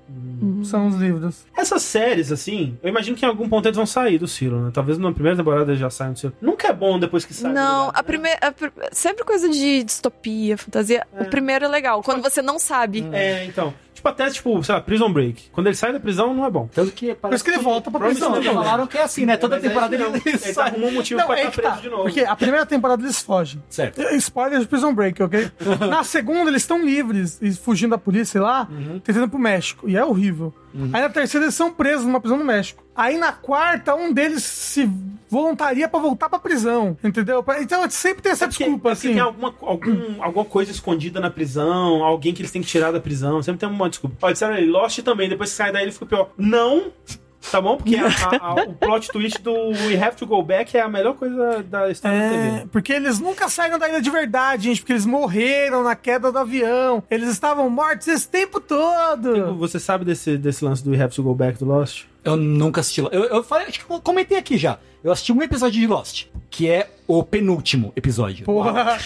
São os livros. Essas séries, assim, eu imagino que em algum ponto eles vão sair do Silo, né? Talvez na primeira temporada eles já saiam do Silo. Nunca é bom depois que sai. Não, lugar, a né? primeira. sempre coisa de distopia, fantasia. O primeiro é legal, quando você não sabe. É, então. Tipo, até, tipo, sei lá, Prison Break. Quando ele sai da prisão, não é bom. Tanto que Por isso que ele volta pra prisão. Neverland. falaram que é assim, né? Toda é temporada ele, ele Ele sai. arrumou um motivo Não, pra é estar que preso tá. de novo. Porque a primeira temporada eles fogem. Certo. Spoiler de Prison Break, ok? Na segunda, eles estão livres e fugindo da polícia lá, Uhum. tentando ir pro México. E é horrível. Aí na terceira, eles são presos numa prisão no México. Aí na quarta, um deles se voluntaria pra voltar pra prisão. Entendeu? Então sempre tem essa É porque- desculpa, é porque assim. tem alguma, algum, alguma coisa escondida na prisão, alguém que eles têm que tirar da prisão. Sempre tem uma desculpa. Ó, disseram aí, Lost também, depois que sai daí ele fica pior. Não! Tá bom? Porque a- a- o plot twist do We Have to Go Back é a melhor coisa da história da É, TV. porque eles nunca saíram da ilha de verdade, gente, porque eles morreram na queda do avião. Eles estavam mortos esse tempo todo. Você sabe desse, desse lance do We Have to Go Back do Lost? Eu nunca assisti Lost. Eu, eu falei, acho que eu comentei aqui já. Eu assisti um episódio de Lost, que é o penúltimo episódio. Porra.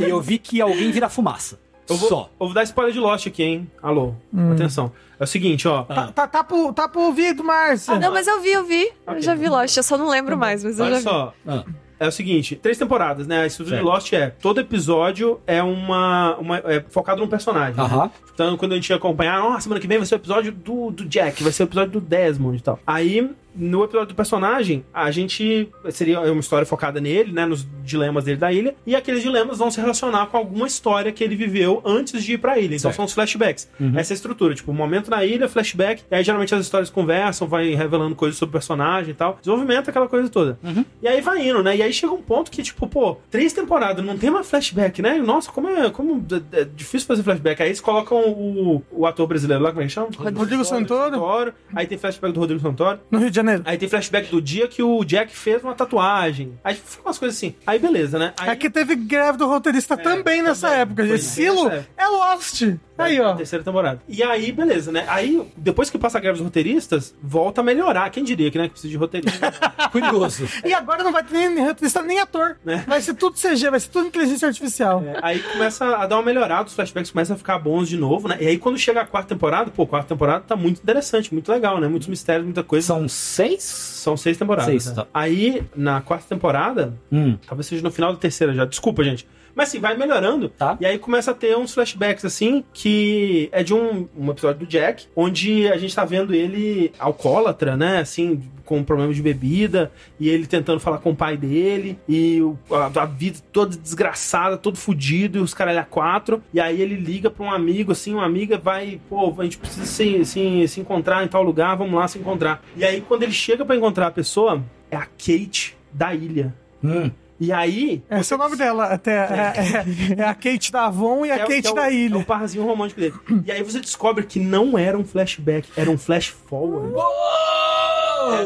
E eu vi que alguém vira fumaça. Eu vou, Só. eu vou dar spoiler de Lost aqui, hein? Alô, atenção. É o seguinte, ó. Tá, tá, tá, pro, tá pro ouvido, Márcia. Não, mas eu vi, eu vi. Eu Ok. já vi Lost, eu só não lembro mais, mas eu já Olha vi. só. Ah. É o seguinte, três temporadas, né? A estrutura de. Lost é todo episódio é uma, uma é focado num personagem. né? Aham. Então, quando a gente ia acompanhar, ó, semana que vem vai ser o episódio do, do Jack, vai ser o episódio do Desmond e tal. Aí, no episódio do personagem, a gente seria uma história focada nele, né, nos dilemas dele da ilha, e aqueles dilemas vão se relacionar com alguma história que ele viveu antes de ir pra ilha. Então, Certo. são os flashbacks. Essa é a estrutura, tipo, momento na ilha, flashback, e aí geralmente as histórias conversam, vai revelando coisas sobre o personagem e tal. Desenvolvimento, aquela coisa toda. E aí vai indo, né? E aí chega um ponto que, tipo, pô, três temporadas, não tem mais flashback, né? Nossa, como é, como é, é difícil fazer flashback. Aí eles colocam o, o ator brasileiro lá, como é que chama? Rodrigo Santoro. Aí tem flashback do Rodrigo Santoro. No Rio de Janeiro. Aí tem flashback do dia que o Jack fez uma tatuagem. Aí fica umas coisas assim. Aí beleza, né? Aí, Aqui teve greve do roteirista também nessa também. época. Nessa época. é Lost. Aí, ó. Terceira temporada. E aí, beleza, né? Aí, depois que passa a greve dos roteiristas, volta a melhorar. Quem diria que, né, que precisa de roteirista? Curioso. E agora não vai ter nem, nem roteirista, nem ator. Né? Vai ser tudo CG, vai ser tudo inteligência artificial. É, aí começa a dar uma melhorada, os flashbacks começam a ficar bons de novo, né? E aí quando chega a quarta temporada, pô, a quarta temporada tá muito interessante, muito legal, né? Muitos mistérios, muita coisa. São seis? São seis temporadas. Seis, né? tá. Aí, na quarta temporada, Hum. talvez seja no final da terceira já, desculpa, gente. Mas assim, vai melhorando. Tá. E aí começa a ter uns flashbacks, assim, que é de um, um episódio do Jack, onde a gente tá vendo ele alcoólatra, né? Assim, com problema de bebida, e ele tentando falar com o pai dele, e o- a, a vida toda desgraçada, todo fudido, e os caralho a quatro. E aí ele liga pra um amigo, assim, uma amiga vai, pô, a gente precisa se, se, se encontrar em tal lugar, vamos lá se encontrar. E aí quando ele chega pra encontrar a pessoa, é a Kate da ilha. Hum. E aí, Esse é o nome dela. Até, é, é- é a Kate da Avon e a É o- Kate é o- da É o ilha. parzinho romântico dele. E aí você descobre que não era um flashback, era um flash forward.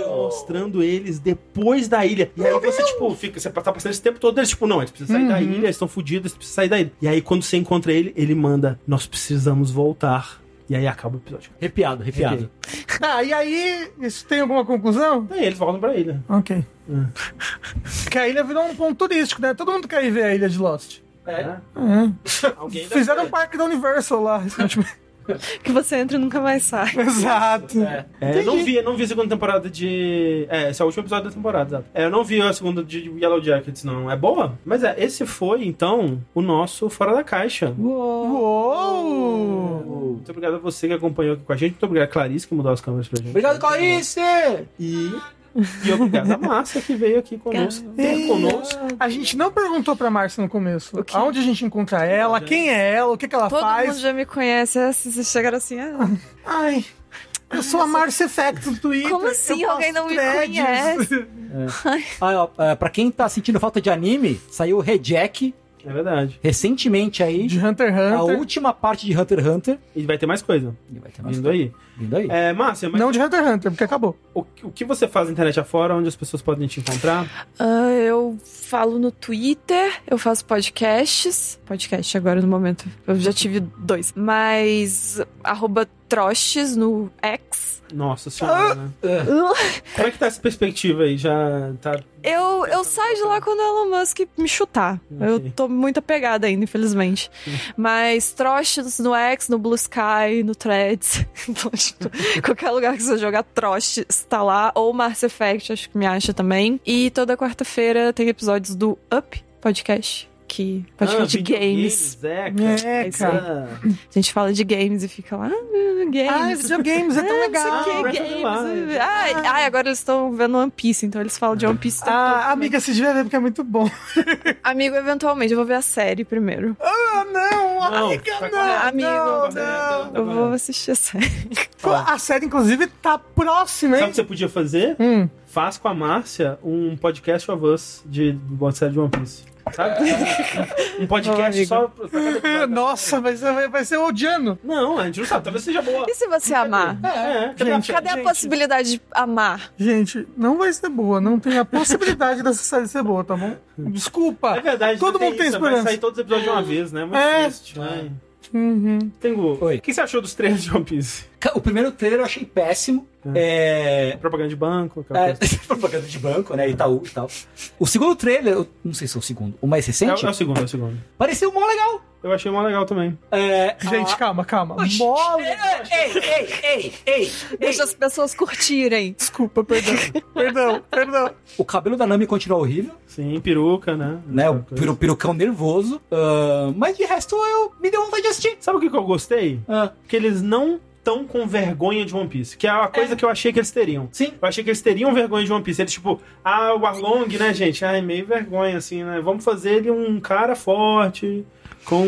Mostrando eles depois da ilha. E aí você, tipo, fica, você tá passando esse tempo todo, eles, tipo, não, eles precisam sair da ilha, eles estão fodidos, eles precisam sair da ilha. E aí quando você encontra ele, ele manda, nós precisamos voltar. E aí acaba o episódio. Arrepiado, arrepiado. Ah, e aí, isso tem alguma conclusão? Aí eles voltam pra ilha. Ok. Hum. Porque a ilha virou um ponto turístico, né? Todo mundo quer ir ver a ilha de Lost. É. É. Alguém deve Fizeram um parque da Universal lá recentemente. Que você entra e nunca mais sai. Exato. É. É, eu não vi, eu não vi a segunda temporada de. É, esse é o último episódio da temporada, exato. É, eu não vi a segunda de Yellow Jackets, não. É boa? Mas é, esse foi, então, o nosso Fora da Caixa. Uou! Muito obrigado a você que acompanhou aqui com a gente. Muito obrigado a Clarice que mudou as câmeras pra gente. Obrigado, Clarice! E, e obrigado a Márcia que veio aqui conosco. Ter conosco. A gente não perguntou pra Márcia no começo. O quê? Aonde a gente encontra ela, quem é ela, o que, que ela Todo faz. mundo já me conhece. é, se Vocês chegaram assim, ah, Ai, eu sou a Márcia Effect do Twitter. Como assim? Alguém não me threads. conhece? Ah, ó, é, pra quem tá sentindo falta de anime, saiu o Rejack É verdade. recentemente aí. De Hunter x A Hunter. última parte de Hunter x Hunter. E vai ter mais coisa E vai ter mais vindo aí. Vindo aí. É, Márcia, mas Não de Hunter x Hunter, porque acabou. o, o que você faz na internet afora, onde as pessoas podem te encontrar? Ah, eu falo no Twitter, eu faço podcasts. Podcast agora no momento. Eu já tive dois. Mas arroba Troches no X. Nossa senhora, né? Como é que tá essa perspectiva aí? Já tá. Eu, eu saio de lá quando o Elon Musk me chutar. Eu Ok. tô muito apegada ainda, infelizmente. Mas Troches no X, no Blue Sky, no Threads. Então, tipo, qualquer lugar que você jogar Troches tá lá. Ou Mars Effect, acho que me acha também. E toda quarta-feira tem episódios do Up Podcast. Que podcast Ah, de games. videogames, É, cara. É, cara. Ah, A gente fala de games e fica lá, ah, games. Ai, videogames é tão Ah, legal. the games. Ai, agora eles estão vendo One Piece, então eles falam de One Piece. todo Ah, amiga, se devia ver porque é muito bom. Amigo, eventualmente, eu vou ver a série primeiro. Ah, não, Não, amiga, vai não, correr. Amigo, não, tá não. Eu vou assistir a série. A série, inclusive, tá próxima, Sabe o hein? que você podia fazer? Hum. Faz com a Márcia um podcast of us de uma série de One Piece. Sabe? um podcast só pra cada episódio. Nossa, vai ser, vai ser odiando. Não, a gente não sabe. Talvez seja boa. E se você amar? É, cadê Gente, Cadê a Gente. possibilidade de amar? Gente, não vai ser boa. Não tem a possibilidade dessa série ser boa, tá bom? Desculpa. É verdade, Todo mundo tem isso, Vai esperança. sair todos os episódios de uma vez, né? Muito É. triste, né? Uhum. Tengu, Oi. o que você achou dos trailers de One Piece? O primeiro trailer eu achei péssimo. É. Propaganda de banco, aquela É, coisa. propaganda de banco, né? Itaú e tal. O segundo trailer, eu não sei se é o segundo, o mais É, recente, é o segundo, é o segundo. pareceu mó legal. Eu achei mó legal também. É. Gente, calma, calma. Oxi. Mole. Ei, ei, ei, ei, ei. Deixa as pessoas curtirem. Desculpa, perdão. perdão, perdão. O cabelo da Nami continua horrível, Sim, peruca, né? né? O peru, perucão nervoso. Ah, mas de resto, eu me deu vontade de assistir. Sabe o que que eu gostei? Ah, Que eles não tão com vergonha de One Piece. Que é a coisa que eu achei que eles teriam. sim. Eu achei que eles teriam vergonha de One Piece. Eles, tipo, ah, o Arlong, né, gente? Ai, meio vergonha, assim, né? Vamos fazer ele um cara forte, com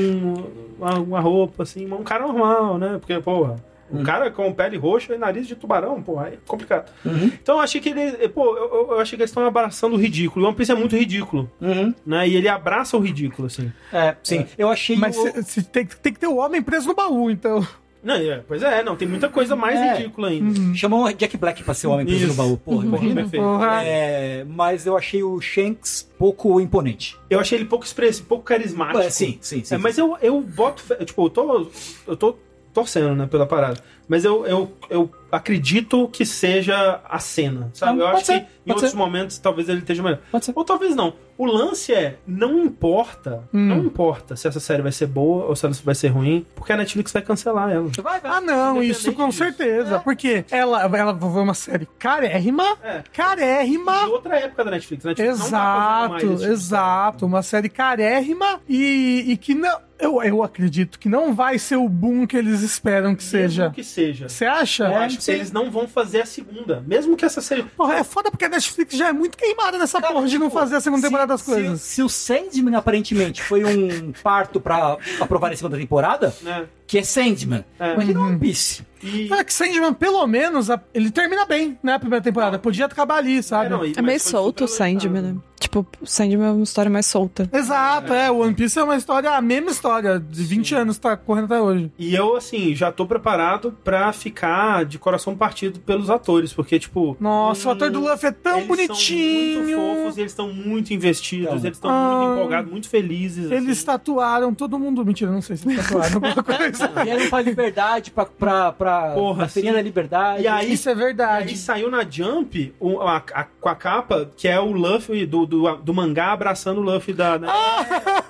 uma, uma roupa, assim, um cara normal, né? Porque, porra, um cara com pele roxa e nariz de tubarão, porra, aí é complicado. Uhum, Então eu achei que ele. Pô, eu, eu- achei que eles estão abraçando o ridículo. E One Piece é muito ridículo, uhum. né? E ele abraça o ridículo, assim. É, sim. Eu achei Mas o... cê- cê tem, tem que ter o homem preso no baú, então. Não, é, pois é, não, tem muita coisa mais É. ridícula ainda. Uhum. Chamou Jack Black pra ser o homem preso no baú. Porra, imagina. perfeito. Porra. É, mas eu achei o Shanks pouco imponente. Eu achei ele pouco expressivo, pouco carismático. É, sim, sim, sim. É, mas eu, eu boto. Tipo, eu tô. Eu tô torcendo, né, pela parada. Mas eu, eu, eu acredito que seja a cena, sabe? Não, eu pode acho ser, que em outros ser. momentos talvez ele esteja melhor. Pode ser. Ou talvez não. O lance é, não importa, Hum. não importa se essa série vai ser boa ou se ela vai ser ruim, porque a Netflix vai cancelar ela. Vai, vai. Ah, não, isso com disso. certeza. Porque ela, ela foi uma série carérrima, É. carérrima. De outra época da Netflix. A Netflix não tá fazendo mais Exato, tipo exato. Uma série carérrima e, e que não. Eu, eu acredito que não vai ser o boom que eles esperam que série. seja. Mesmo que seja. Você acha? Eu É, acho que eles não vão fazer a segunda. Mesmo que essa série. Porra, é foda porque a Netflix já é muito queimada nessa Cara, porra de não tipo, fazer a segunda se- temporada das se- coisas. Se, o Sandman aparentemente foi um parto pra aprovar a segunda temporada, Né? Que é Sandman, É. imagina One Piece. E. Cara, que Sandman, pelo menos, a- ele termina bem, né? A primeira temporada. Podia acabar ali, sabe? É, não, É meio solto o Sandman, né? Tipo, o Sandman é uma história mais solta. Exato, é. O One Piece é uma história, a mesma história, de 20 anos, tá correndo até hoje. E eu, assim, já tô preparado pra ficar de coração partido pelos atores, porque, tipo. Nossa, o hum, ator do Luffy é tão eles São muito bonitinho. fofos e eles estão muito investidos, Então. eles estão Ah. muito empolgados, muito felizes. Eles assim. tatuaram todo mundo. Mentira, não sei se eles tatuaram alguma coisa. Vieram pra liberdade, pra, pra, pra Porra, pra da Liberdade. E aí, Isso é Aí verdade. saiu na Jump a- a- com a capa, que é o Luffy do, do, do mangá abraçando o Luffy da. da-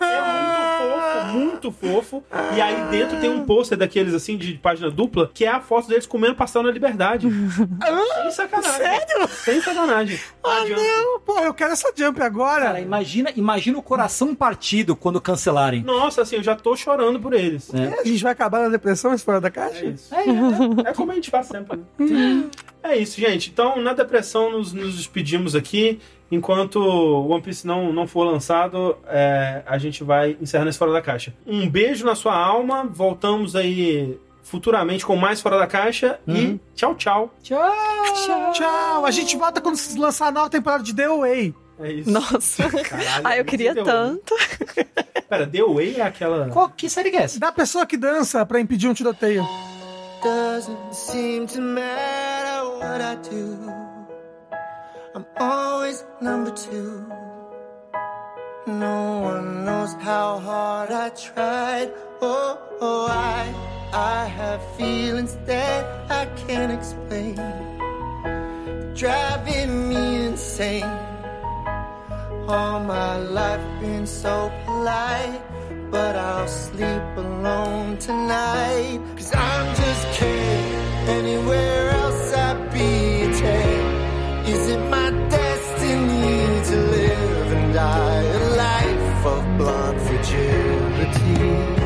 É, muito fofo, muito fofo. E aí dentro tem um pôster daqueles assim de página dupla, que é a foto deles comendo pastel na liberdade. Sem sacanagem. Sério? Sem sacanagem. Ah, não, pô, eu quero essa jump agora. Cara, imagina, imagina o coração partido quando cancelarem. Nossa, assim, eu já tô chorando por eles. É. a gente vai acabar na depressão esse fora da É caixa? isso. É, como a gente faz sempre. Né? É isso, gente. Então, na depressão, nos, nos despedimos aqui. Enquanto o One Piece não, não for lançado, é, a gente vai encerrando esse Fora da Caixa. Um beijo na sua alma. Voltamos aí futuramente com mais Fora da Caixa. E tchau, tchau. Tchau! Tchau. Tchau, a gente volta quando se lançar a nova temporada de The Away. É isso. Nossa. Caralho, Ai, eu queria tanto. Pera, The Way é aquela. Qual, que série que é essa? Da pessoa que dança pra impedir um tiroteio. Doesn't seem to matter what I do. I'm always number two. No one knows how hard I tried. Oh, oh, I, I have feelings that I can't explain. Driving me insane. All my life been so polite, but I'll sleep alone tonight. Cause I'm just kidding. Anywhere else I'd be a. Is it my destiny to live and die a life of blunt fragility?